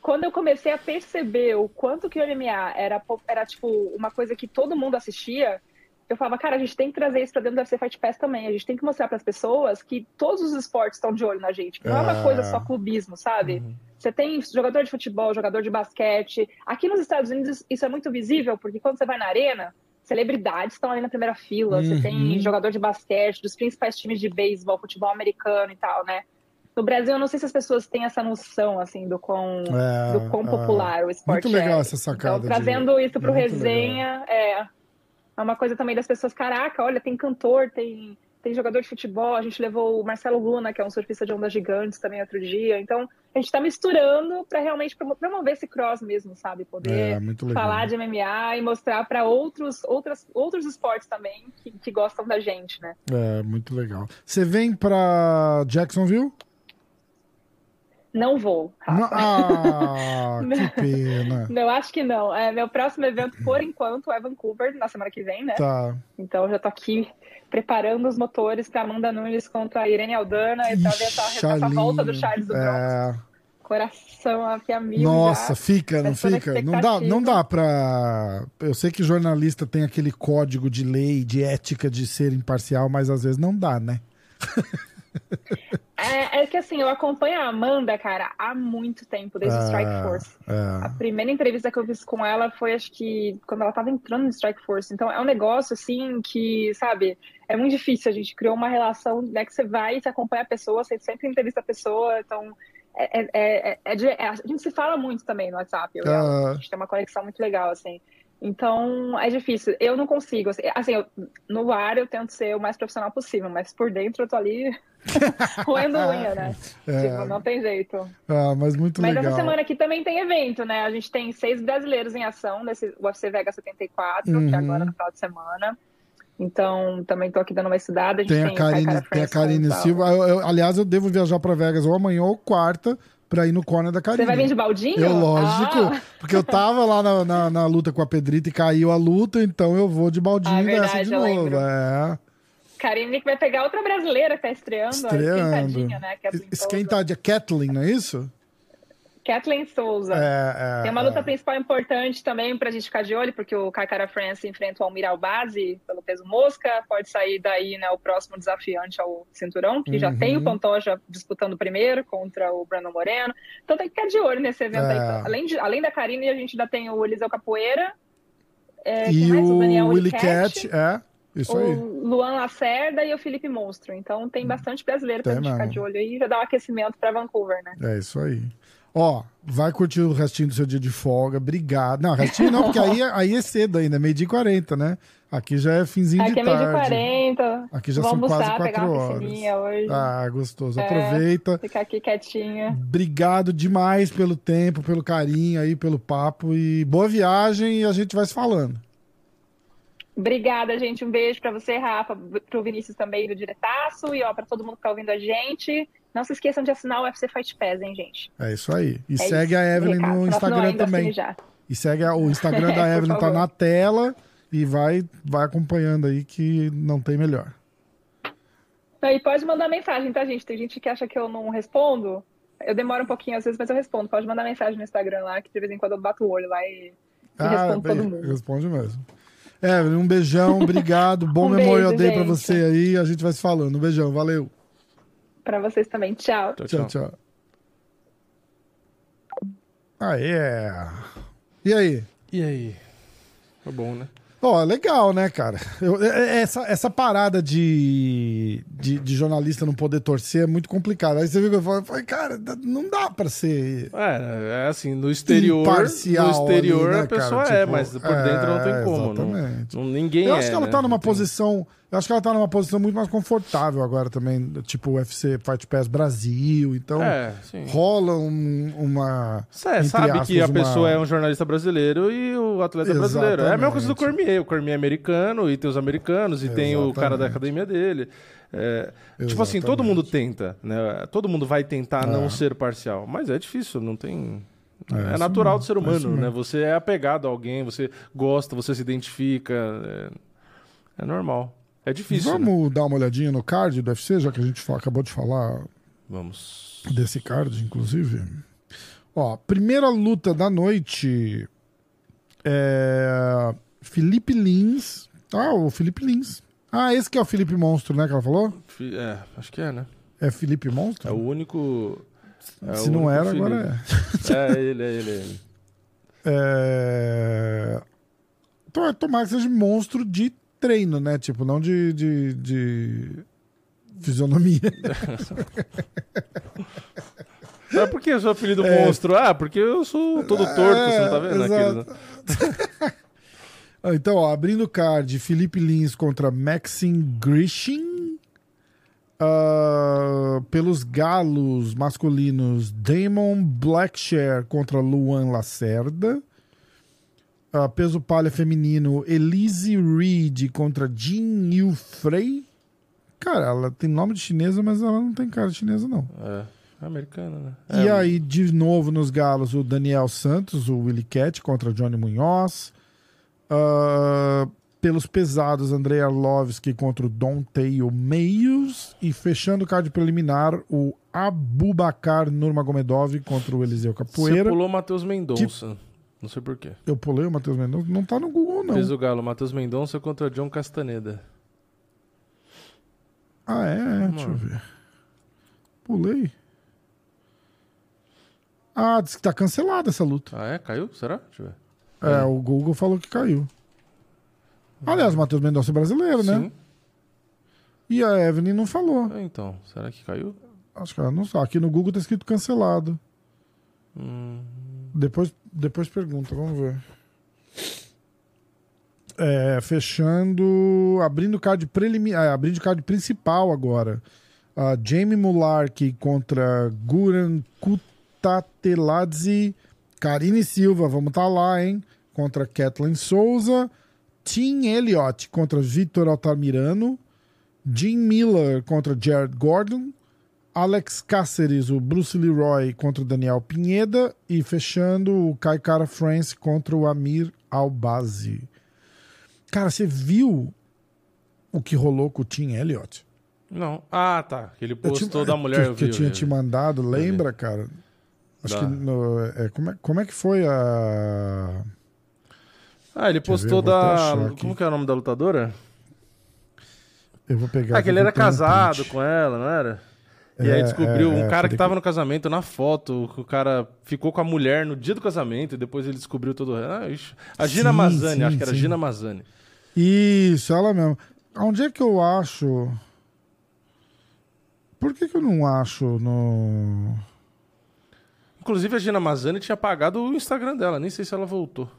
Quando eu comecei a perceber o quanto que o MMA era, era tipo, uma coisa que todo mundo assistia, eu falava, cara, a gente tem que trazer isso pra dentro do UFC Fight Pass também. A gente tem que mostrar para as pessoas que todos os esportes estão de olho na gente. Não é Ah. uma coisa só clubismo, sabe? Você tem jogador de futebol, jogador de basquete. Aqui nos Estados Unidos isso é muito visível, porque quando você vai na arena, celebridades estão ali na primeira fila. Uhum. Você tem jogador de basquete, dos principais times de beisebol, futebol americano e tal, né? No Brasil, eu não sei se as pessoas têm essa noção, assim, do quão, É, do quão é. popular o esporte Muito legal é. essa sacada. Então, de- trazendo isso pro Muito resenha, é, é uma coisa também das pessoas, caraca, olha, tem cantor, tem, tem jogador de futebol, a gente levou o Marcelo Luna, que é um surfista de ondas gigantes também outro dia, então a gente tá misturando para realmente promo- promover esse cross mesmo, sabe? Poder É, falar de MMA e mostrar para outros, outras, outros esportes também que, que gostam da gente, né? É, muito legal. Você vem pra Jacksonville? Não vou, Não-. Ah, que pena. Não, acho que não. É, meu próximo evento, por enquanto, é Vancouver, na semana que vem, né? Tá. Então já tô aqui preparando os motores para Amanda Nunes contra a Irene Aldana e ver essa, essa volta do Charles do Bronx. É, Coração aqui amigo. nossa, já. fica, não a fica? Não dá, não dá pra. Eu sei que jornalista tem aquele código de lei, de ética de ser imparcial, mas às vezes não dá, né? É, é que assim, eu acompanho a Amanda, cara, há muito tempo, desde o Strike Force. A é. primeira entrevista que eu fiz com ela foi, acho que, quando ela tava entrando no Strike Force. Então, é um negócio, assim, que, sabe, é muito difícil. A gente criou uma relação, né, que você vai, você acompanha a pessoa, você sempre entrevista a pessoa. Então, é, é- é- é é- a gente se fala muito também no WhatsApp. eu. Ah. A gente tem uma conexão muito legal, assim. Então, é difícil. Eu não consigo. Assim, assim, eu- no ar eu tento ser o mais profissional possível, mas por dentro eu tô ali roendo unha, né? É. Tipo, não tem jeito. Ah, mas muito Mas legal. essa semana aqui também tem evento, né? A gente tem seis brasileiros em ação nesse UFC Vega 74, que Uhum. é agora no final de semana. Então, também tô aqui dando uma estudada. A gente Tem a Karine, tem a Karine o- Silva. Eu- eu- aliás, eu devo viajar pra Vegas ou amanhã ou quarta pra ir no corner da Karine. Você vai vir de baldinho? Eu, lógico. Ah. Porque eu tava lá na, na, na luta com a Pedrita e caiu a luta, então eu vou de baldinho Ah, dessa verdade, de eu novo. lembro. É, Karine que vai pegar outra brasileira que tá estreando, estreando. a esquentadinha, né? Kathleen Souza. Esquentadinha. Kathleen, não é isso? Kathleen Souza. É, é, Tem uma é. luta principal importante também pra gente ficar de olho, porque o Kaikara France enfrenta o Almir Albazi pelo peso mosca, pode sair daí né, o próximo desafiante ao cinturão, que já Uhum. tem o Pantoja disputando o primeiro contra o Brandon Moreno. Então tem que ficar de olho nesse evento É. aí. Além, de, além da Karine, a gente ainda tem o Eliseu Capoeira, é, E mais? o Daniel Willy Cat, é. Isso aí. o Luan Lacerda e o Felipe Monstro. Então tem bastante brasileiro pra Tem gente ficar mesmo. de olho aí e já dar um aquecimento pra Vancouver, né? É isso aí. Ó, vai curtir o restinho do seu dia de folga. Obrigado. Não, restinho não, porque aí, é- aí é cedo ainda, meio dia e 40, né? Aqui já é finzinho Aqui de é meio de tarde. 40. Aqui já são quase almoçar, pegar quatro uma horas. piscininha hoje. Ah, gostoso. É. Aproveita. Ficar aqui quietinha. Obrigado demais pelo tempo, pelo carinho aí, pelo papo. E boa viagem e a gente vai se falando. Obrigada, gente. Um beijo pra você, Rafa, pro Vinícius também do Diretaço e ó, pra todo mundo que tá ouvindo a gente. Não se esqueçam de assinar o UFC Fight Pass, hein, gente. É isso aí. E É segue isso. a Evelyn Recado. no Instagram também. E segue a- o Instagram da Evelyn, tá na tela. E vai, vai acompanhando aí que não tem melhor. E pode mandar mensagem, tá, gente? Tem gente que acha que eu não respondo. Eu demoro um pouquinho às vezes, mas eu respondo. Pode mandar mensagem no Instagram lá, que de vez em quando eu bato o olho lá e, e respondo bem, todo mundo. responde mesmo. Evelyn, um beijão, obrigado. Bom Um Memorial beijo, Day pra gente. você aí. A gente vai se falando. Um beijão, valeu. Pra vocês também. Tchau. Tchau, Tchau, tchau. Ah, é. E aí? E aí? Foi bom, né? Ó, legal, né, cara? Eu- é- essa, essa parada de, de, de jornalista não poder torcer é muito complicado. Aí você viu que eu falei, cara, não dá pra ser. É, é assim, no exterior, Imparcial no exterior ali, né, a pessoa cara? é, Tipo, mas por dentro não tem é, como. Não, não- ninguém Eu é, acho que ela né? tá numa Não tem- posição. Eu acho que ela tá numa posição muito mais confortável agora também, tipo o UFC Fight Pass Brasil. Então É, rola um- uma. É, entre sabe que a aspas, uma- pessoa é um jornalista brasileiro e o atleta é brasileiro. É a mesma coisa do Exatamente. Cormier. O Cormier é americano e tem os americanos e tem o cara da Exatamente. academia dele. É, tipo assim, todo Exatamente. mundo tenta, né? Todo mundo vai tentar não ser parcial, mas é difícil, não tem. É, É, natural mesmo, do ser é humano, né? mesmo. Você é apegado a alguém, você gosta, você se identifica. É, é normal. É difícil. né? Vamos dar uma olhadinha no card do UFC, já que a gente acabou de falar Vamos. desse card, inclusive. Ó, primeira luta da noite é Felipe Lins. Ah, o Felipe Lins. Ah, esse que é o Felipe Monstro, né, que ela falou? É, acho que é, né? É Felipe Monstro? É o único. é Se o não único era, Felipe. agora é. É ele, é ele, é ele. É... Então, é tomar que seja monstro de treino, né? Tipo, não de, de, de fisionomia. Mas por que o seu apelido É. monstro? Ah, porque eu sou todo torto, você não tá vendo? Aquele, né? exato. Ah, Então, ó, abrindo o card, Felipe Lins contra Maxim Grishin. Ah, pelos galos masculinos, Damon Blackshare contra Luan Lacerda. Ah, peso palha feminino, Elise Reed contra Jin Yu Frey. Cara, ela tem nome de chinesa, mas ela não tem cara de chinesa, não. É, é americana, né? E É, aí, de novo nos galos, o Daniel Santos, o Willy Cat contra Johnny Munhoz. Ah, pelos pesados, Andrei Arlovski contra o Don Tail Meios. E fechando o card preliminar, o Abubakar Nurmagomedov contra o Eliseu Você Capoeira. pulou Matheus Mendonça. Não sei porquê. Eu pulei o Matheus Mendonça. Não tá no Google, não. Fez o galo, Matheus Mendonça contra John Castaneda. Ah, é? Deixa eu ver. Pulei. Ah, diz que tá cancelada essa luta. Ah, é? Caiu? Será? Deixa eu ver. É, o Google falou que caiu. Aliás, o Matheus Mendonça é brasileiro, né? Sim. E a Evelyn não falou. Ah, Então, será que caiu? Acho que ela não sabe. Aqui no Google tá escrito cancelado. Hum, Depois, depois pergunta, vamos ver. É, fechando. Abrindo card preliminar. abrindo o card principal agora. Jamie Mulark contra Guran Kutateladze. Karine Silva, vamos estar lá, hein? Contra Kathleen Souza. Tim Elliott contra Vitor Altamirano. Jim Miller contra Jared Gordon. Alex Cáceres, o Bruce Leroy contra o Daniel Pinheda. E fechando o Kai Kara France contra o Amir Albazi. Cara, você viu o que rolou com o Tim Elliott? Não. Ah, tá. Que ele postou te- da mulher, que, eu que vi. eu tinha eu te mandado, lembra, cara? Acho que no- é, como, é, como é que foi a. Ah, ele ver, postou da. Como que é o nome da lutadora? Eu vou pegar. Ah, que ele era um casado com ela, não era? E É, aí descobriu é, um é, cara que tava no casamento na foto, que o cara ficou com a mulher no dia do casamento e depois ele descobriu todo o resto. Ah, ixi. a Gina Sim, Mazani, sim, acho que era sim. Gina Mazani. Isso, ela mesmo. Onde é que eu acho. Por que, que eu não acho no. Inclusive a Gina Mazani tinha apagado o Instagram dela, nem sei se ela voltou.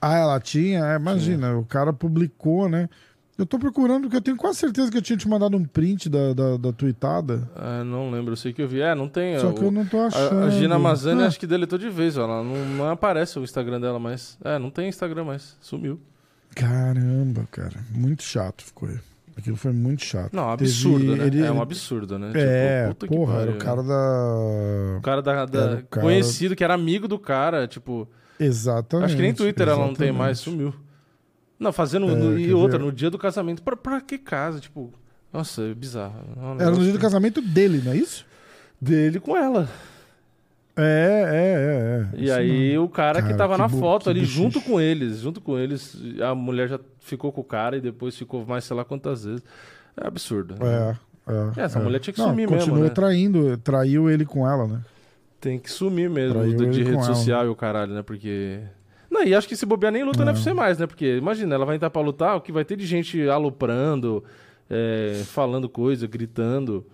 Ah, ela tinha? É, imagina, o cara publicou, né? Eu tô procurando, porque eu tenho quase certeza que eu tinha te mandado um print da, da, da tweetada. Ah, não lembro, eu sei que eu vi. É, não tem. Só o- que eu não tô a- achando. A, Gina Mazani Ah, acho que deletou de vez, ó, ela não, não aparece o Instagram dela mais. É, não tem Instagram mais, sumiu. Caramba, cara. Muito chato ficou. Aquilo foi muito chato. Não, Teve- absurdo, né? ele- É um absurdo, né? É, Tipo, puta que porra, era o cara né? da. O cara da, da- o cara- conhecido, que era amigo do cara, tipo. Exatamente. Acho que nem Twitter ela não tem exatamente. mais, sumiu. Não, fazendo. É, no- e outra, ver? no dia do casamento. Pra, pra que casa? Tipo. Nossa, é bizarro. É um Era no dia do casamento dele, não é isso? dele com ela. É, é, é. é. E Isso aí o cara, que Cara, tava que na foto que ali junto com eles, junto com eles, a mulher já ficou com o cara e depois ficou mais sei lá quantas vezes. É absurdo. É, é, É, essa é. mulher tinha que Não, sumir mesmo, Continuou né? traindo, traiu ele com ela, né? Tem que sumir mesmo Traiu de, de rede ela. social e o caralho, né? Porque. Não, e acho que se bobear nem luta Não. deve ser mais, né? Porque, imagina, ela vai entrar pra lutar, o que vai ter de gente aloprando, é, falando coisa, gritando.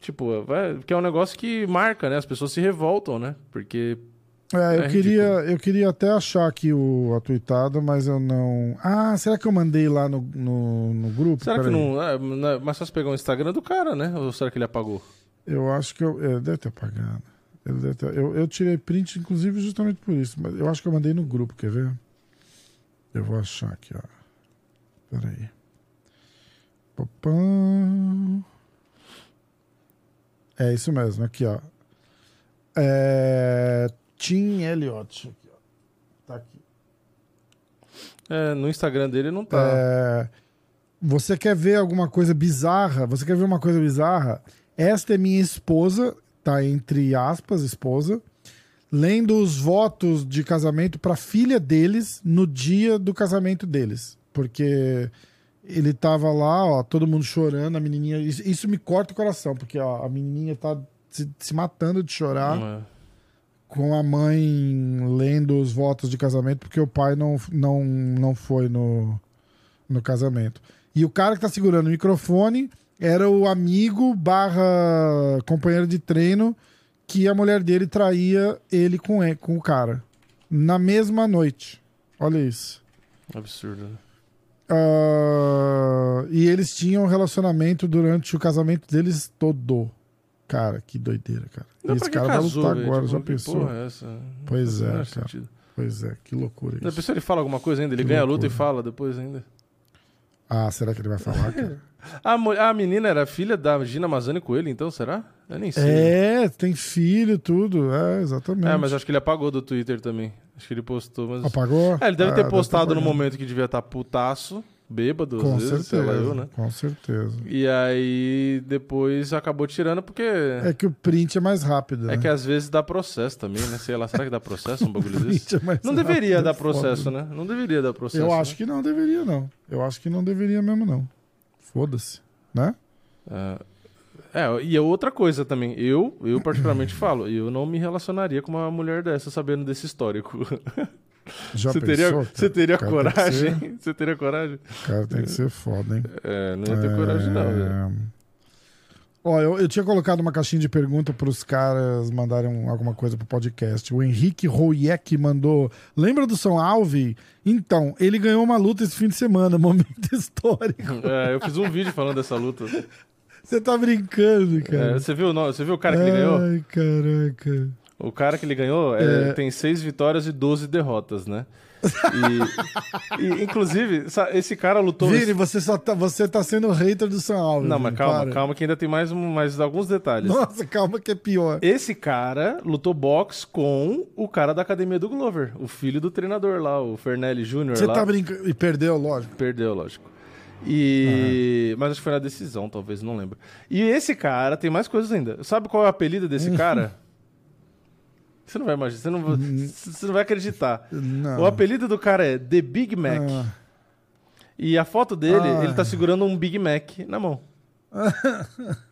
Tipo, vai, que é um negócio que marca, né? As pessoas se revoltam, né? Porque. É, eu, É queria, eu queria até achar aqui o, a tweetada, mas eu não. Ah, será que eu mandei lá no, no, no grupo? Será que Peraí. não. É, é mais fácil pegar o Instagram do cara, né? Ou será que ele apagou? Eu acho que eu. Ele deve ter apagado. Eu, eu tirei print, inclusive, justamente por isso. Mas eu acho que eu mandei no grupo, quer ver? Eu vou achar aqui, ó. Peraí. Papam. É isso mesmo, aqui, ó. É... Tim Elliott. Aqui, ó. Tá aqui. É, no Instagram dele não tá. É, Você quer ver alguma coisa bizarra? Você quer ver uma coisa bizarra? Esta é minha esposa, tá entre aspas, esposa, lendo os votos de casamento para filha deles no dia do casamento deles. Porque ele tava lá, ó, todo mundo chorando, a menininha. Isso, isso me corta o coração, porque ó, a menininha tá se, se matando de chorar é. com a mãe lendo os votos de casamento porque o pai não, não, não foi no, no casamento. E o cara que tá segurando o microfone era o amigo barra companheiro de treino que a mulher dele traía ele com, e- com o cara. Na mesma noite. Olha isso. Absurdo. né? Ah, e eles tinham um relacionamento durante o casamento deles todo. Cara, que doideira, cara. Não, esse cara casou, vai lutar velho? agora, Tipo, já pensou? é essa? Pois é, cara. sentido. Pois é, que loucura A isso. pessoa ele fala alguma coisa ainda? Ele Que ganha a luta e loucura. fala depois ainda? Ah, será que ele vai falar, cara? A, mu- a menina era filha da Gina Mazani Coelho, então será? Eu nem sei. é, tem filho, tudo. É, exatamente. É, mas acho que ele apagou do Twitter também. Acho que ele postou, mas. Apagou? É, ele deve Ah, ter postado no apagado. momento que devia estar putaço, bêbado, Com às vezes, certeza, eu, né? com certeza. E aí depois acabou tirando porque. É que o print é mais rápido, É né? que às vezes dá processo também, né? Sei lá, será que dá processo um bagulho desse? é Não deveria é dar foda. processo, né? Não deveria dar processo. Eu né? acho que não deveria, não. Eu acho que não deveria mesmo, não. Foda-se, né? É, é, e é outra coisa também. Eu, eu particularmente falo, eu não me relacionaria com uma mulher dessa sabendo desse histórico. Já Você pensou? teria, você teria coragem? ser- Você teria coragem? O cara tem que ser foda, hein? É, não ia ter coragem, não, velho. É. Ó, eu, eu tinha colocado uma caixinha de pergunta para os caras mandarem alguma coisa pro podcast. O Henrique Royek mandou. Lembra do São Alve? Então, ele ganhou uma luta esse fim de semana, momento histórico. É, eu fiz um vídeo falando dessa luta. Você tá brincando, É, cara. você, viu, o no- você viu o cara que ele ganhou? Ai, caraca. O cara que ele ganhou é, É. tem seis vitórias e 12 derrotas, né? E, e, inclusive, esse cara lutou. Vini, você, só tá, você tá sendo hater do Sam Alves. Não, mas Vini, calma, para. calma, que ainda tem mais, mais alguns detalhes. Nossa, calma que é pior. Esse cara lutou boxe com o cara da academia do Glover, o filho do treinador lá, o Fernelli Jr. Você lá. tá brincando. E perdeu, lógico. Perdeu, lógico. E. Mas acho que foi na decisão, talvez, não lembro. E esse cara tem mais coisas ainda. Sabe qual é o apelido desse cara? Você não vai imaginar, você não, vai- você não vai acreditar. Não. O apelido do cara é The Big Mac. Ah. E a foto dele, Ah. ele tá segurando um Big Mac na mão.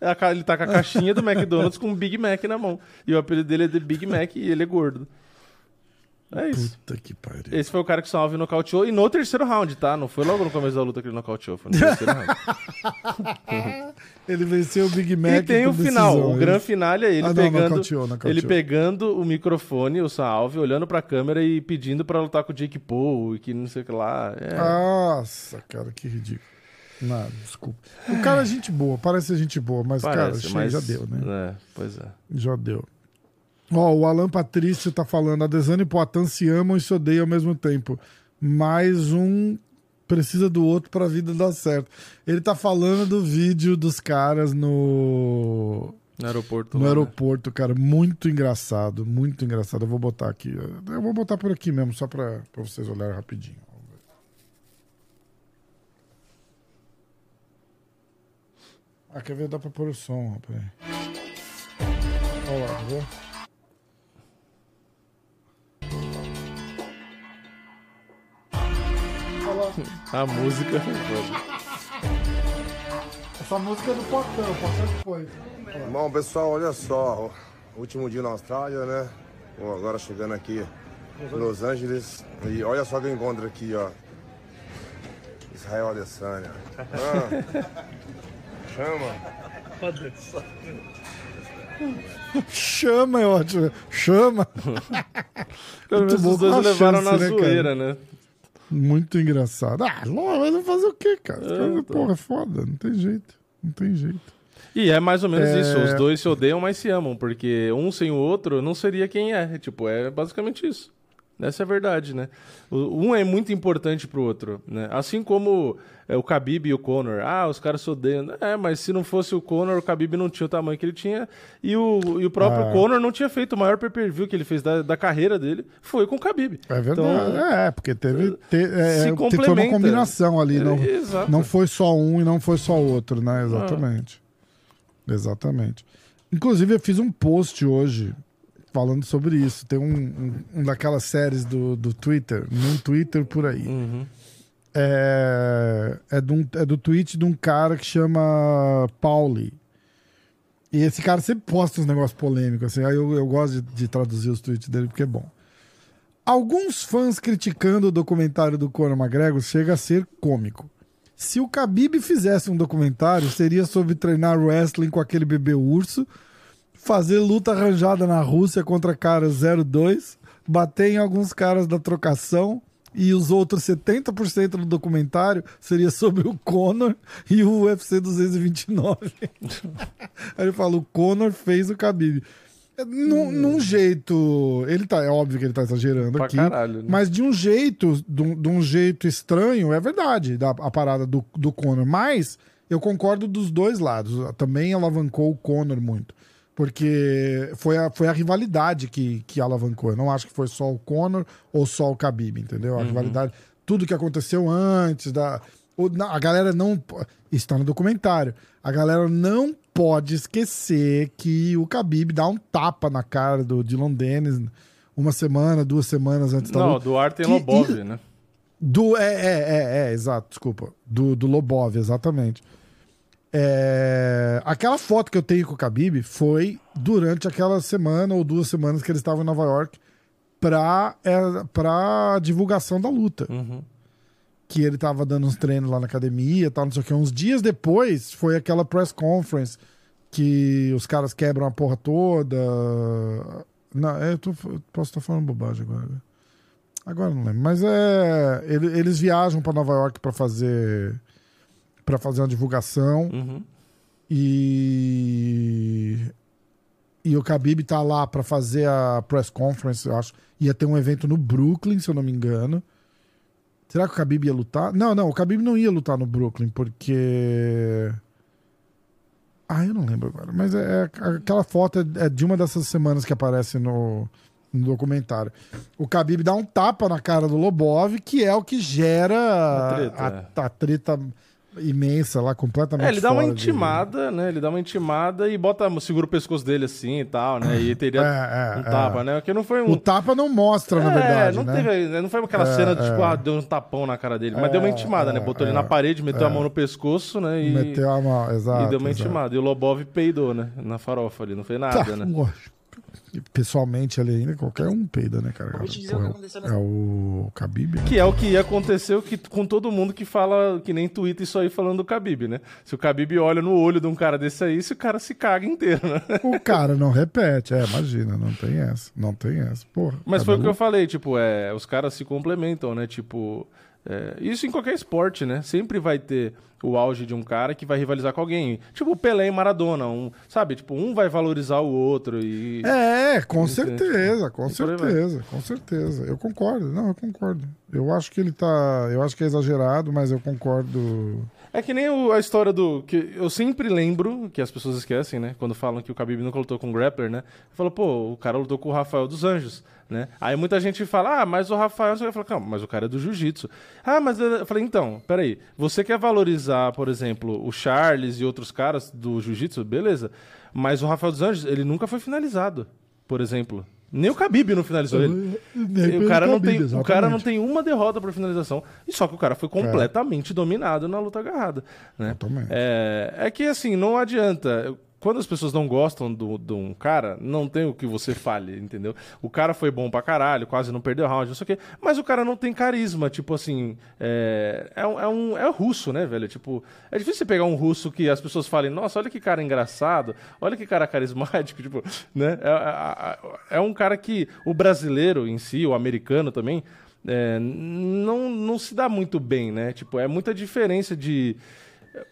É ele tá com a caixinha do McDonald's com um Big Mac na mão. E o apelido dele é The Big Mac e ele é gordo. É isso. Puta que pariu. Esse foi o cara que o Salve nocauteou. E no terceiro round, tá? Não foi logo no começo da luta que ele nocauteou. Foi no terceiro round. Ele venceu o Big Mac. e tem o final. decisão, o grande isso. finale é ele Ah, não, pegando. nocauteou, nocauteou. Ele pegando o microfone, o Salve, olhando pra câmera e pedindo pra lutar com o Jake Paul e que não sei o que lá. É. Nossa, cara, que ridículo. Não, desculpa. O cara é gente boa, parece gente boa, mas, cara, Parece, chega, mas- já deu, né? É, pois é. Já deu. Ó, o Alan Patrício tá falando: a Desane e Poitin se amam e se odeiam ao mesmo tempo. Mais um precisa do outro pra vida dar certo. Ele tá falando do vídeo dos caras no. No aeroporto. No lá, né? aeroporto, cara, muito engraçado, muito engraçado. Eu vou botar aqui. Eu vou botar por aqui mesmo, só pra, pra vocês olharem rapidinho. Ah, quer ver? Dá pra pôr o som, rapaz. Olha lá, tá lá. A música foi foda. Essa música é do Potão, o Potão que foi. Bom, pessoal, olha só. Último dia na Austrália, né? Bom, agora chegando aqui em Los Angeles. E olha só que eu encontro aqui, ó. Israel Adesanya. Ah, chama. Chama, é ótimo. Chama. Pelo menos os dois a levaram chance, na né, zoeira, né? Muito engraçado. Ah, lógico, mas vai fazer o quê, cara? É, então. Porra, é foda. Não tem jeito. Não tem jeito. E é mais ou menos É. isso. Os dois se odeiam, mas se amam. Porque um sem o outro não seria quem é. Tipo, é basicamente isso. Essa é a verdade, né? Um é muito importante pro outro, né? Assim como é, o Khabib e o Conor. Ah, os caras se odeiam. É, mas se não fosse o Conor, o Khabib não tinha o tamanho que ele tinha. E o, e o próprio Ah. Conor não tinha feito o maior pay-per-view que ele fez da, da carreira dele. Foi com o Khabib. É verdade. Então, é, porque teve. te- é, se é, foi uma complementa. combinação ali. Não, É, não foi só um e não foi só outro, né? Exatamente. Exatamente. Inclusive, eu fiz um post hoje falando sobre isso. Tem um, um, um daquelas séries do, do Twitter, num Twitter por aí. Uhum. é, é, um- é do tweet de um cara que chama Pauli. E esse cara sempre posta uns negócios polêmicos, assim. Aí eu, eu gosto de, de traduzir os tweets dele porque é bom. Alguns fãs criticando o documentário do Conor McGregor chega a ser cômico. Se o Khabib fizesse um documentário, seria sobre treinar wrestling com aquele bebê urso, fazer luta arranjada na Rússia contra caras 02, bater em alguns caras da trocação e os outros 70% do documentário seria sobre o Conor e o UFC 229. Aí ele fala, o Conor fez o Khabib. É, Num, num jeito. Ele tá. É óbvio que ele tá exagerando Pra aqui. caralho, né? Mas de um jeito, de um, de um jeito estranho, é verdade, da, a parada do, do Conor. Mas eu concordo dos dois lados. Também alavancou o Conor muito. Porque foi a, foi a rivalidade que, que alavancou. Eu não acho que foi só o Conor ou só o Khabib, entendeu? A rivalidade, tudo que aconteceu antes da. A galera não. po- Isso tá no documentário. A galera não pode esquecer que o Khabib dá um tapa na cara do Dylan Dennis uma semana, duas semanas antes da Não, luta. do Artem Que- Lobov, né? Do, é, é, é, é, exato, desculpa. Do, do Lobov, exatamente. É, aquela foto que eu tenho com o Khabib foi durante aquela semana ou duas semanas que eles estavam em Nova York pra, é, pra divulgação da luta. Uhum. Que ele tava dando uns treinos lá na academia e tal, não sei o que. Uns dias depois foi aquela press conference que os caras quebram a porra toda. Não, eu tô- posso estar falando bobagem agora. né? Agora não lembro. Mas é. ele- Eles viajam pra Nova York pra fazer. Para fazer uma divulgação. Uhum. E. e o Khabib tá lá pra fazer a press conference, eu acho. Ia ter um evento no Brooklyn, se eu não me engano. Será que o Khabib ia lutar? Não, não, o Khabib não ia lutar no Brooklyn, porque... Ah, eu não lembro agora. Mas é, é- aquela foto é, é de uma dessas semanas que aparece no, no documentário. O Khabib dá um tapa na cara do Lobov, que é o que gera A treta, a, a treta imensa lá, completamente É, ele dá uma de- intimada, né? Ele dá uma intimada e bota, segura o pescoço dele assim e tal, né? E teria É, é, um tapa, é. né? Que não foi um. O tapa não mostra, na É, verdade, não né? teve, não foi aquela É, cena de tipo, é. ah, deu um tapão na cara dele, mas deu uma intimada, né? Botou ele é, na parede, meteu a mão no pescoço, né? E, Meteu a mão, exato. e deu uma exato. intimada. E o Lobov peidou, né? Na farofa ali, não fez Tá, nada, né? lógico. Pessoalmente ali ainda, qualquer um peida, né, cara? Vou te dizer Pô, o que é o- é Khabib, né? Que é o que aconteceu que, com todo mundo que fala, que nem Twitter isso aí falando do Khabib, né? Se o Khabib olha no olho de um cara desse aí, se o cara se caga inteiro, né? O cara não repete, é, imagina, não tem essa, não tem essa, porra. Mas foi o que eu Cabelo- falei, tipo, é, os caras se complementam, né? Tipo, é, isso em qualquer esporte, né? Sempre vai ter o auge de um cara que vai rivalizar com alguém. Tipo, o Pelé e Maradona, um, sabe? Tipo, um vai valorizar o outro e... É, com Entende? certeza, com vai. certeza, com certeza. Eu concordo, não, eu concordo. Eu acho que ele tá, eu acho que é exagerado, mas eu concordo. É que nem o- a história do. que Eu sempre lembro, que as pessoas esquecem, né? Quando falam que o Khabib nunca lutou com o grappler, né? Fala, pô, o cara lutou com o Rafael dos Anjos, né? Aí muita gente fala, ah, mas o Rafael. Você vai calma, mas o cara é do jiu-jitsu. Ah, mas eu eu falei, então, peraí. Você quer valorizar, por exemplo, o Charles e outros caras do jiu-jitsu? Beleza. Mas o Rafael dos Anjos, ele nunca foi finalizado, por exemplo. Nem o Khabib não finalizou ele. O cara, não tem, o cara não tem uma derrota por finalização. E só que o cara foi completamente dominado na luta agarrada. Né? É, é que assim, não adianta. Quando as pessoas não gostam de um cara, não tem o que você fale, entendeu? O cara foi bom pra caralho, quase não perdeu round, não sei o quê. Mas o cara não tem carisma, tipo assim. É, é, um, é, um, é russo, né, velho? Tipo, é difícil você pegar um russo que as pessoas falem, nossa, olha que cara engraçado, olha que cara carismático, tipo, né? É, é- é um cara que o brasileiro em si, o americano também, é, não, não se dá muito bem, né? Tipo, é muita diferença de.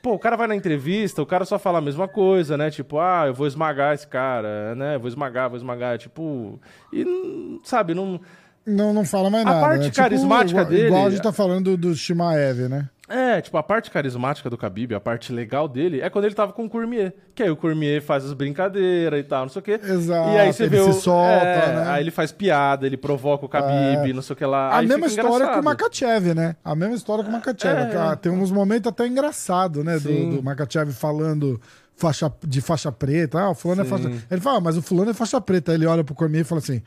Pô, o cara vai na entrevista, o cara só fala a mesma coisa, né? Tipo, ah, eu vou esmagar esse cara, né? Vou esmagar, vou esmagar. Tipo. E, sabe, não. Não, não fala mais A nada. parte né? carismática igual, dele- Igual a gente tá falando do Shimaev, né? É, tipo, a parte carismática do Khabib, a parte legal dele, é quando ele tava com o Cormier. Que aí o Cormier faz as brincadeiras e tal, não sei o quê. Exato, E aí você ele vê se o. solta, é, né? Aí ele faz piada, ele provoca o Khabib, não sei o que lá. A mesma história engraçado. com o Makachev, né? A mesma história com o Makachev. É. que, ah, Tem uns momentos até engraçados, né? Do, Sim. do Makachev falando faixa, de faixa preta. Ah, o fulano é Sim. faixa... Ele fala, ah, mas o fulano é faixa preta. Aí ele olha pro Cormier e fala assim...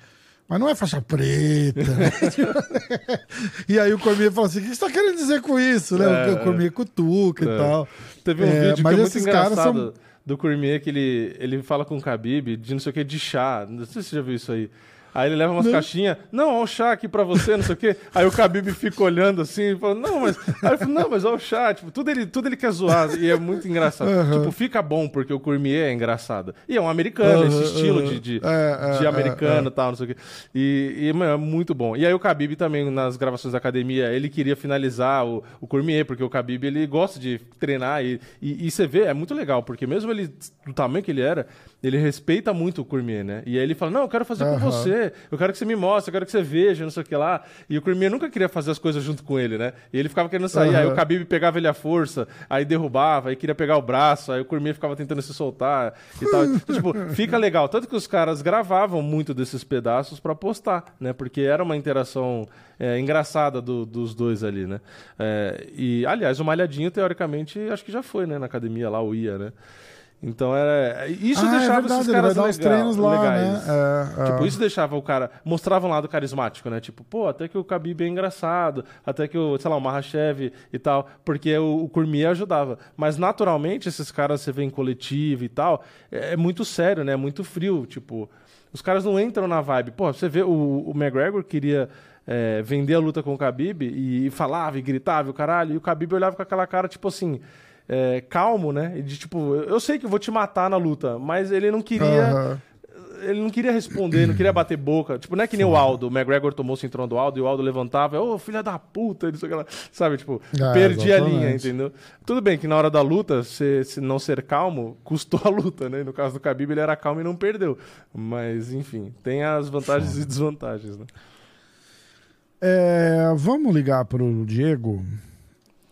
Mas não é faixa preta. né? e aí o Cormier fala assim: o que você tá querendo dizer com isso? Né? É. O Cormier cutuca e tal. Teve um É, vídeo que mas é muito esses caras engraçado são- do Cormier que ele, ele fala com o Khabib de não sei o que, de chá. Não sei se você já viu isso aí. Aí ele leva umas caixinhas, não, ó o chá aqui pra você, não sei o quê. Aí o Khabib fica olhando assim, e fala, não, mas. Aí eu falo, não, mas ó o chá, tipo, tudo ele, tudo ele quer zoar. E é muito engraçado. Tipo, fica bom, porque o Cormier é engraçado. E é um americano, esse Aham, estilo de, de, É, é, de é, americano e tal, não sei o quê. E, e mano, é muito bom. E aí o Khabib também, nas gravações da academia, ele queria finalizar o, o Cormier, porque o Khabib, ele gosta de treinar e, e, e você vê, é muito legal, porque mesmo ele, do tamanho que ele era, ele respeita muito o Cormier, né? E aí ele fala, não, eu quero fazer com Aham. Você, eu quero que você me mostre, eu quero que você veja, não sei o que lá. E o Cormier nunca queria fazer as coisas junto com ele, né? E ele ficava querendo sair, Aham. aí o Khabib pegava ele à força, aí derrubava, aí queria pegar o braço, aí o Cormier ficava tentando se soltar e tal. Então, tipo, fica legal. Tanto que os caras gravavam muito desses pedaços pra postar, né? Porque era uma interação é, engraçada do- dos dois ali, né? É, e, aliás, o Malhadinho, teoricamente, acho que já foi, né? Na academia lá, o IA, né? Então era. Isso Ah, é deixava verdade, esses caras legal- treinos lá, legais. né? É, Tipo, é. isso deixava o cara. Mostravam um lado carismático, né? Tipo, pô, até que o Khabib é engraçado, até que o, sei lá, o Mahashev e tal, porque o, o Cormier ajudava. Mas naturalmente, esses caras você vê em coletivo e tal, é, é muito sério, né? É muito frio. Tipo, os caras não entram na vibe. Pô, você vê, o, o McGregor queria. é, vender a luta com o Khabib e, falava e gritava e o caralho, e o Khabib olhava com aquela cara, tipo assim, é, calmo, né? E de tipo, eu sei que eu vou te matar na luta, mas ele não queria Aham. ele não queria responder, não queria bater boca. Tipo, não é que nem o Aldo. O McGregor tomou o cinturão do Aldo e o Aldo levantava, ô, filha da puta, isso, aquela, sabe? Tipo, É, perdi a exatamente. linha, entendeu? Tudo bem que na hora da luta, se, se não ser calmo, custou a luta, né? No caso do Khabib, ele era calmo e não perdeu. Mas, enfim, tem as vantagens e desvantagens, né? É, vamos ligar pro Diego,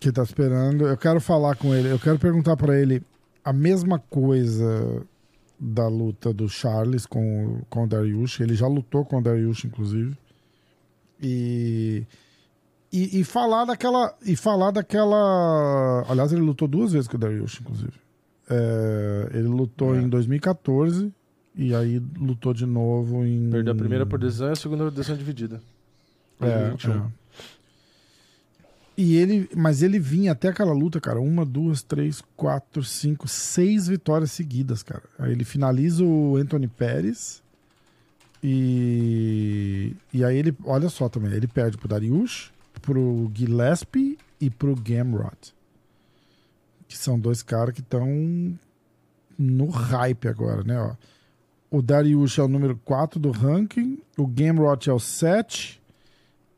que tá esperando. Eu quero falar com ele. Eu quero perguntar pra ele a mesma coisa da luta do Charles com, com o Dariush. Ele já lutou com o Dariush, inclusive. E, e, e falar daquela. E falar daquela. Aliás, ele lutou duas vezes com o Dariush, inclusive. É, ele lutou em 2014 e aí lutou de novo em. Perdeu a primeira por decisão e a segunda por decisão dividida. É, 2021. é. E ele, mas ele vinha até aquela luta, cara, uma, duas, três, quatro, cinco, seis vitórias seguidas, cara. Aí ele finaliza o Anthony Pérez e e aí ele, olha só também, ele perde pro Dariush, pro Gillespie e pro Gamrot. Que são dois caras que estão no hype agora, né, ó. O Dariush é o número 4 do ranking, o Gamrot é o 7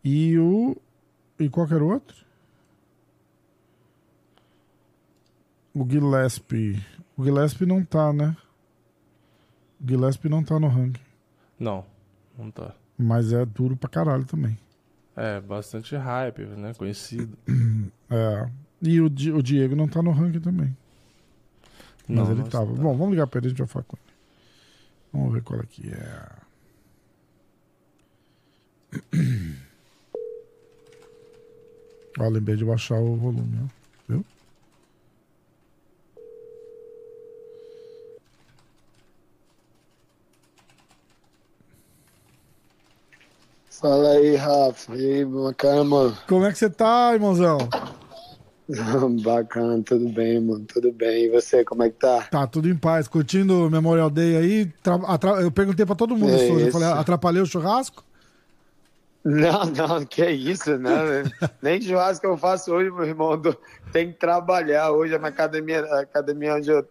e o. E qualquer outro? O Gillespie. O Gillespie não tá, né? O Gillespie não tá no ranking. Não, não tá. Mas é duro pra caralho também. É, bastante hype, né? Conhecido. É. E o, Di- o Diego não tá no ranking também. Mas Não, ele não tava. está. Bom, vamos ligar pra ele, a gente vai falar com ele. Vamos ver qual é que é. Ó, lembrei de baixar o volume, ó. Viu? Fala aí, Rafa. E aí, bacana, mano. Como é que você tá, irmãozão? Bacana, tudo bem, mano. Tudo bem. E você, como é que tá? Tá, tudo em paz. Curtindo o Memorial Day aí. Tra- atra- Eu perguntei pra todo mundo É isso. Eu falei, atrapalhei o churrasco? Não, não, que isso, né? Nem churrasco que eu faço hoje, meu irmão. Tem que trabalhar. Hoje a minha academia, a academia onde eu.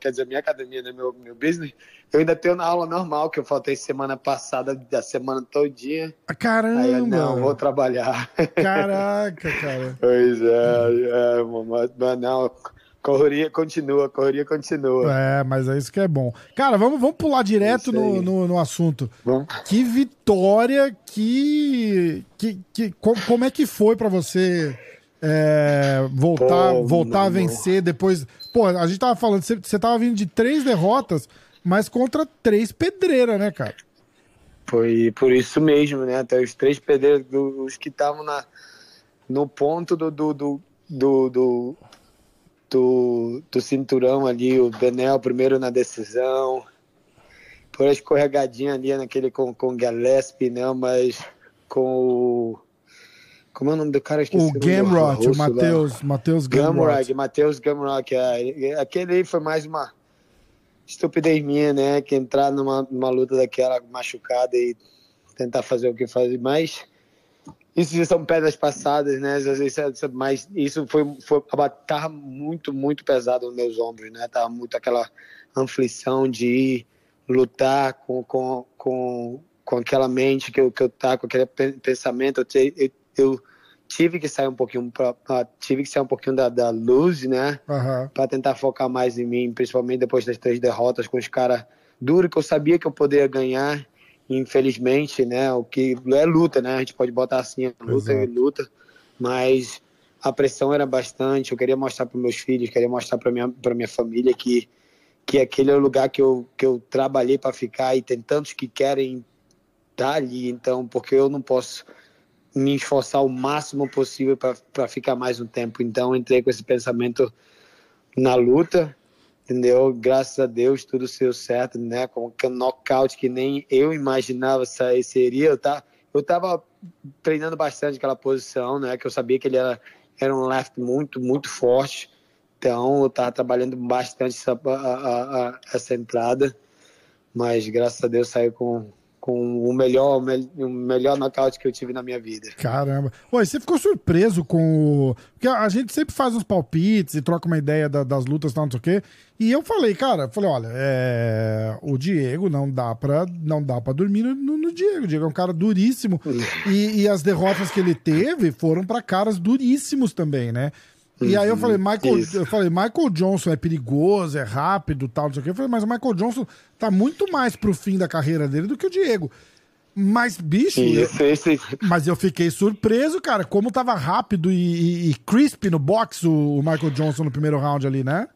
Quer dizer, minha academia, né? Meu, meu business. Eu ainda tenho na aula normal, que eu faltei semana passada, da semana todinha. Caramba! Aí eu não, vou trabalhar. Caraca, cara. Pois é, é, mas, mas não. Correria continua, correria continua. É, mas é isso que é bom. Cara, vamos, vamos pular direto Isso no, no, no assunto. Vamos. Que vitória, que. que, que co- como é que foi pra você é, voltar, Pô, voltar a meu irmão. vencer depois. Pô, a gente tava falando, você, você tava vindo de três derrotas, mas contra três pedreiras, né, cara? Foi por isso mesmo, né? Até os três pedreiros, os que estavam na no ponto do do, do, do, do, do- do cinturão ali, o Benel primeiro na decisão, por a escorregadinha ali naquele com, Gillespie, não, mas com o. Como é o nome do cara? Esqueci O Gamrot, o. Matheus, Matheus. Gamrot, Matheus Gamrot, é. aquele aí foi mais uma estupidez minha, né? Que entrar numa, numa luta daquela machucada e tentar fazer o que fazer, mas isso já são pedras passadas, né? Isso- mas isso foi, foi tava muito, muito pesado nos meus ombros, né? Tava muito aquela aflição de ir lutar com, com, com, com aquela mente que eu, que eu tá, com aquele pe- pensamento. Eu, eu, eu tive que sair um pouquinho, pra, tive que sair um pouquinho da, da luz, né? Aham. para tentar focar mais em mim, principalmente depois das três derrotas com os caras duros que eu sabia que eu poderia ganhar. Infelizmente, né? O que é luta, né? A gente pode botar assim, é luta e luta, mas a pressão era bastante. Eu queria mostrar para meus filhos, queria mostrar para minha para minha família que que aquele é o lugar que eu que eu trabalhei para ficar e tem tantos que querem estar ali, então porque eu não posso me esforçar o máximo possível para ficar mais um tempo. Então entrei com esse pensamento na luta, entendeu? Graças a Deus tudo deu certo, né? Com um knockout que nem eu imaginava sair seria. Eu tá, eu tava treinando bastante aquela posição, né? Que eu sabia que ele era era um left muito muito forte. Então eu tava trabalhando bastante essa, a- a- a- essa entrada, mas graças a Deus saiu com com o melhor, o melhor nocaute que eu tive na minha vida. Caramba. Oi, você ficou surpreso com o. Porque a gente sempre faz uns palpites e troca uma ideia da, das lutas e tal, não sei o quê. E eu falei, cara, falei, olha, é... o Diego não dá pra, não dá pra dormir no, no, no Diego. O Diego é um cara duríssimo. e, e as derrotas que ele teve foram para caras duríssimos também, né? E aí eu falei, uhum. Michael, eu falei, Michael Johnson é perigoso, é rápido, tal, não sei o quê. Eu falei, mas o Michael Johnson tá muito mais pro fim da carreira dele do que o Diego. Mas, bicho. Isso, isso, isso. Mas eu fiquei surpreso, cara, como tava rápido e, e, e crisp no box o, o, Michael Johnson no primeiro round ali, né?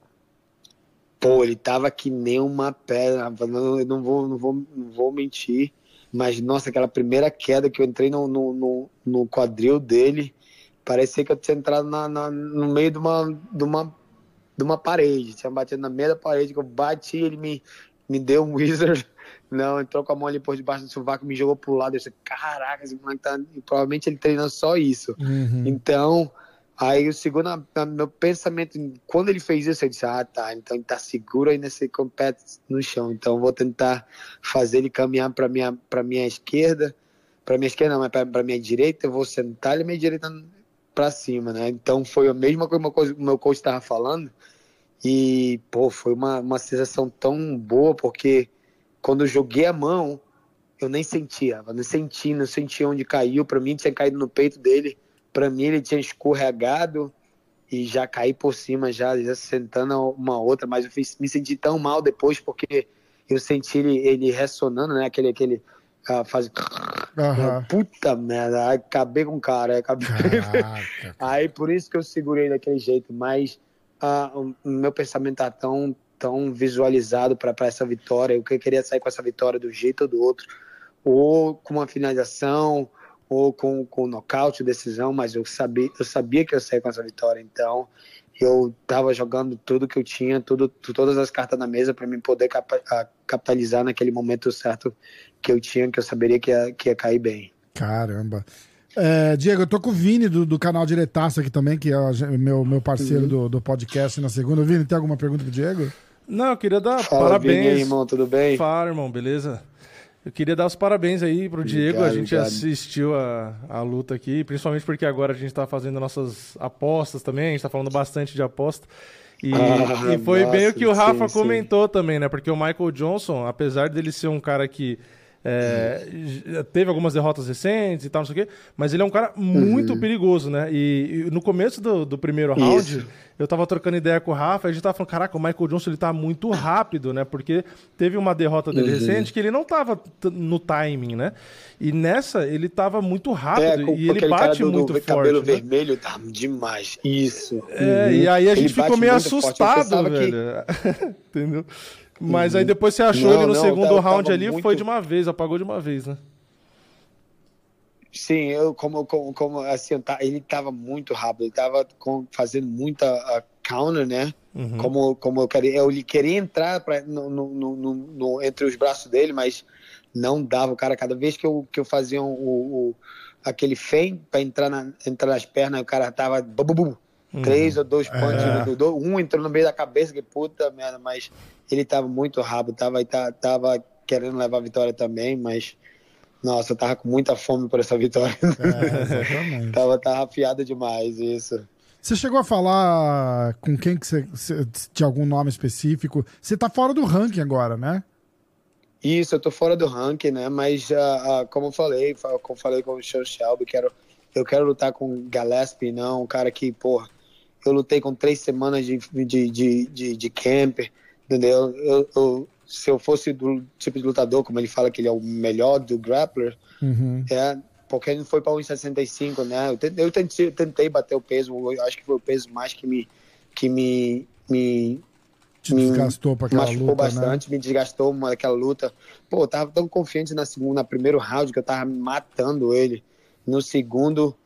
Pô, ele tava que nem uma pedra. Não, eu não vou, não vou, não vou mentir. Mas, nossa, aquela primeira queda que eu entrei no, no, no, no quadril dele parecia que eu tinha entrado na, na, no meio de uma, de, uma, de uma parede. Tinha batido na meia da parede, que eu bati, ele me, me deu um wizard. Não, entrou com a mão ali por debaixo do sovaco, me jogou pro lado. Eu disse, caraca, esse moleque tá. E provavelmente ele treina só isso. Uhum. Então, aí o segundo, meu pensamento, quando ele fez isso, eu disse, ah, tá, então ele tá seguro aí nesse compete no chão. Então, vou tentar fazer ele caminhar para minha, pra minha esquerda. Para minha esquerda, não, mas para minha direita, eu vou sentar ele minha direita para cima, né? Então foi a mesma coisa que o meu coach estava falando. E, pô, foi uma, uma sensação tão boa, porque quando eu joguei a mão, eu nem sentia, eu não senti, não sentia onde caiu. Para mim, tinha caído no peito dele. Para mim, ele tinha escorregado e já caí por cima, já, já sentando uma outra. Mas eu fiz, me senti tão mal depois, porque eu senti ele, ele ressonando, né? Aquele, aquele faz. Uhum. Puta merda, acabei com o cara. Acabei... Aí por isso que eu segurei daquele jeito, mas uh, o meu pensamento tá tão, tão visualizado para essa vitória. Eu queria sair com essa vitória do jeito ou do outro, ou com uma finalização, ou com, com nocaute, decisão, mas eu sabia, eu sabia que eu saía com essa vitória, então eu estava jogando tudo que eu tinha, tudo, todas as cartas na mesa para mim poder capitalizar naquele momento certo que eu tinha, que eu saberia que ia, que ia cair bem. Caramba. É, Diego, eu tô com o Vini do, do canal Diretaço aqui também, que é meu, meu parceiro uhum. do, do podcast na segunda. Vini, tem alguma pergunta pro Diego? Não, eu queria dar Fala, parabéns. Vini, irmão, tudo bem? Fala, irmão, beleza? Eu queria dar os parabéns aí pro Diego. Obrigado, a gente obrigado. assistiu a, a luta aqui, principalmente porque agora a gente tá fazendo nossas apostas também, a gente tá falando bastante de aposta. E, ah, e foi nossa, bem o que o Rafa sim, comentou sim. também, né? Porque o Michael Johnson, apesar dele ser um cara que é, teve algumas derrotas recentes e tal, não sei o quê, mas ele é um cara muito uhum. perigoso, né? E, e, no começo do, do primeiro round, Isso. eu tava trocando ideia com o Rafa e a gente tava falando, caraca, o Michael Johnson ele tá muito rápido, né? Porque teve uma derrota dele uhum. recente que ele não tava no timing, né? E nessa ele tava muito rápido é, e ele bate do, muito do forte. cabelo né? vermelho tá demais. Isso. É, uhum. e aí a gente ele ficou meio assustado, velho. Entendeu? Mas uhum. aí depois você achou não, ele no não, segundo tava, round tava ali muito... foi de uma vez, apagou de uma vez, né? Sim, eu como, como, como assim, ele estava muito rápido, ele estava fazendo muita counter, né? Uhum. Como, como eu queria, eu queria entrar pra, no, no, no, no, entre os braços dele, mas não dava, o cara. Cada vez que eu, que eu fazia o, o aquele feio para entrar, na, entrar nas pernas, o cara tava bum, bum, uhum. três ou dois pontos, é. um entrou no meio da cabeça, que puta merda, mas ele estava muito rápido, tava, tava querendo levar a vitória também, mas nossa, eu tava com muita fome por essa vitória. É, tava, tava afiado demais isso. Você chegou a falar com quem que você, de algum nome específico? Você tá fora do ranking agora, né? Isso, eu tô fora do ranking, né? Mas uh, uh, como eu falei, como eu falei com o Sean Shelby, quero, eu quero lutar com Gillespie, não, um cara que, pô, eu lutei com três semanas de, de, de, de, de camper entendeu? Eu, eu, se eu fosse do tipo de lutador, como ele fala que ele é o melhor do grappler, uhum. é porque ele foi para 1,65, né? Eu tentei, eu tentei, tentei, bater o peso, eu acho que foi o peso mais que me que me me Te me desgastou para aquela machucou luta, né? bastante, né? me desgastou aquela luta. Pô, eu tava tão confiante na segunda, no primeiro round que eu tava matando ele. No segundo,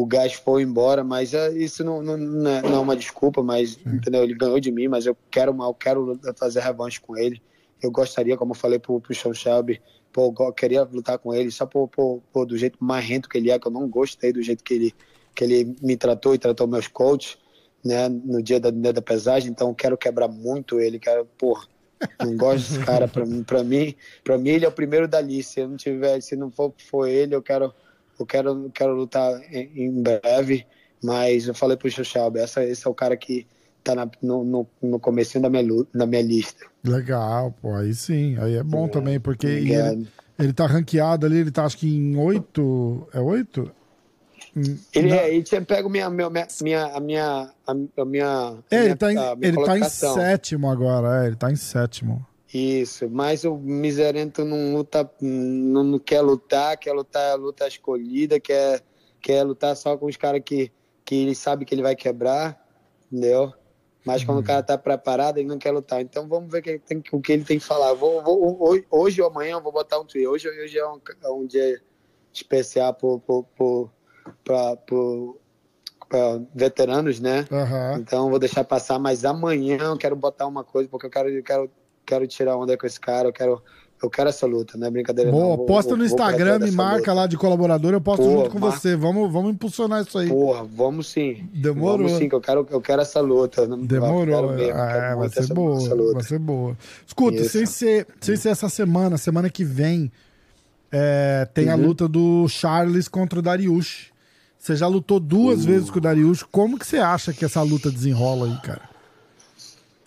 o gás foi embora, mas uh, isso não, não, não, é, não, é, uma desculpa, mas entendeu? Ele ganhou de mim, mas eu quero eu quero fazer revanche com ele. Eu gostaria, como eu falei pro, pro Sean Shelby, pô, eu queria lutar com ele, só por, por, por, do jeito marrento que ele é, que eu não gostei do jeito que ele, que ele me tratou e tratou meus coaches, né, no dia da, da pesagem, então eu quero quebrar muito ele, quero, pô, Não gosto desse cara. Pra mim, pra mim, pra mim ele é o primeiro dali. Se eu não tiver, se não for, for ele, eu quero, eu quero, quero lutar em, breve. Mas eu falei pro Xuxalba, essa, esse é o cara que tá na, no, no, no comecinho da minha, da minha lista. Legal, pô, aí sim. Aí é bom é, também, porque ele, ele tá ranqueado ali, ele tá acho que em oito. É oito? Ele, é, ele tinha pego minha, minha, minha, a minha, a minha. É, ele tá, em, ele tá em sétimo agora, é, ele tá em sétimo. Isso, mas o Miserento não luta, não, não quer lutar, quer lutar luta escolhida, quer, quer lutar só com os caras que, que ele sabe que ele vai quebrar, entendeu? Mas quando hum. o cara tá preparado, ele não quer lutar. Então vamos ver que tem, o que ele tem que falar. Vou, vou, hoje ou amanhã eu vou botar um tweet. Hoje, hoje é um, é um dia especial por, por, por para veteranos, né? Uhum. Então vou deixar passar, mas amanhã eu quero botar uma coisa, porque eu quero, eu quero, quero tirar onda com esse cara, eu quero. Eu quero essa luta, não é brincadeira. Boa, não. posta no Instagram, me marca luta. lá de colaborador, eu posto Porra, junto com você. Vamos, vamos impulsionar isso aí. Porra, vamos sim. Demorou. Vamos sim, que eu quero, eu quero essa luta. Demorou. Mesmo, é, vai ser boa. Vai ser boa. Escuta, sem ser, sem ser essa semana, semana que vem, é, tem uhum. a luta do Charles contra o Dariush. Você já lutou duas uh. vezes com o Darius. Como que você acha que essa luta desenrola aí, cara?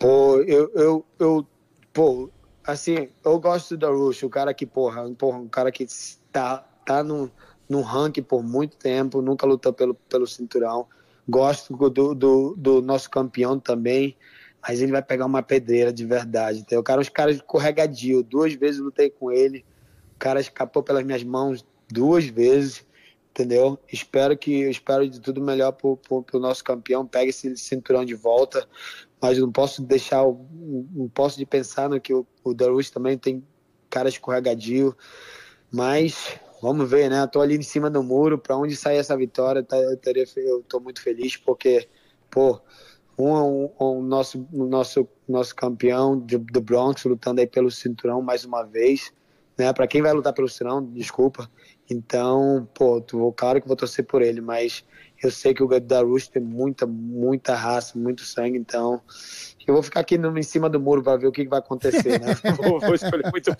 Pô, eu, eu, eu pô, assim, eu gosto do Darius, o cara que, porra, porra um cara que tá, tá no, no ranking por muito tempo, nunca lutou pelo, pelo cinturão. Gosto do, do, do nosso campeão também, mas ele vai pegar uma pedreira de verdade. Então, o cara, os caras escorregadio, duas vezes lutei com ele, o cara escapou pelas minhas mãos duas vezes entendeu? Espero que espero de tudo melhor pro, pro, pro, nosso campeão, pegue esse cinturão de volta, mas não posso deixar, não posso de pensar no que o, o Darush também tem cara escorregadio, mas vamos ver, né? Tô ali em cima do muro, para onde sair essa vitória, tá, eu, teria, eu tô muito feliz porque, pô, um, um, um nosso, nosso, nosso campeão de, do Bronx lutando aí pelo cinturão mais uma vez, né? Para quem vai lutar pelo cinturão, desculpa, então, pô, claro que vou torcer por ele, mas eu sei que o Darush tem muita, muita raça, muito sangue, então eu vou ficar aqui no, em cima do muro para ver o que, que, vai acontecer, né? Não vou, escolher muito,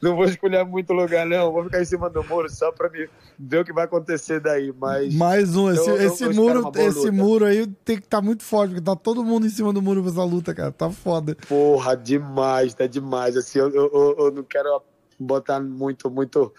não vou escolher muito lugar, não. Vou ficar em cima do muro só para ver o que vai acontecer daí. Mas mais um, esse, eu, esse eu muro, esse muro aí tem que estar tá muito forte, porque tá todo mundo em cima do muro pra essa luta, cara. Tá foda. Porra, demais, tá demais. Assim, eu, eu, eu não quero botar muito, muito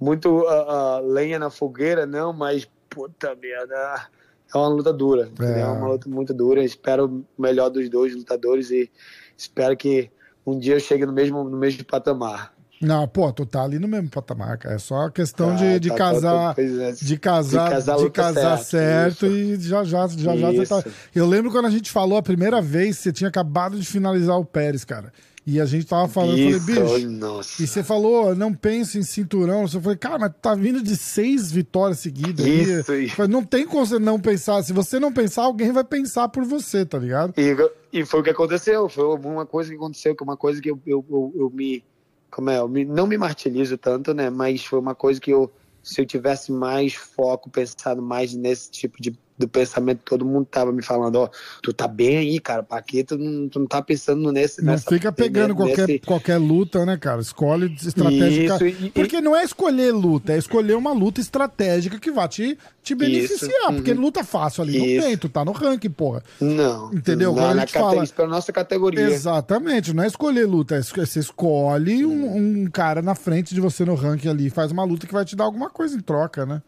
muito uh, uh, lenha na fogueira, não, mas puta merda, é uma luta dura, é. é uma luta muito dura. Espero o melhor dos dois lutadores e espero que um dia eu chegue no mesmo, no mesmo patamar. Não, pô, tu tá ali no mesmo patamar, cara. É só questão ah, de, de, tá, casar, é. de casar, de casar, de casar certo, certo e já já, já, já você tá. Eu lembro quando a gente falou a primeira vez, você tinha acabado de finalizar o Pérez, cara. E a gente tava falando, Isso, eu falei, bicho. Nossa. E você falou, não pense em cinturão. Você falou, cara, mas tá vindo de seis vitórias seguidas. Isso, aí. Falei, não tem como você não pensar. Se você não pensar, alguém vai pensar por você, tá ligado? E, e foi o que aconteceu. Foi uma coisa que aconteceu, que é uma coisa que eu, eu, eu, eu me. Como é? Eu me, não me martirizo tanto, né? Mas foi uma coisa que eu. Se eu tivesse mais foco, pensado mais nesse tipo de do pensamento, todo mundo tava me falando, ó, tu tá bem aí, cara, Paquito, não, tu não tá pensando nesse... Não nessa, fica pegando nesse... qualquer, qualquer luta, né, cara? Escolhe estratégica. Isso, e, porque não é escolher luta, é escolher uma luta estratégica que vai te, te beneficiar, uhum. porque luta fácil ali Isso. não tem, tu tá no ranking, porra. Não. Entendeu? Não, Agora a gente fala... Isso pra nossa categoria. Exatamente, não é escolher luta, é você escolhe um, um cara na frente de você no ranking ali, faz uma luta que vai te dar alguma coisa em troca, né?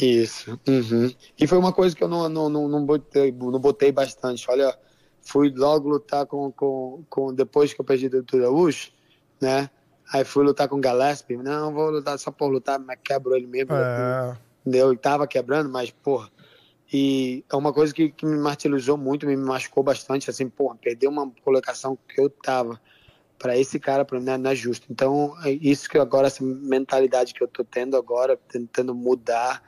Isso. Uhum. E foi uma coisa que eu não, não, não, não, botei, não botei bastante. Olha, fui logo lutar com, com, com depois que eu perdi do Turaúcho, né? Aí fui lutar com Gillespie. Não, vou lutar só por lutar, mas quebrou ele mesmo. É. Entendeu? E tava quebrando, mas, porra. E é uma coisa que, que me martirizou muito, me machucou bastante. Assim, porra, perder uma colocação que eu tava para esse cara, para mim, não é justo. Então, é isso que agora, essa mentalidade que eu tô tendo agora, tentando mudar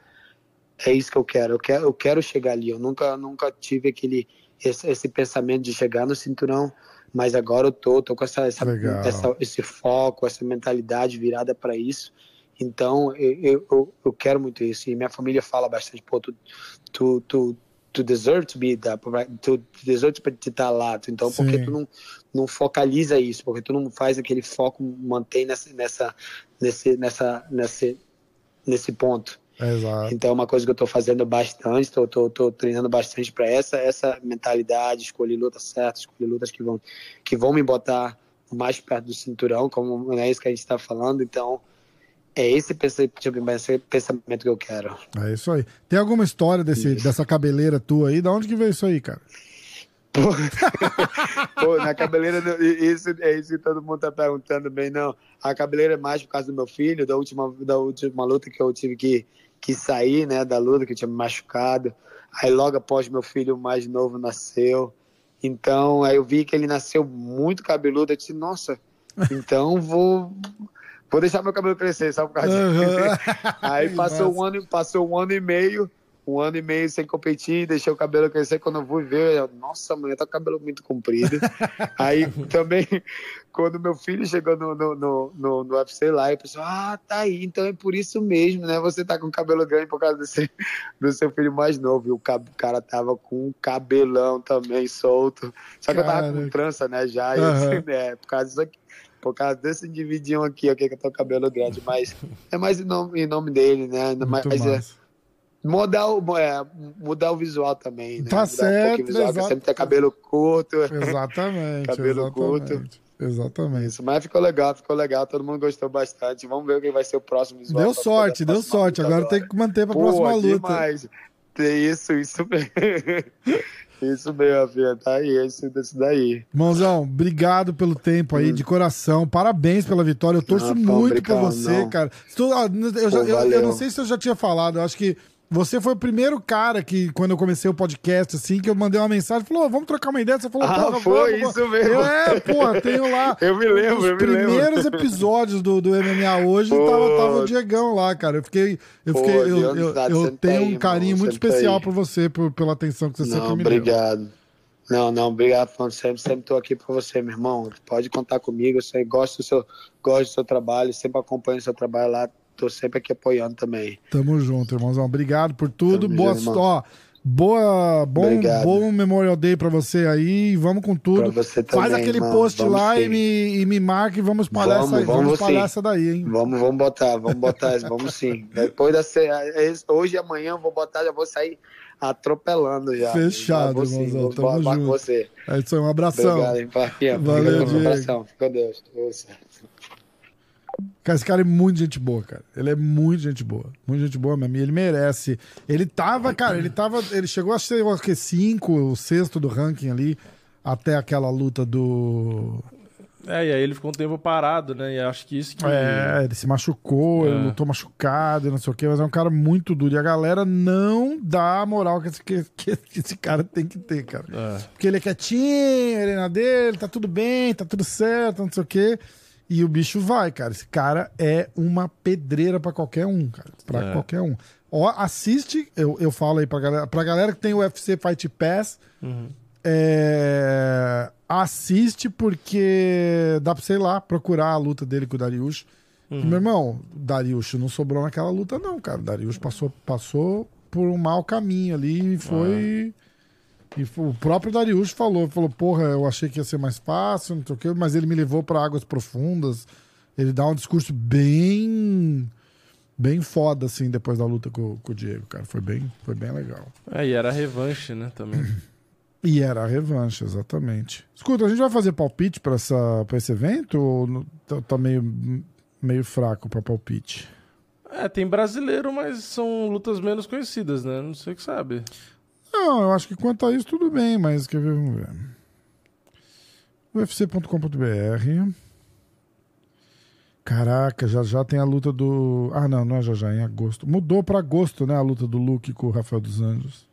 é isso que eu quero. Eu quero, eu quero chegar ali. Eu nunca, nunca tive aquele esse, esse pensamento de chegar no cinturão, mas agora eu tô, tô com essa, essa, essa esse foco, essa mentalidade virada para isso. Então eu, eu, eu, quero muito isso. E minha família fala bastante, pô, tu, tu, tu, to deserve to be that, to, to deserve to estar lá. Então, por que Sim. tu não, não focaliza isso? Porque tu não faz aquele foco, mantém nessa, nessa, nesse, nessa, nesse, nesse ponto. Exato. Então, é uma coisa que eu estou fazendo bastante, estou treinando bastante para essa essa mentalidade, escolher lutas certas, escolher lutas que vão que vão me botar mais perto do cinturão, como é isso que a gente está falando. Então, é esse pensamento, que eu quero. É isso aí. Tem alguma história desse, dessa cabeleira tua aí? Da onde que veio isso aí, cara? Pô, na cabeleira, isso é isso que todo mundo tá perguntando bem, não. A cabeleira é mais por causa do meu filho, da última, da última luta que eu tive que, que sair, né, da luta, que eu tinha me machucado. Aí logo após meu filho mais novo nasceu. Então, aí eu vi que ele nasceu muito cabeludo, eu disse, nossa, então vou vou deixar meu cabelo crescer, só por causa disso. Aí passou um ano, passou um ano e meio, um ano e meio sem competir, deixei o cabelo crescer. Quando eu fui ver, eu, nossa, mãe, tá com o cabelo muito comprido. aí também, quando meu filho chegou no, no, no, no, no UFC lá, eu pensei, ah, tá aí, então é por isso mesmo, né? Você tá com o cabelo grande por causa desse, do seu filho mais novo. E o cab- o cara tava com um cabelão também solto. Só que eu tava com trança, né? Já, Aham. assim, né? Por causa disso aqui. Por causa desse individinho aqui, aqui que eu tô com o cabelo grande, mas é mais em nome, em nome dele, né? Mas Muito é. Mudar, o, é, mudar o visual também, né? Tá mudar certo, um visual, que exato. sempre ter cabelo curto. Exatamente. Cabelo exatamente. Exatamente. Isso, mas ficou legal, ficou legal, todo mundo gostou bastante. Vamos ver o que vai ser o próximo visual. Deu sorte, deu sorte. Agora tem que manter pra Pô, próxima luta. demais. Tem isso, isso mesmo. isso mesmo, filha. Tá aí, isso, isso daí. Mãozão, obrigado pelo tempo aí, de coração. Parabéns pela vitória. Eu torço pô, muito por você, não. cara. Eu, já- Pô, eu- eu não sei se eu já tinha falado, eu acho que você foi o primeiro cara que, quando eu comecei o podcast, assim, que eu mandei uma mensagem, falou, "Ô, vamos trocar uma ideia. Você falou, Ah, porra, foi vamos, isso mesmo. Eu, é, porra, tenho lá. Eu me lembro, Os eu me lembro. primeiros episódios do, do MMA hoje Pô. tava, tava o Diegão lá, cara. Eu fiquei. Eu, Pô, fiquei, eu, eu, tá eu sempre tenho aí, um carinho muito sempre especial aí. por você, por, pela atenção que você sempre Não, me deu. obrigado. Não, não, obrigado, Fernando. Sempre, sempre tô aqui por você, meu irmão. Pode contar comigo. Eu sei, gosto do seu, gosto do seu trabalho, sempre acompanho o seu trabalho lá. Tô sempre aqui apoiando também. Tamo junto, irmãozão. Obrigado por tudo. Tamo boa, junto, ó, boa, bom, Obrigado. bom Memorial Day pra você aí. Vamos com tudo. Também, Faz aquele irmão. post Vamos lá e me, e me marque e vamos espalhar Vamos, essa, vamos vamos espalhar essa daí, hein? Vamos, vamos botar, vamos botar, vamos sim. Depois da é hoje e amanhã eu vou botar, já vou sair atropelando já. Fechado, Já irmãozão, vou tamo junto. você. É isso aí, um abração. Obrigado, hein. Valeu, Diego. o abração. Fica com Deus. Cara, esse cara é muito gente boa, cara. Ele é muito gente boa. Muito gente boa mesmo. E ele merece. Ele tava, cara, ele tava. Ele chegou a ser, eu acho que cinco, o sexto do ranking ali, até aquela luta do. É, e aí ele ficou um tempo parado, né? E acho que isso que. É, ele se machucou, ele É. lutou machucado, e não sei o quê, mas é um cara muito duro. E a galera não dá a moral que esse, que, que esse cara tem que ter, cara. É. Porque ele é quietinho, ele é na dele, tá tudo bem, tá tudo certo, não sei o quê. E o bicho vai, cara. Esse cara é uma pedreira pra qualquer um, cara. Pra É. qualquer um. Ó, assiste, eu, eu falo aí pra galera, pra galera que tem o UFC Fight Pass, é, assiste porque dá pra, sei lá, procurar a luta dele com o Darius. Meu irmão, o Darius não sobrou naquela luta, não, cara. O Darius passou, passou por um mau caminho ali e foi. E o próprio Darius falou, falou, porra, eu achei que ia ser mais fácil, não sei o quê, mas ele me levou pra águas profundas. Ele dá um discurso bem bem foda, assim, depois da luta com, com o Diego, cara. Foi bem, foi bem legal. É, e era revanche, né? Também. E era a revanche, exatamente. Escuta, a gente vai fazer palpite pra esse evento ou no- tá, tá meio, meio fraco pra palpite? É, tem brasileiro, mas são lutas menos conhecidas, né? Não sei o que sabe. Não, eu acho que quanto a isso tudo bem, mas quer ver, vamos ver. UFC.com.br Caraca, já já tem a luta do. Ah, não, não é já já, é em agosto. Mudou pra agosto, né? A luta do Luke com o Rafael dos Anjos.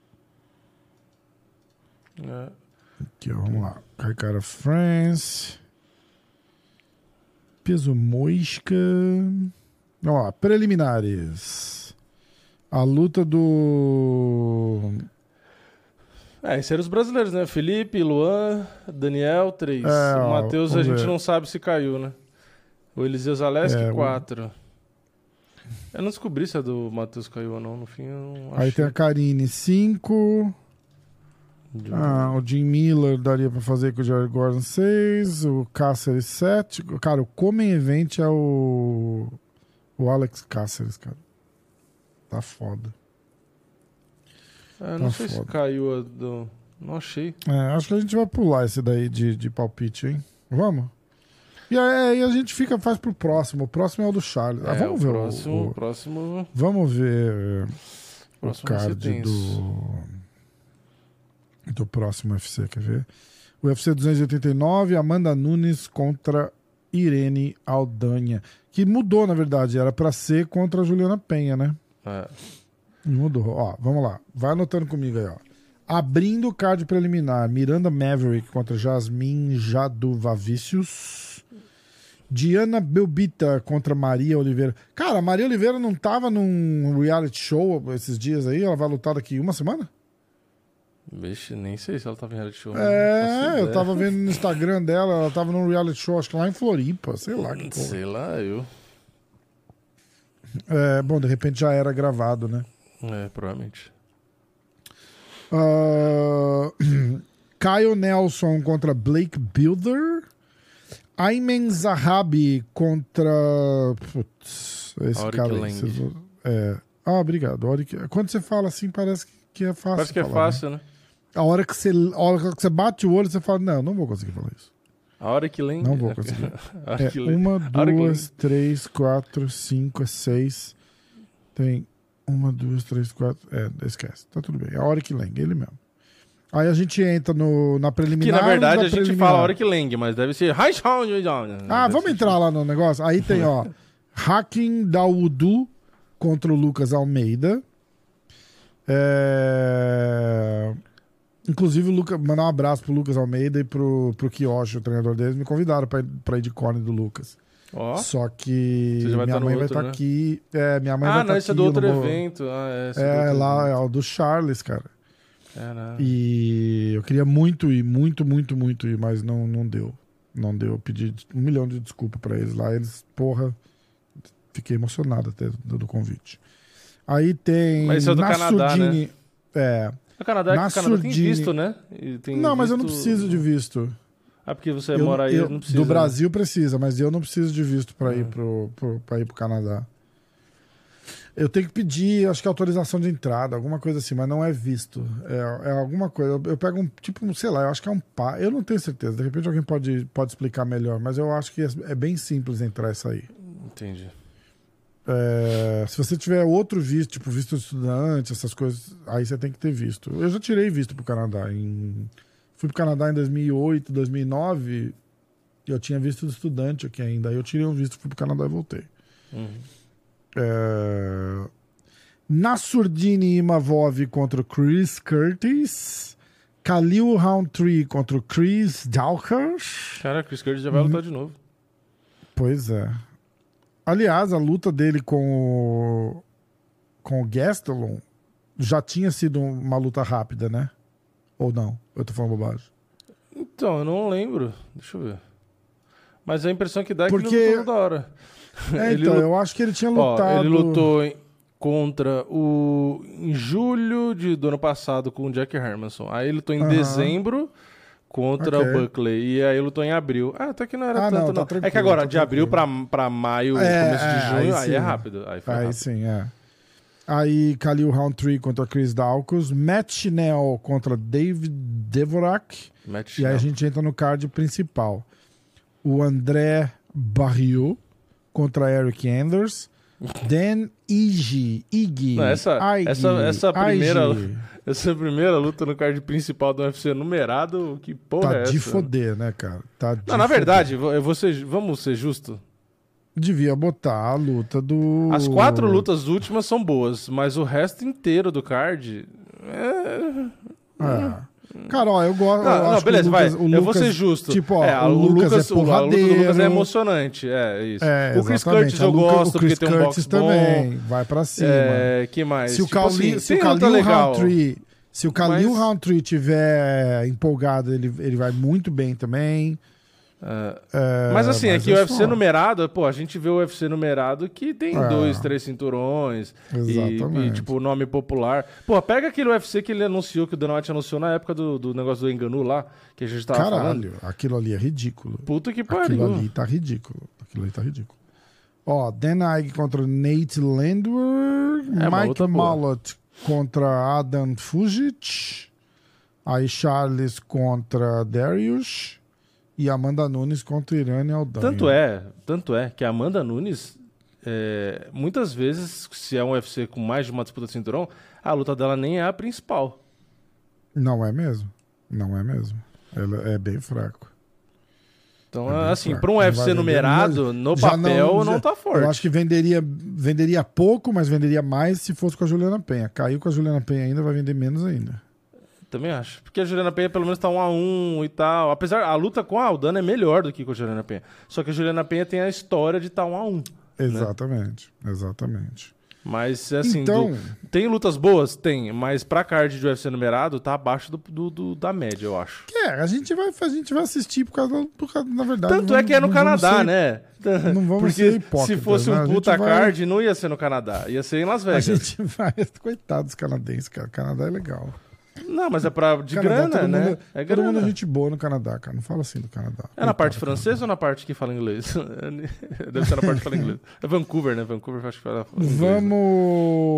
É. Aqui, ó, vamos lá. Caicara France. Peso mosca. Ó, preliminares. A luta do. É, esses eram os brasileiros, né? Felipe, Luan, Daniel, três. É, o Matheus a gente ver. não sabe se caiu, né? O Eliseu Zaleski, É, o-. Eu não descobri se a do Matheus caiu ou não, no fim Aí tem a Karine 5. Ah, o Jim Miller daria pra fazer com o Jared Gordon 6, o Cáceres 7. Cara, o Comem Event é o. O Alex Cáceres, cara. Tá foda. É, não Tá sei se foda. caiu a do. Não achei. É, acho que a gente vai pular esse daí de, de palpite, hein? Vamos? E aí a gente fica, faz pro próximo. O próximo é o do Charles. Ah, É, vamos o ver próximo, o, o o- próximo. Vamos ver o próximo ser card do, do próximo UFC, quer ver? O UFC 289, Amanda Nunes contra Irene Aldanha. Que mudou, na verdade. Era pra ser contra a Juliana Penha, né? É. Mudou. Ó, vamos lá. Vai anotando comigo aí, ó. Abrindo o card preliminar, Miranda Maverick contra Jasmine Jaduvavicius. Diana Belbita contra Maria Oliveira. Cara, a Maria Oliveira não tava num reality show esses dias aí? Ela vai lutar daqui uma semana? Vixe, nem sei se ela tava em reality show. É, Não faço eu tava vendo no Instagram dela, ela tava num reality show, acho que lá em Floripa, sei lá que porra. Sei lá, eu. É, bom, de repente já era gravado, né? É, provavelmente. Ah, Kyle Nelson contra Blake Builder. Ayman Zahabi contra. Putz, esse Auric cara aí. Vocês É. Ah, obrigado. Auric- Quando você fala assim, parece que é fácil. Parece que é falar, fácil, né? né? A hora, que você, a hora que você bate o olho, você fala: Não, não vou conseguir falar isso. A hora que lembra. Não vou conseguir. É, uma, duas, três, quatro, cinco, seis. Tem uma, duas, três, quatro. É, esquece. Tá tudo bem. É a hora que Lang, ele mesmo. Aí a gente entra no, na Que preliminar. na verdade da a gente fala a hora que leng, mas deve ser. Ah, vamos entrar lá no negócio? Aí tem, ó. Hacking Dawudu contra o Lucas Almeida. É... Inclusive, o Luca... mandar um abraço pro Lucas Almeida e pro, pro Kiyoshi, o treinador deles. Me convidaram pra ir, pra ir de cone do Lucas. Ó. Só que vai minha tá mãe vai estar né? aqui. É, minha mãe vai Ah, estar não, aqui. esse é do outro não vou- evento. Ah, é, É, outro lá é o do Charles, cara. Caralho. E eu queria muito ir, muito, muito, muito ir, mas não, não deu. Não deu. Eu pedi um milhão de desculpas pra eles lá. Eles, porra, fiquei emocionado até do, do convite. Aí tem. Mas esse é do Canadá, Nassourdine- É. O Canadá, Na o Canadá tem Surdine- visto, né? Tem Não, mas eu não visto- preciso de visto. Ah, porque você Eu- mora aí, eu- não precisa. Do né? Brasil precisa, mas eu não preciso de visto pra ir pro, pro, pra ir pro Canadá. Eu tenho que pedir, acho que autorização de entrada, alguma coisa assim, mas não é visto. É, é alguma coisa. Eu, eu pego um, tipo, um, sei lá, eu acho que é um pá. Eu não tenho certeza. De repente alguém pode, pode explicar melhor, mas eu acho que é, é bem simples entrar e sair. Entendi. É, se você tiver outro visto, tipo visto de estudante, essas coisas, aí você tem que ter visto. Eu já tirei visto pro Canadá. Em, fui pro Canadá em 2008, 2009, e eu tinha visto de estudante aqui ainda. Aí eu tirei um visto, fui pro Canadá e voltei. Uhum. É, Nassurdini Imavov contra o Chris Curtis. Khalil Roundtree contra o Chris Dawkins. Cara, Chris Curtis já vai lutar de novo. Pois é. Aliás, a luta dele com o, com o Gastelum já tinha sido uma luta rápida, né? Ou não? Eu tô falando bobagem. Então, eu não lembro. Deixa eu ver. Mas a impressão que dá é Porque- que ele lutou da hora. É, então, lut- eu acho que ele tinha Ó, lutado. ele lutou em- contra o. em julho de, do ano passado com o Jack Hermanson. Aí ele lutou em Aham. dezembro contra Ok. o Buckley. E aí lutou em abril. Ah, até que não era Ah, não, tanto, tá não. é que agora, tá de abril pra, pra maio, É, começo de é, junho, aí aí, é rápido. Aí foi Aí rápido. sim, é. Aí Khalil Roundtree contra Chris Dawkins. Matt Schnell contra David Devorak. Matt E aí a gente entra no card principal. O André Barriot contra Eric Anders. Dan. Ige. Não, essa- Aige, essa- essa primeira-. Essa primeira luta no card principal do UFC numerado. Que porra Tá é de essa? foder, né, cara? Tá de Não, na verdade, eu vou ser- vamos ser justos. Devia botar a luta do. As quatro lutas últimas são boas, mas o resto inteiro do card. É... É. Cara, ó, eu gosto. Não, eu não, o beleza, Lucas- vai. o eu vou Lucas- ser justo. Tipo, ó, é, o Lucas é o- a luta do Lucas é porradeiro. emocionante. É, isso. É, o Chris exatamente. Curtis eu Luca- gosto o porque Chris tem um Curtis box também. bom. Vai pra cima. É, que mais? se o Tipo Khalil, assim, se o legal. Roundtree, se o Mas- Roundtree tiver empolgado, ele, ele vai muito bem também. É, mas assim, mas é que é o UFC só. numerado, pô, a gente vê o UFC numerado que tem É. dois, três cinturões e, Exatamente. e, tipo, nome popular. Pô, pega aquele UFC que ele anunciou, que o Dana White anunciou na época do, do negócio do Enganu lá, que a gente tava falando. Caralho, aquilo ali é ridículo. Puta que Aquilo pariu. ali tá ridículo. Aquilo ali tá ridículo. Ó, Dan Ige contra Nate Landwehr. É, Mike. Malott contra Adam Fujic. Aí Charles contra Darius. E Amanda Nunes contra Irene Aldanha. Tanto é, tanto é que a Amanda Nunes, é, muitas vezes, se é um UFC com mais de uma disputa de cinturão, a luta dela nem é a principal. Não é mesmo. Não é mesmo. Ela é bem fraco. Então, É assim, para um Não UFC numerado, no papel, não, já- tá forte. Eu acho que venderia, venderia pouco, mas venderia mais se fosse com a Juliana Penha. Caiu com a Juliana Penha ainda, vai vender menos ainda. Também acho. Porque a Juliana Penha pelo menos tá um a um e tal. Apesar, a luta com a Aldana é melhor do que com a Juliana Penha. Só que a Juliana Penha tem a história de estar um a um. Exatamente, exatamente. Mas, assim, Então- do- tem lutas boas? Tem. Mas pra card de UFC numerado, tá abaixo do, do- do- da média, eu acho. É, a gente vai, a gente vai assistir por causa, do- por causa na verdade. Tanto não é que é no vamos Canadá, ser- né? não vamos Porque ser hipócritas, se fosse né? um A puta vai- card, não ia ser no Canadá. Ia ser em Las A Vegas. gente vai. Coitado dos canadenses, cara. O Canadá é legal. Não, mas é pra, de Canadá, grana, todo né? Mundo, é todo mundo é grana. gente boa no Canadá, cara. Não fala assim do Canadá. É na parte francesa ou na parte que fala inglês? Deve ser na parte que fala inglês. É Vancouver, né? Vancouver acho que fala inglês. né?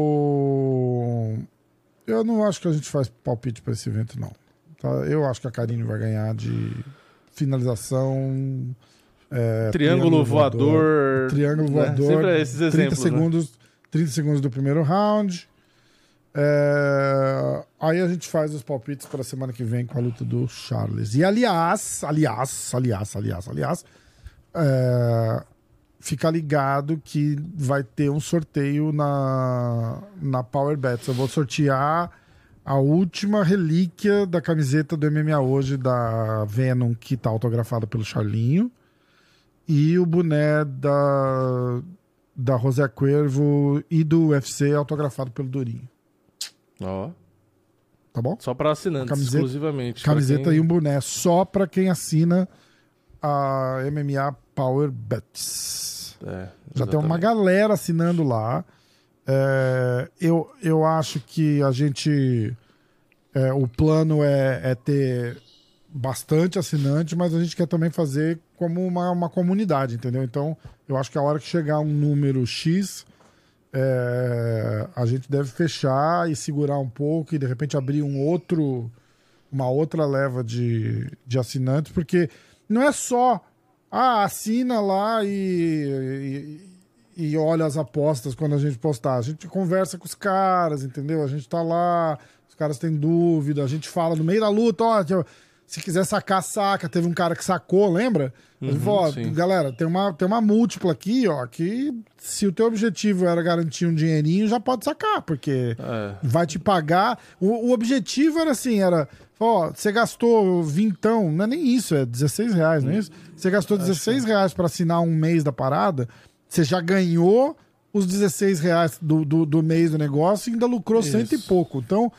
Vamos. Eu não acho que a gente faz palpite pra esse evento, não. Tá? Eu acho que a Karine vai ganhar de finalização. é, Triângulo voador. Triângulo né? voador. Sempre esses 30 exemplos. né? segundos, 30 segundos do primeiro round. É, aí a gente faz os palpites para semana que vem com a luta do Charles. E aliás, aliás, aliás, aliás, aliás, é, fica ligado que vai ter um sorteio na, na Power Bets. Eu vou sortear a última relíquia da camiseta do MMA hoje da Venom, que tá autografada pelo Charlinho, e o boné da, da José Cuervo e do UFC autografado pelo Durinho. Ó, Tá bom? só pra assinantes, Camiseta- exclusivamente. Camiseta quem- e um boné só pra quem assina a MMA Power Bets. É, Já tem uma galera assinando lá. É, eu, eu acho que a gente. é, o plano é, é ter bastante assinante, mas a gente quer também fazer como uma, uma comunidade, entendeu? Então, eu acho que a hora que chegar um número X, é, a gente deve fechar e segurar um pouco e de repente abrir um outro, uma outra leva de, de assinantes, porque não é só ah, assina lá e, e, e olha as apostas quando a gente postar. A gente conversa com os caras, entendeu? A gente tá lá, os caras têm dúvida, a gente fala no meio da luta, ó, se quiser sacar, saca. Teve um cara que sacou, lembra? Uhum, falou, ó, sim. galera, tem uma, tem uma múltipla aqui, ó, que se o teu objetivo era garantir um dinheirinho, já pode sacar, porque É. vai te pagar. O, o objetivo era assim, era, ó, você gastou vintão, não é nem isso, é 16 reais, não é isso? Você gastou 16 reais para assinar um mês da parada, você já ganhou os 16 reais do, do, do mês do negócio e ainda lucrou Isso. cento e pouco. Então,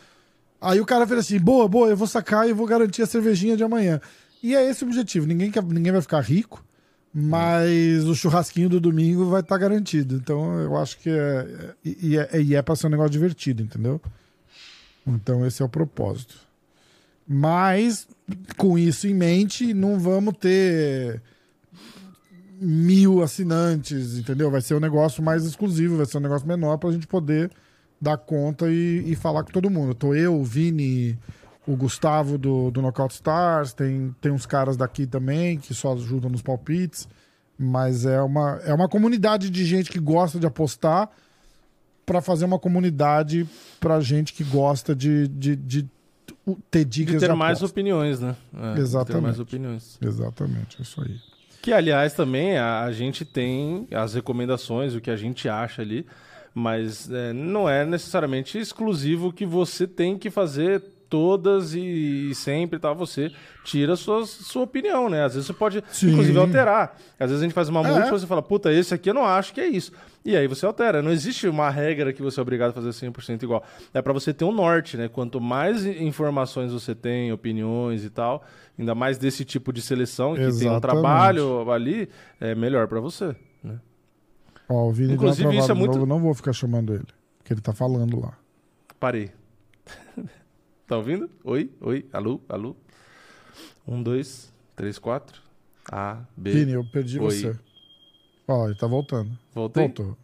aí o cara fez assim, boa, boa, eu vou sacar e vou garantir a cervejinha de amanhã. E é esse o objetivo. Ninguém, quer, ninguém vai ficar rico, mas o churrasquinho do domingo vai estar garantido. Então, eu acho que é. E, é, é pra ser um negócio divertido, entendeu? Então, esse é o propósito. Mas, com isso em mente, não vamos ter mil assinantes, entendeu? Vai ser um negócio mais exclusivo, vai ser um negócio menor pra gente poder dar conta e, e falar com todo mundo. Tô eu, o Vini, o Gustavo do, do Knockout Stars, tem, tem uns caras daqui também que só ajudam nos palpites, mas é uma, é uma comunidade de gente que gosta de apostar pra fazer uma comunidade pra gente que gosta de, de, de ter dicas De de, ter mais aposta. opiniões, né? É, de Exatamente. Ter mais opiniões. Exatamente, é isso aí. Que, aliás, também a, a gente tem as recomendações, o que a gente acha ali, mas é, não é necessariamente exclusivo que você tem que fazer todas e, e sempre tal, você tira sua, sua opinião, né? Às vezes você pode, Sim. inclusive, alterar. Às vezes a gente faz uma É. múltipla e você fala, puta, esse aqui eu não acho que é isso. E aí você altera. Não existe uma regra que você é obrigado a fazer 100% igual. É pra você ter um norte, né? Quanto mais informações você tem, opiniões e tal, ainda mais desse tipo de seleção, que tem um Exatamente. trabalho ali, é melhor pra você? Ó, o Vini Inclusive, isso é muito- novo, não vou ficar chamando ele, porque ele tá falando lá. Parei. tá ouvindo? Oi, oi, alô, alô. Um, dois, três, quatro. A, B. Vini, eu perdi Oi. você. Ó, ele tá voltando. Voltei? Voltou.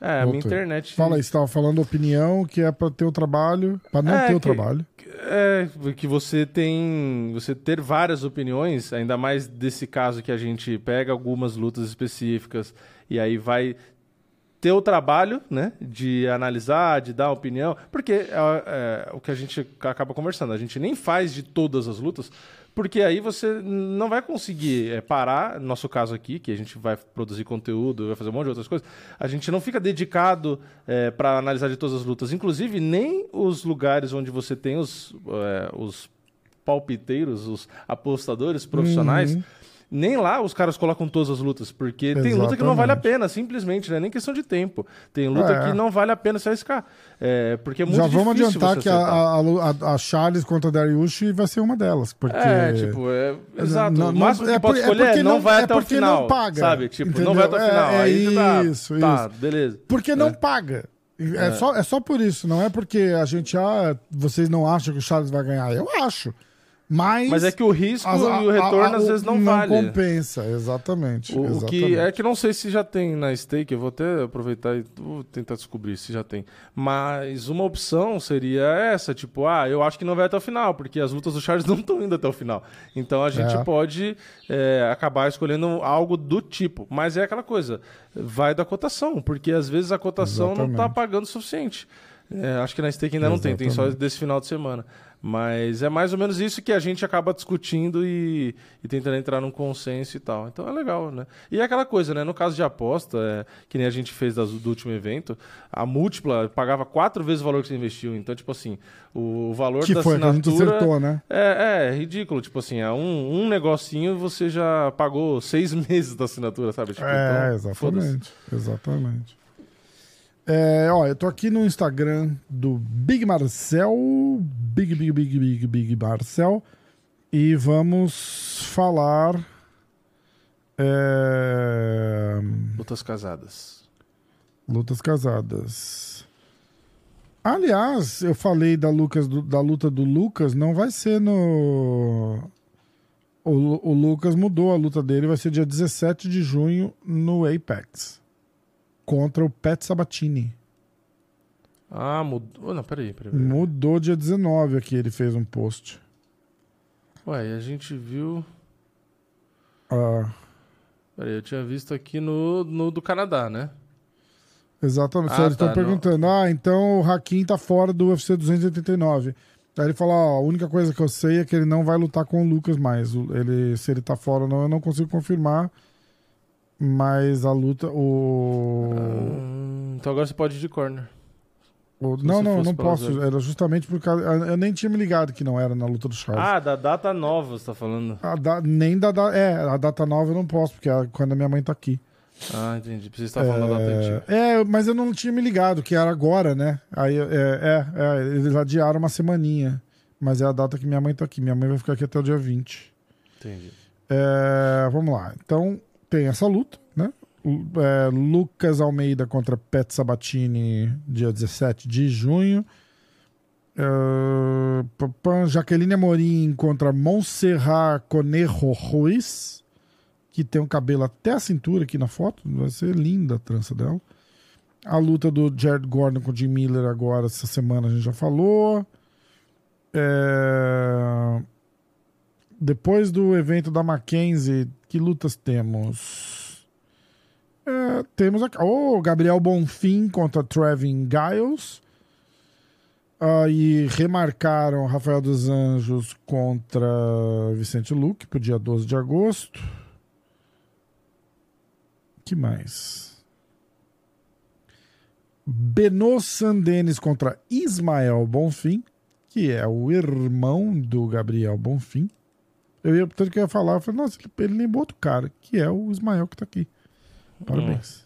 É, a minha internet. Fala aí, você tava falando opinião que é pra ter o trabalho, pra não É, ter o trabalho. É, que você tem. Você ter várias opiniões, ainda mais desse caso que a gente pega algumas lutas específicas e aí vai ter o trabalho, né? De analisar, de dar opinião. Porque é, é, o que a gente acaba conversando. A gente nem faz de todas as lutas, porque aí você não vai conseguir é, parar. No nosso caso aqui, que a gente vai produzir conteúdo, vai fazer um monte de outras coisas, a gente não fica dedicado é, para analisar de todas as lutas. Inclusive, nem os lugares onde você tem os, é, os palpiteiros, os apostadores profissionais. Nem lá os caras colocam todas as lutas, porque tem luta que não vale a Exatamente. pena, simplesmente, não é nem questão de tempo. Tem luta É. que não vale a pena se arriscar. É, porque é muito Já vamos adiantar que a, a, a, Charles contra a Dariush vai ser uma delas. Porque... É, tipo, é, exato. Não- o não- máximo é que pode por- é escolher é, porque não, não- vai é até o porque final. não paga, Sabe? Tipo, não entendeu? vai até o É- final. é Aí você dá, isso, tá, isso. beleza. Porque não paga. É, Só, é só por isso, não é porque a gente, ah, vocês não acham que o Charles vai ganhar. Eu acho. Mas. Mas é que o risco a- e o retorno a- às vezes não, vale. compensa, exatamente. O, exatamente. que é que não sei se já tem na stake, eu vou até aproveitar e tentar descobrir se já tem. Mas uma opção seria essa, tipo, ah, eu acho que não vai até o final, porque as lutas do Charles não estão indo até o final. Então a gente É. pode é, acabar escolhendo algo do tipo. Mas é aquela coisa, vai da cotação, porque às vezes a cotação não está Exatamente. pagando o suficiente. É, acho que na stake ainda não tem, tem só Exatamente. desse final de semana. Mas é mais ou menos isso que a gente acaba discutindo e, e tentando entrar num consenso e tal. Então é legal, né? E é aquela coisa, né? No caso de aposta, é, que nem a gente fez das- do último evento, a múltipla pagava quatro vezes o valor que você investiu. Então, tipo assim, o, o valor Que da foi que a gente assinatura... acertou, né? É, é, ridículo. Tipo assim, é um, um negocinho você já pagou seis meses da assinatura, sabe? Tipo, É, então, exatamente. Exatamente. É, ó, eu tô aqui no Instagram do Big Marcel. Big, Big, Big, Big, Big Marcel. E vamos falar. é, Lutas casadas. lutas casadas. Aliás, eu falei da, Lucas, da luta do Lucas, não vai ser no. O, o Lucas mudou a luta dele, vai ser dia 17 de junho no Apex. Contra o Pet Sabatini. Ah, mudou. Não, peraí, peraí. peraí. Mudou dia 19 aqui, ele fez um post. Ué, e a gente viu. Ah, Peraí, eu tinha visto aqui no, no do Canadá, né? exatamente. Ah, eles estão tá, perguntando: ah, então o Hakim tá fora do UFC 289. Aí ele fala: ó, a única coisa que eu sei é que ele não vai lutar com o Lucas mais. Ele, se ele tá fora ou não, eu não consigo confirmar. Mas a luta. O. Hum, então agora você pode ir de corner. o- não, não, não posso. zero. Era justamente por causa. Eu nem tinha me ligado que não era na luta do Charles. Ah, da data nova você tá falando. A da- nem da, da. É, a data nova eu não posso, porque é quando a minha mãe tá aqui. Ah, entendi. Você está falando da data antiga. É, é, mas eu não tinha me ligado que era agora, né? Aí, é, é, é, eles adiaram uma semaninha. Mas é a data que minha mãe tá aqui. Minha mãe vai ficar aqui até o dia 20. Entendi. É, vamos lá. Então, tem essa luta, né? É, Lucas Almeida contra Pet Sabatini, dia 17 de junho. Pá, Jaqueline Amorim contra Montserrat Conejo Ruiz, que tem um cabelo até a cintura aqui na foto. Vai ser linda a trança dela. A luta do Jared Gordon com o Jim Miller agora, essa semana a gente já falou. É, Depois do evento da Mackenzie, que lutas temos? É, temos aqui. Oh, Gabriel Bonfim contra Trevin Giles. Ah, e remarcaram Rafael dos Anjos contra Vicente Luque pro dia 12 de agosto. que mais? Beno Sandenes contra Ismael Bonfim, que é o irmão do Gabriel Bonfim. Eu ia, tanto que eu ia falar, eu falei, nossa, ele, ele lembrou outro cara, que é o Ismael que tá aqui. Parabéns.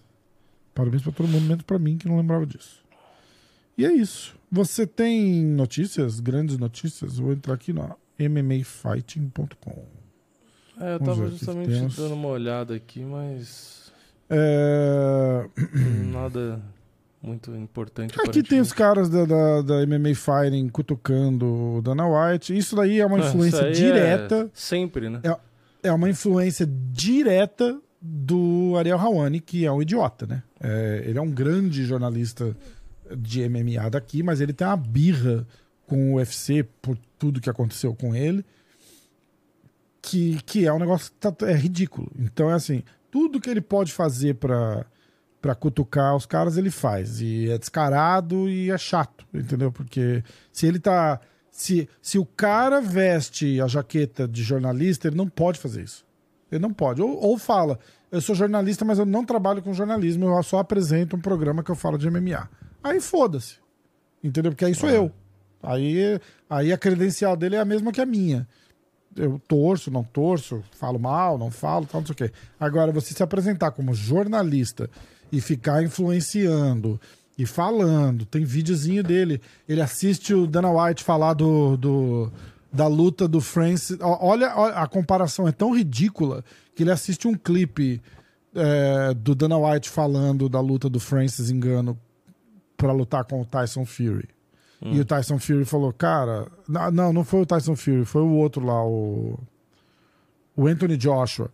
Parabéns pra todo mundo, menos pra mim, que não lembrava disso. E é isso. Você tem notícias, grandes notícias? Vou entrar aqui no MMAfighting.com. É, eu Vamos tava justamente dando uma olhada aqui, mas É... nada muito importante. Aqui tem os caras da, da, da MMA Fighting cutucando o Dana White. Isso daí é uma Ah, influência é direta. Sempre, né? É uma influência direta do Ariel Hawani, que é um idiota, né? É, ele é um grande jornalista de MMA daqui, mas ele tem uma birra com o UFC por tudo que aconteceu com ele, que, que é um negócio que tá- é ridículo. Então é assim, tudo que ele pode fazer pra para cutucar os caras ele faz e é descarado e é chato, entendeu? Porque se ele tá se, se o cara veste a jaqueta de jornalista, ele não pode fazer isso. Ele não pode. Ou, ou fala, eu sou jornalista, mas eu não trabalho com jornalismo, eu só apresento um programa que eu falo de MMA. Aí foda-se. Entendeu? Porque aí sou eu. Aí, aí a credencial dele é a mesma que a minha. Eu torço, não torço, falo mal, não falo, tal, não sei o quê. Agora, você se apresentar como jornalista e ficar influenciando e falando, tem videozinho dele. Ele assiste o Dana White falar do, do- da luta do Francis. Olha, olha, a comparação é tão ridícula que ele assiste um clipe é, do Dana White falando da luta do Francis Engano pra lutar com o Tyson Fury. E o Tyson Fury falou, cara, não, não, não foi o Tyson Fury, foi o outro lá, o, o Anthony Joshua,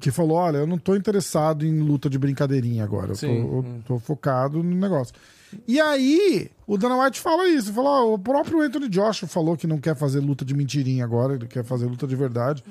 que falou, olha, eu não tô interessado em luta de brincadeirinha agora, eu tô, eu tô focado no negócio. E aí, o Dana White fala isso, falou, ó, o próprio Anthony Joshua falou que não quer fazer luta de mentirinha agora, ele quer fazer luta de verdade.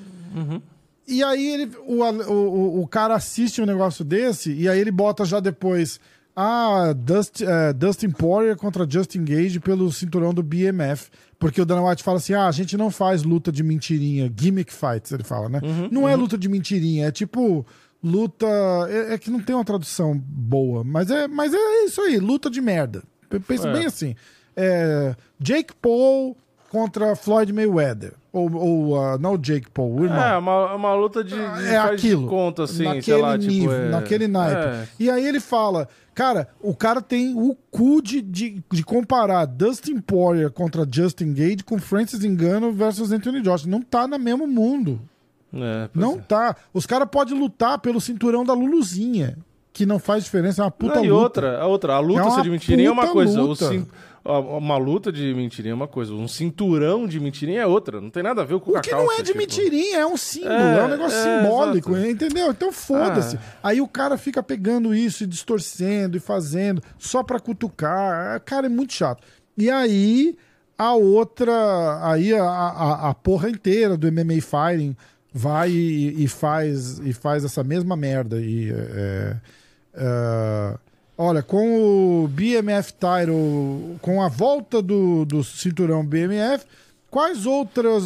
E aí ele, o, o, o- o cara assiste um negócio desse e aí ele bota já depois ah, Dust, eh, Dustin Poirier contra Justin Gage pelo cinturão do BMF. Porque o Dana White fala assim: ah, a gente não faz luta de mentirinha, gimmick fights, ele fala, né? não é luta de mentirinha, é tipo luta. É, é que não tem uma tradução boa, mas é, mas é isso aí, luta de merda. Pensa É. bem assim: é, Jake Paul contra Floyd Mayweather. Ou, ou ah, não o Jake Paul, o irmão. É, uma, uma luta de, de É aquilo. conta, assim, naquele sei lá, tipo, nível, é- naquele naipe. É. E aí ele fala, cara, o cara tem o cu de, de, de comparar Dustin Poirier contra Justin Gage com Francis Ngannou versus Anthony Joshua. Não tá no mesmo mundo. É, não é. tá. Os caras podem lutar pelo cinturão da Luluzinha, que não faz diferença, é uma puta Não, e luta. outra, a outra, a luta É ser de mentirinha é uma coisa. o luta. a- Uma luta de mentirinha é uma coisa. Um cinturão de mentirinha é outra. Não tem nada a ver com O que cacau. não é de mentirinha, é um símbolo, É, é, um negócio é, simbólico, exato. entendeu? Então foda-se. Ah. Aí o cara fica pegando isso e distorcendo e fazendo só pra cutucar. Ah, Cara, é muito chato. E aí a outra, aí a, a, a porra inteira do MMA Fighting vai e, e faz e faz essa mesma merda. E, é, é, olha, com o BMF Title, com a volta do, do cinturão BMF, quais outras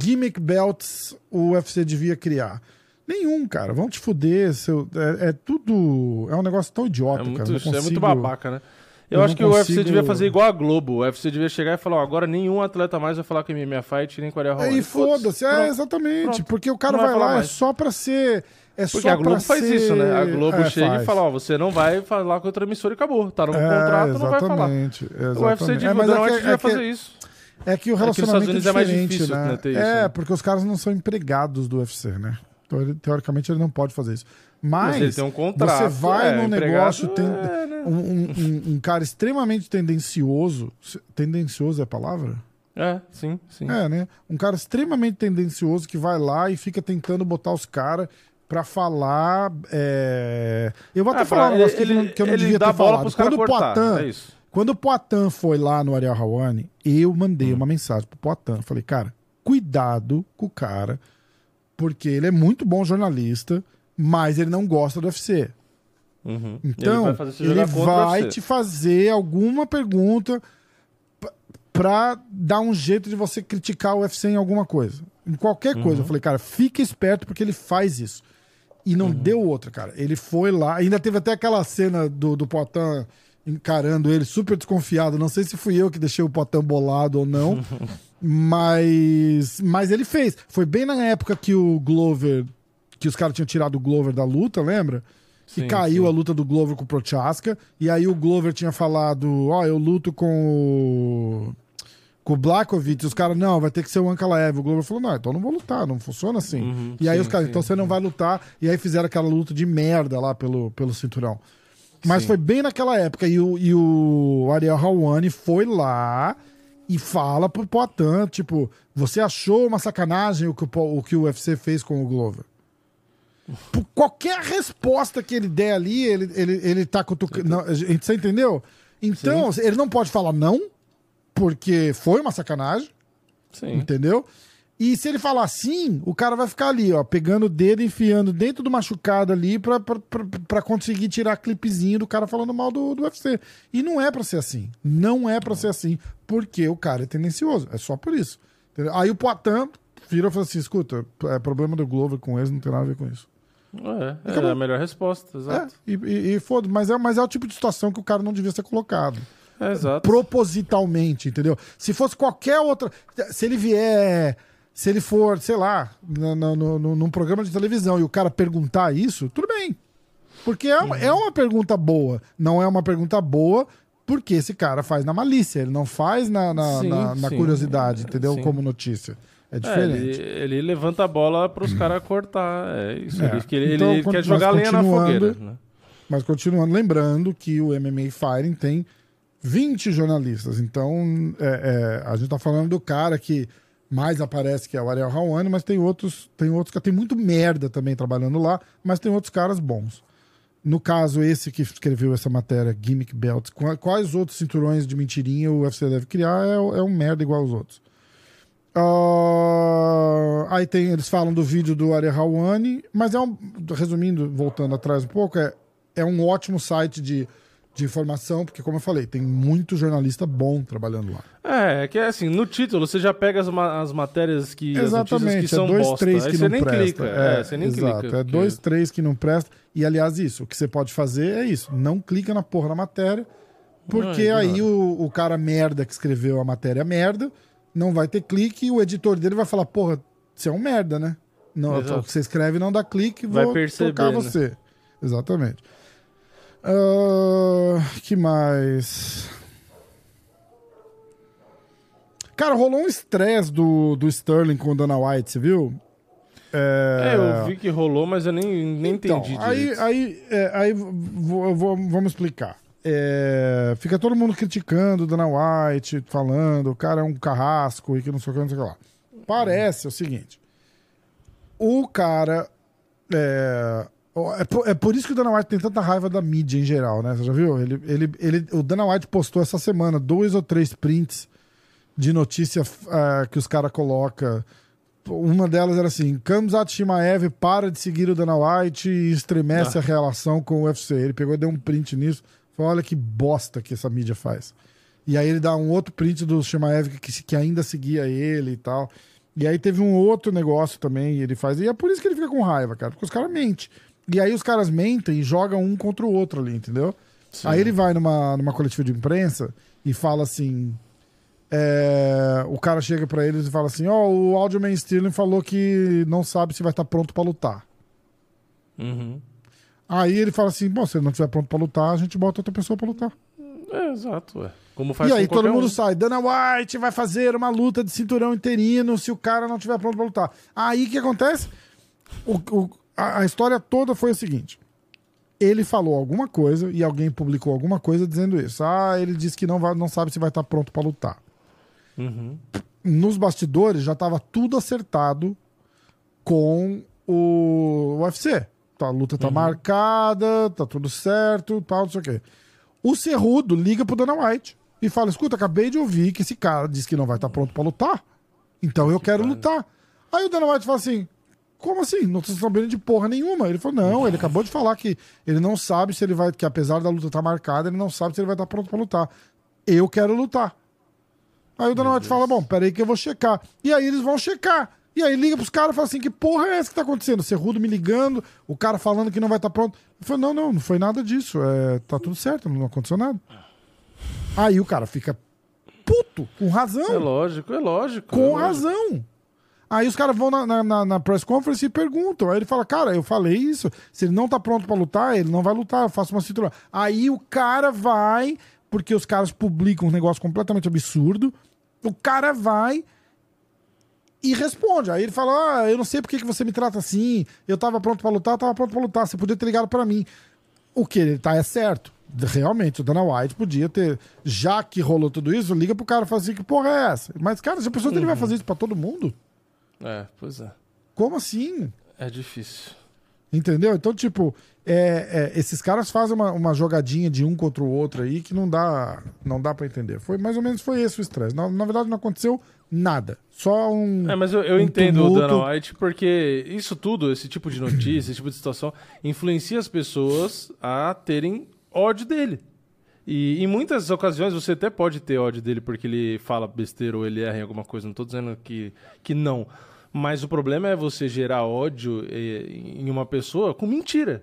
gimmick belts o UFC devia criar? Nenhum, cara. Vão te fuder. Seu, é, é tudo. É um negócio tão idiota, É cara. muito, Não é muito consigo- babaca, né? Eu, eu acho que o UFC consigo- devia fazer igual a Globo. O UFC devia chegar e falar: ó, agora nenhum atleta mais vai falar que é MMA Fight nem Coreia Aí foda-se, é, exatamente. Pronto. Porque o cara Não vai vai lá, é mais. só pra ser. É Porque a Globo faz ser- isso, né? A Globo é, chega faz. e fala: ó, você não vai falar com outra emissora e acabou. Tá no É, contrato, não vai falar. exatamente, O UFC devia, É, mas o é UFC que- é que- fazer isso. É que o relacionamento é é mais difícil, né? né, ter isso, é, né? porque os caras não são empregados do UFC, né? Teori- Teoricamente ele não pode fazer isso. Mas, Mas ele tem um contrato, você vai é, num negócio, tem é, né? um, um- um- um cara extremamente tendencioso. Tendencioso é a palavra? É, sim, sim. É, né? Um cara extremamente tendencioso que vai lá e fica tentando botar os caras pra falar. é, Eu vou até Ah, falar um negócio que ele, eu não, que eu não ele devia ter falado. Quando o cortar, Poitin, é quando o Poitin foi lá no Ariel Hawani, eu Hum. mandei uma mensagem pro Poitin. Falei, cara, cuidado com o cara, porque ele é muito bom jornalista, mas ele não gosta do UFC. Uhum. Então, ele vai, ele vai te fazer alguma pergunta pra dar um jeito de você criticar o UFC em alguma coisa. Em qualquer Uhum. coisa. Eu falei, cara, fica esperto porque ele faz isso. E Uhum. não deu outra, cara. Ele foi lá. Ainda teve até aquela cena do, do Poitin encarando ele, super desconfiado. Não sei se fui eu que deixei o Potan bolado ou não. mas, mas ele fez. Foi bem na época que o Glover. Que os caras tinham tirado o Glover da luta, lembra? Que Sim, caiu sim. a luta do Glover com o Prochaska. E aí o Glover tinha falado: Ó, eu luto com o. Com o Blakovic, os caras, não, vai ter que ser o Ankalaev. O Glover falou, não, então não vou lutar, não funciona assim. Uhum, e aí sim, os caras, sim, então você não vai lutar. E aí fizeram aquela luta de merda lá pelo, pelo cinturão. Mas Sim. foi bem naquela época. E o, e o Ariel Hawani foi lá e fala pro Poitin, tipo, você achou uma sacanagem o que o, o que o UFC fez com o Glover? Por qualquer resposta que ele der ali, ele, ele, ele tá cutucando. Não, a gente- Você entendeu? Então, ele não pode falar não, porque foi uma sacanagem, Sim. entendeu? E se ele falar sim, o cara vai ficar ali, ó, pegando o dedo, enfiando dentro do machucado ali pra, pra, pra, pra conseguir tirar clipezinho do cara falando mal do, do UFC. E não é pra ser assim. Não é pra ser assim, porque o cara é tendencioso. É só por isso. entendeu? Aí o Poitin virou e falou assim: escuta, é problema do Glover com eles, não tem nada a ver com isso. É, é a melhor resposta, É, exato. e, e, e foda mas é, mas é o tipo de situação que o cara não devia ser colocado. É, exato. Propositalmente, entendeu? Se fosse qualquer outra. Se ele vier. Se ele for, sei lá, no, no, no- num programa de televisão e o cara perguntar isso, tudo bem. Porque é uma, Uhum. é uma pergunta boa. Não é uma pergunta boa porque esse cara faz na malícia. Ele não faz na, na, Sim, na- na sim. curiosidade, entendeu? Sim. Como notícia. É É, ele, diferente. ele levanta a bola pros caras cortar. É isso. É. Ele, ele, Então, ele quer jogar lenha na fogueira. Né? Mas continuando, lembrando que o MMA Fighting tem 20 jornalistas. Então, é, é, a gente tá falando do cara que mais aparece, que é o Ariel Hawani, mas tem outros, tem outros que tem muito merda também trabalhando lá, mas tem outros caras bons. No caso, esse que escreveu essa matéria, Gimmick Belts, qua- quais outros cinturões de mentirinha o UFC deve criar? É, é um merda igual aos outros. Ah, aí tem, eles falam do vídeo do Ariel Hawani, mas é um, resumindo, voltando atrás um pouco, é, é um ótimo site de, de informação, porque como eu falei, tem muito jornalista bom trabalhando lá. É, é que é assim, no título você já pega as, ma- as matérias que. Exatamente, que são é dois, bosta. três que você não nem presta. clica. É, É, você nem exato, clica. é dois, três que não presta. E aliás, isso, o que você pode fazer é isso, não clica na porra da matéria, porque Ah, aí o, o cara merda que escreveu a matéria merda, não vai ter clique e o editor dele vai falar, porra, você é um merda, né? Não, o que você escreve não dá clique, Vai vou perceber, tocar né? você. Exatamente. Ah, que mais? Cara, rolou um estresse do, do Sterling com o Dana White, você viu? É, eu vi que rolou, mas eu nem, nem Então, entendi aí, direito. aí, é, aí vou- vou- vamos explicar. É, fica todo mundo criticando o Dana White, falando o cara é um carrasco e que não sei o que, não sei o que lá. Parece o seguinte: o cara. É, é, por, é por isso que o Dana White tem tanta raiva da mídia em geral, né? Você já viu? Ele, ele, ele, o Dana White postou essa semana dois ou três prints de notícia ah, que os caras colocam. Uma delas era assim: Kamzat Shimaev para de seguir o Dana White e estremece a relação com o UFC. Ele pegou e deu um print nisso. Falou: olha que bosta que essa mídia faz. E aí ele dá um outro print do Shimaev que, que ainda seguia ele e tal. E aí teve um outro negócio também, ele faz. E é por isso que ele fica com raiva, cara, porque os caras mentem. E aí os caras mentem e jogam um contra o outro ali, entendeu? Aí ele vai numa, numa coletiva de imprensa e fala assim: é, o cara chega pra eles e fala assim: Ó, o Aljamain Sterling falou que não sabe se vai estar pronto pra lutar. Uhum. Aí ele fala assim: Bom, se ele não estiver pronto pra lutar, a gente bota outra pessoa pra lutar. É, exato, ué. Como faz e aí todo mundo um. sai: Dana White vai fazer uma luta de cinturão interino se o cara não estiver pronto pra lutar. Aí o que acontece? O- o- a, a história toda foi o seguinte. Ele falou alguma coisa e alguém publicou alguma coisa dizendo isso. Ah, ele disse que não, vai, não sabe se vai estar pronto pra lutar. Uhum. nos bastidores já estava tudo acertado com o UFC. Tá, a luta tá marcada, tá tudo certo, tal, não sei o quê. O Cerrudo liga pro Dana White e fala: escuta, acabei de ouvir que esse cara disse que não vai estar pronto pra lutar. Então eu quero lutar. Aí o Dana White fala assim: como assim? Não tô sabendo de porra nenhuma. Ele falou: não, ele acabou de falar que ele não sabe se ele vai. Que apesar da luta estar marcada, ele não sabe se ele vai estar pronto pra lutar. Eu quero lutar. Aí o Dana White fala: bom, peraí que eu vou checar. E aí eles vão checar. E aí liga pros caras e fala assim: que porra é essa que tá acontecendo? Cerrudo me ligando, o cara falando que não vai estar pronto. Eu falei, não, não, não foi nada disso. É, tá tudo certo, não aconteceu nada. Aí o cara fica puto, com razão. É lógico, é lógico. Com é lógico. razão. Aí os caras vão na, na- na- na press conference e perguntam. Aí ele fala, cara, eu falei isso. Se ele não tá pronto pra lutar, ele não vai lutar. Eu faço uma cintura. Aí o cara vai, porque os caras publicam um negócio completamente absurdo. O cara vai e responde. Aí ele fala: Ah, eu não sei por que você me trata assim. Eu tava pronto pra lutar, eu tava pronto pra lutar. Você podia ter ligado pra mim. O que ele tá é certo. Realmente, o Dana White podia ter, já que rolou tudo isso, liga pro cara e fala assim: que porra é essa? Mas, cara, se a pessoa ele vai fazer isso pra todo mundo, É, pois é. como assim? É difícil. Entendeu? Então, tipo, é, é, esses caras fazem uma, uma jogadinha de um contra o outro aí que não dá, não dá para entender. Foi mais ou menos foi esse o estresse. Na, na verdade, não aconteceu nada. Só um. É, mas eu, eu um entendo o. Dana White porque isso tudo, esse tipo de notícia, esse tipo de situação, influencia as pessoas a terem ódio dele. E em muitas ocasiões você até pode ter ódio dele porque ele fala besteira ou ele erra em alguma coisa. Não tô dizendo que, que não. Mas o problema é você gerar ódio eh, em uma pessoa com mentira.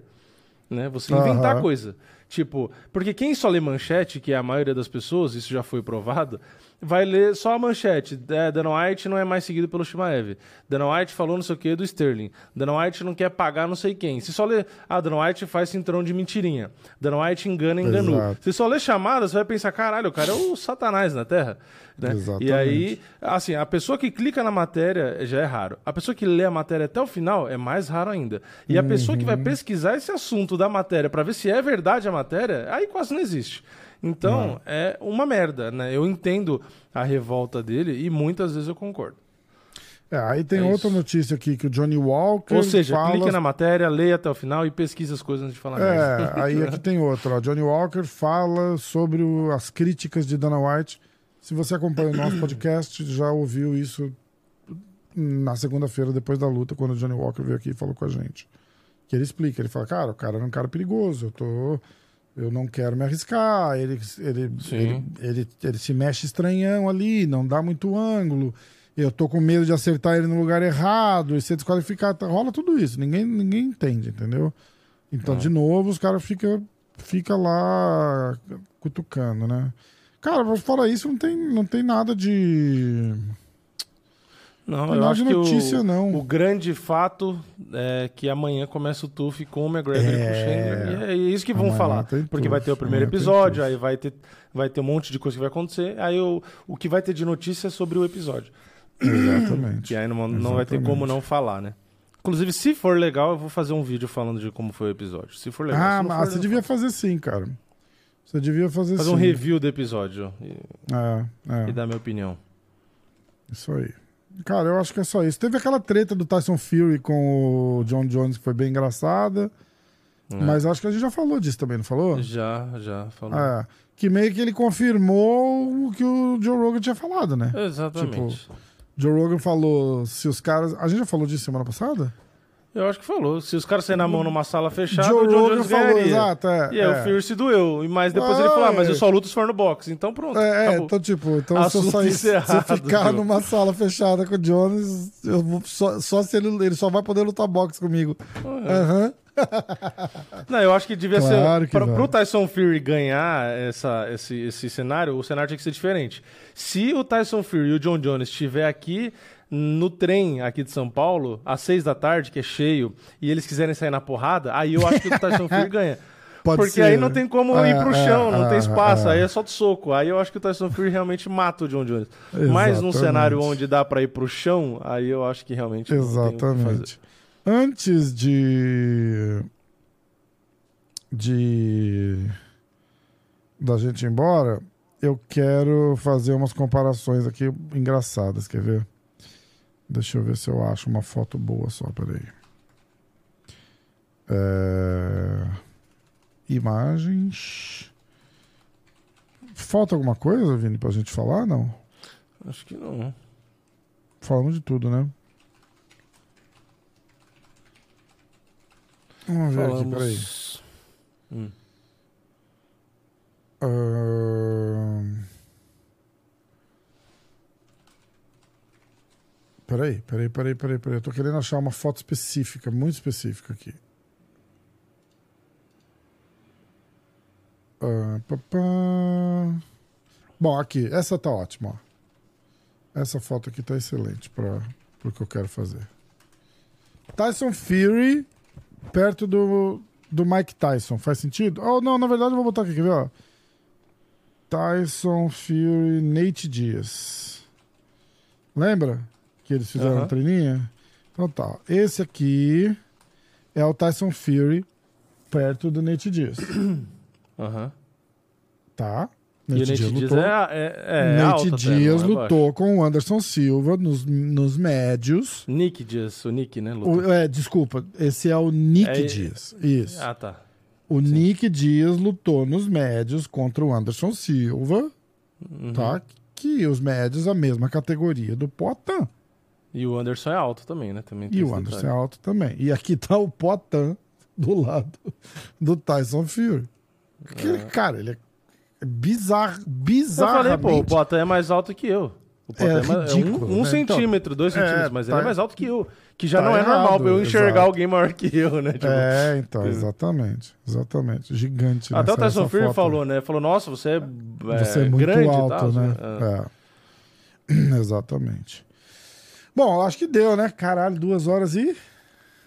Né? Você inventar Aham. coisa. Tipo, porque quem só lê manchete, que é a maioria das pessoas, isso já foi provado, vai ler só a manchete. É, Dana White não é mais seguido pelo Shimaev. Dana White falou não sei o que do Sterling. Dana White não quer pagar não sei quem. Se só lê, ah, Dana White faz cinturão de mentirinha. Dana White engana, enganou. Exato. Se só lê chamada, você vai pensar, caralho, o cara é o satanás na Terra. Né? Exatamente. E aí, assim, a pessoa que clica na matéria já é raro. A pessoa que lê a matéria até o final é mais raro ainda. E a pessoa que vai pesquisar esse assunto da matéria pra ver se é verdade a matéria, aí quase não existe. Então, é uma merda, né? Eu entendo a revolta dele e muitas vezes eu concordo. É, aí tem É outra isso. notícia aqui que o Johnny Walker. Ou seja, fala... clique na matéria, leia até o final e pesquise as coisas antes de falar É, aí aqui tem outra. Ó. Johnny Walker fala sobre o- as críticas de Dana White. Se você acompanha o nosso podcast, já ouviu isso na segunda-feira, depois da luta, quando o Johnny Walker veio aqui e falou com a gente. Que ele explica, ele fala, cara, o cara é um cara perigoso, eu tô. Eu não quero me arriscar. Ele, ele, ele, ele, ele se mexe estranhão ali, não dá muito ângulo. Eu tô com medo de acertar ele no lugar errado e ser desqualificado. Tá, Rola tudo isso. Ninguém, ninguém entende, entendeu? Então, de novo, os caras ficam fica lá cutucando, né? Cara, fora isso, não tem, não tem nada de. Não, Tem eu acho de que notícia, o, não. o grande fato é que amanhã começa o TUF com o McGregor e com o Chandler. E é isso que vão Amanhã falar. Porque TUF, vai ter o primeiro episódio, aí vai ter, vai ter um monte de coisa que vai acontecer. Aí o, o que vai ter de notícia é sobre o episódio. Exatamente. Que aí não, não vai ter Exatamente. como não falar, né? Inclusive, se for legal, eu vou fazer um vídeo falando de como foi o episódio. Se for legal. Ah, não mas for, você não devia fazer sim, cara. Você devia fazer faço. sim. fazer um review do episódio e, É, é. e dar minha opinião. Isso aí. Cara, eu acho que é só isso. Teve aquela treta do Tyson Fury com o John Jones que foi bem engraçada. É. Mas acho que a gente já falou disso também, não falou? Já, já falou. É. Que meio que ele confirmou o que o Joe Rogan tinha falado, né? Exatamente. Joe Rogan falou se os caras. A gente já falou disso semana passada? Eu acho que falou. Se os caras saírem na mão numa sala fechada, Joe o John Jones falou, ganharia. exato. É, E aí é. o Fury se doeu. E mais depois ele falou, ah, mas eu só luto se for no boxe. Então pronto, É, é, acabou. então, tipo, então se eu, sair, se eu ficar Joe. numa sala fechada com o Jones, eu vou, só, só se ele, ele só vai poder lutar boxe comigo. Aham. Não, eu acho que devia Claro ser... que Pra, vai. pro Tyson Fury ganhar essa, esse, esse cenário, o cenário tinha que ser diferente. Se o Tyson Fury e o John Jones estiver aqui no trem aqui de São Paulo, às seis da tarde, que é cheio, e eles quiserem sair na porrada, aí eu acho que o Tyson Fury ganha. Pode Porque ser. aí não tem como ir É, pro é, chão, não é, tem espaço, é. aí é só de soco. Aí eu acho que o Tyson Fury realmente mata o John Jones. Mas num Exatamente. cenário onde dá pra ir pro chão, aí eu acho que realmente o que. Exatamente. Antes de. de. da gente ir embora, eu quero fazer umas comparações aqui engraçadas, quer ver? Deixa eu ver se eu acho uma foto boa só, peraí. É... Imagens. Falta alguma coisa, Vini, pra gente falar? Não. Acho que não. Falamos de tudo, né? Vamos ver aqui, peraí. Hum. Ahn. Peraí, peraí, peraí, peraí, peraí. Eu tô querendo achar uma foto específica, muito específica aqui. Ah, pá, pá. Bom, aqui, essa tá ótima. ó. Essa foto aqui tá excelente para o que eu quero fazer. Tyson Fury perto do, do Mike Tyson. Faz sentido? Oh, não, na verdade eu vou botar aqui, quer ver? Ó? Tyson Fury Nate Dias. Lembra que eles fizeram Aham. a treininha? Então tá. Esse aqui é o Tyson Fury perto do Nate Dias. Aham. Tá? E o Nate Diaz lutou. é, é, é Nate não é lutou com o Anderson Silva nos, nos médios. Nick Dias, o Nick, né? O- é, desculpa, esse é o Nick É- Dias. Isso. Ah, tá. o Nick Dias lutou nos médios contra o Anderson Silva, Uhum. tá? Que os médios, a mesma categoria do Potan. E o Anderson é alto também, né? Também E o Anderson é detalhe. alto também. E aqui tá o Potan do lado do Tyson Fury. Aquele cara, ele é bizarro, Eu bizarramente... falei, pô, o Potan é mais alto que eu. O Potan É é, mais- é ridículo, um, um né? centímetro, dois É, centímetros, mas ele tá- é mais alto que eu. Que já tá não é normal errado, pra eu enxergar exato. alguém maior que eu, né? Tipo, É, então, exatamente. Exatamente. Gigante. Até o nessa- Tyson essa Fury falou, né? Falou, nossa, você é, é, Você é muito grande alto, né? É. É. Exatamente. Bom, acho que deu, né? Caralho, duas horas e.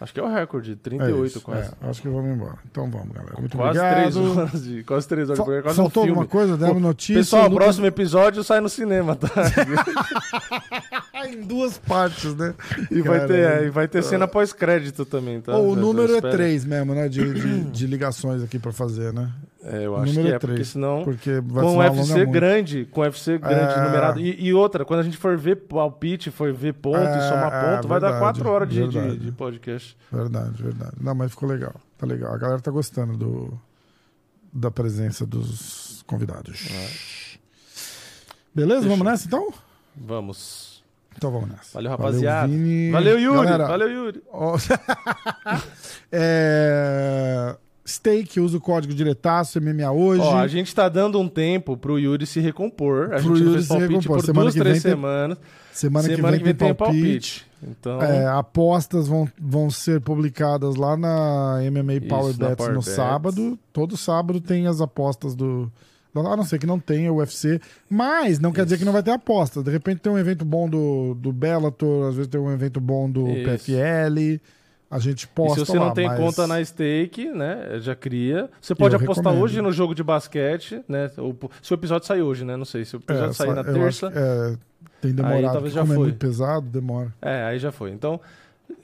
Acho que é o recorde, É 38 isso, quase. é, acho que vamos embora. Então vamos, galera. Muito Quase obrigado. três horas de. Quase três horas programa, quase faltou um alguma coisa? Demos Pô, notícia? Pessoal, o Lucas- próximo episódio sai no cinema, tá? em duas partes, né? E vai ter, é, e vai ter cena pós-crédito também, tá? O número é espera. três mesmo, né? De, de, de ligações aqui pra fazer, né? É, eu acho número que é é, porque senão. Porque vai Com o UFC muito. grande, com o UFC grande, É. numerado. E, e outra, quando a gente for ver palpite, for ver ponto É, e somar é, ponto, vai dar verdade, quatro horas de, de, de podcast. Verdade, verdade. Não, mas ficou legal. Tá legal. A galera tá gostando do, da presença dos convidados. Beleza? Vamos nessa então? Vamos. Então vamos nessa. Valeu, rapaziada. Vini. Valeu, Yuri. Galera, Valeu, Yuri. ó, é... Steak, usa o código diretaço, MMA hoje. Ó, a gente tá dando um tempo pro Yuri se recompor. A Pro gente Yuri se recompor. por Semana duas, que três vem tem- semanas. Semana, Semana que vem tem palpite. palpite. Então, É, apostas vão, vão ser publicadas lá na MMA Isso, Power na Bets Power no Bets. sábado. Todo sábado tem as apostas do. A não ser que não tenha UFC. Mas não quer dizer que não vai ter aposta. De repente tem um evento bom do, do Bellator, às vezes tem um evento bom do Isso. PFL. A gente e posta se você não lá, tem mas- conta na stake, né? Já cria. Você pode Eu apostar recomendo. hoje no jogo de basquete, né? O, se o episódio sair hoje, né? Não sei. Se o episódio É, sair na terça. acho é, tem demorado. talvez porque já como é foi. muito pesado, demora. É, aí já foi. Então,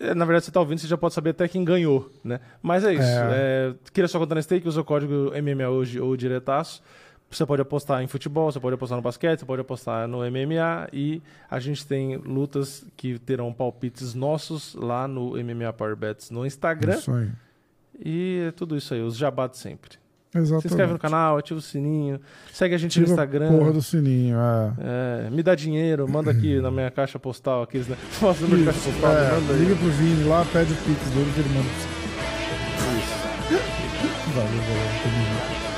é, na verdade, você tá ouvindo, você já pode saber até quem ganhou, né? Mas é isso. É. É, queria sua conta na stake, usa o código MMA hoje ou diretaço. Você pode apostar em futebol, você pode apostar no basquete, você pode apostar no MMA e a gente tem lutas que terão palpites nossos lá no MMA Power Bets no Instagram. Isso aí. E é tudo isso aí, os jabá sempre. Exatamente. Se inscreve no canal, ativa o sininho, segue a gente Tira no Instagram. Porra do sininho, é. É, me dá dinheiro, manda aqui na minha caixa postal, aqueles, né? Minha caixa postal, É, manda aí. liga pro Vini lá, pede o Pix dele que ele manda você. Valeu, junto.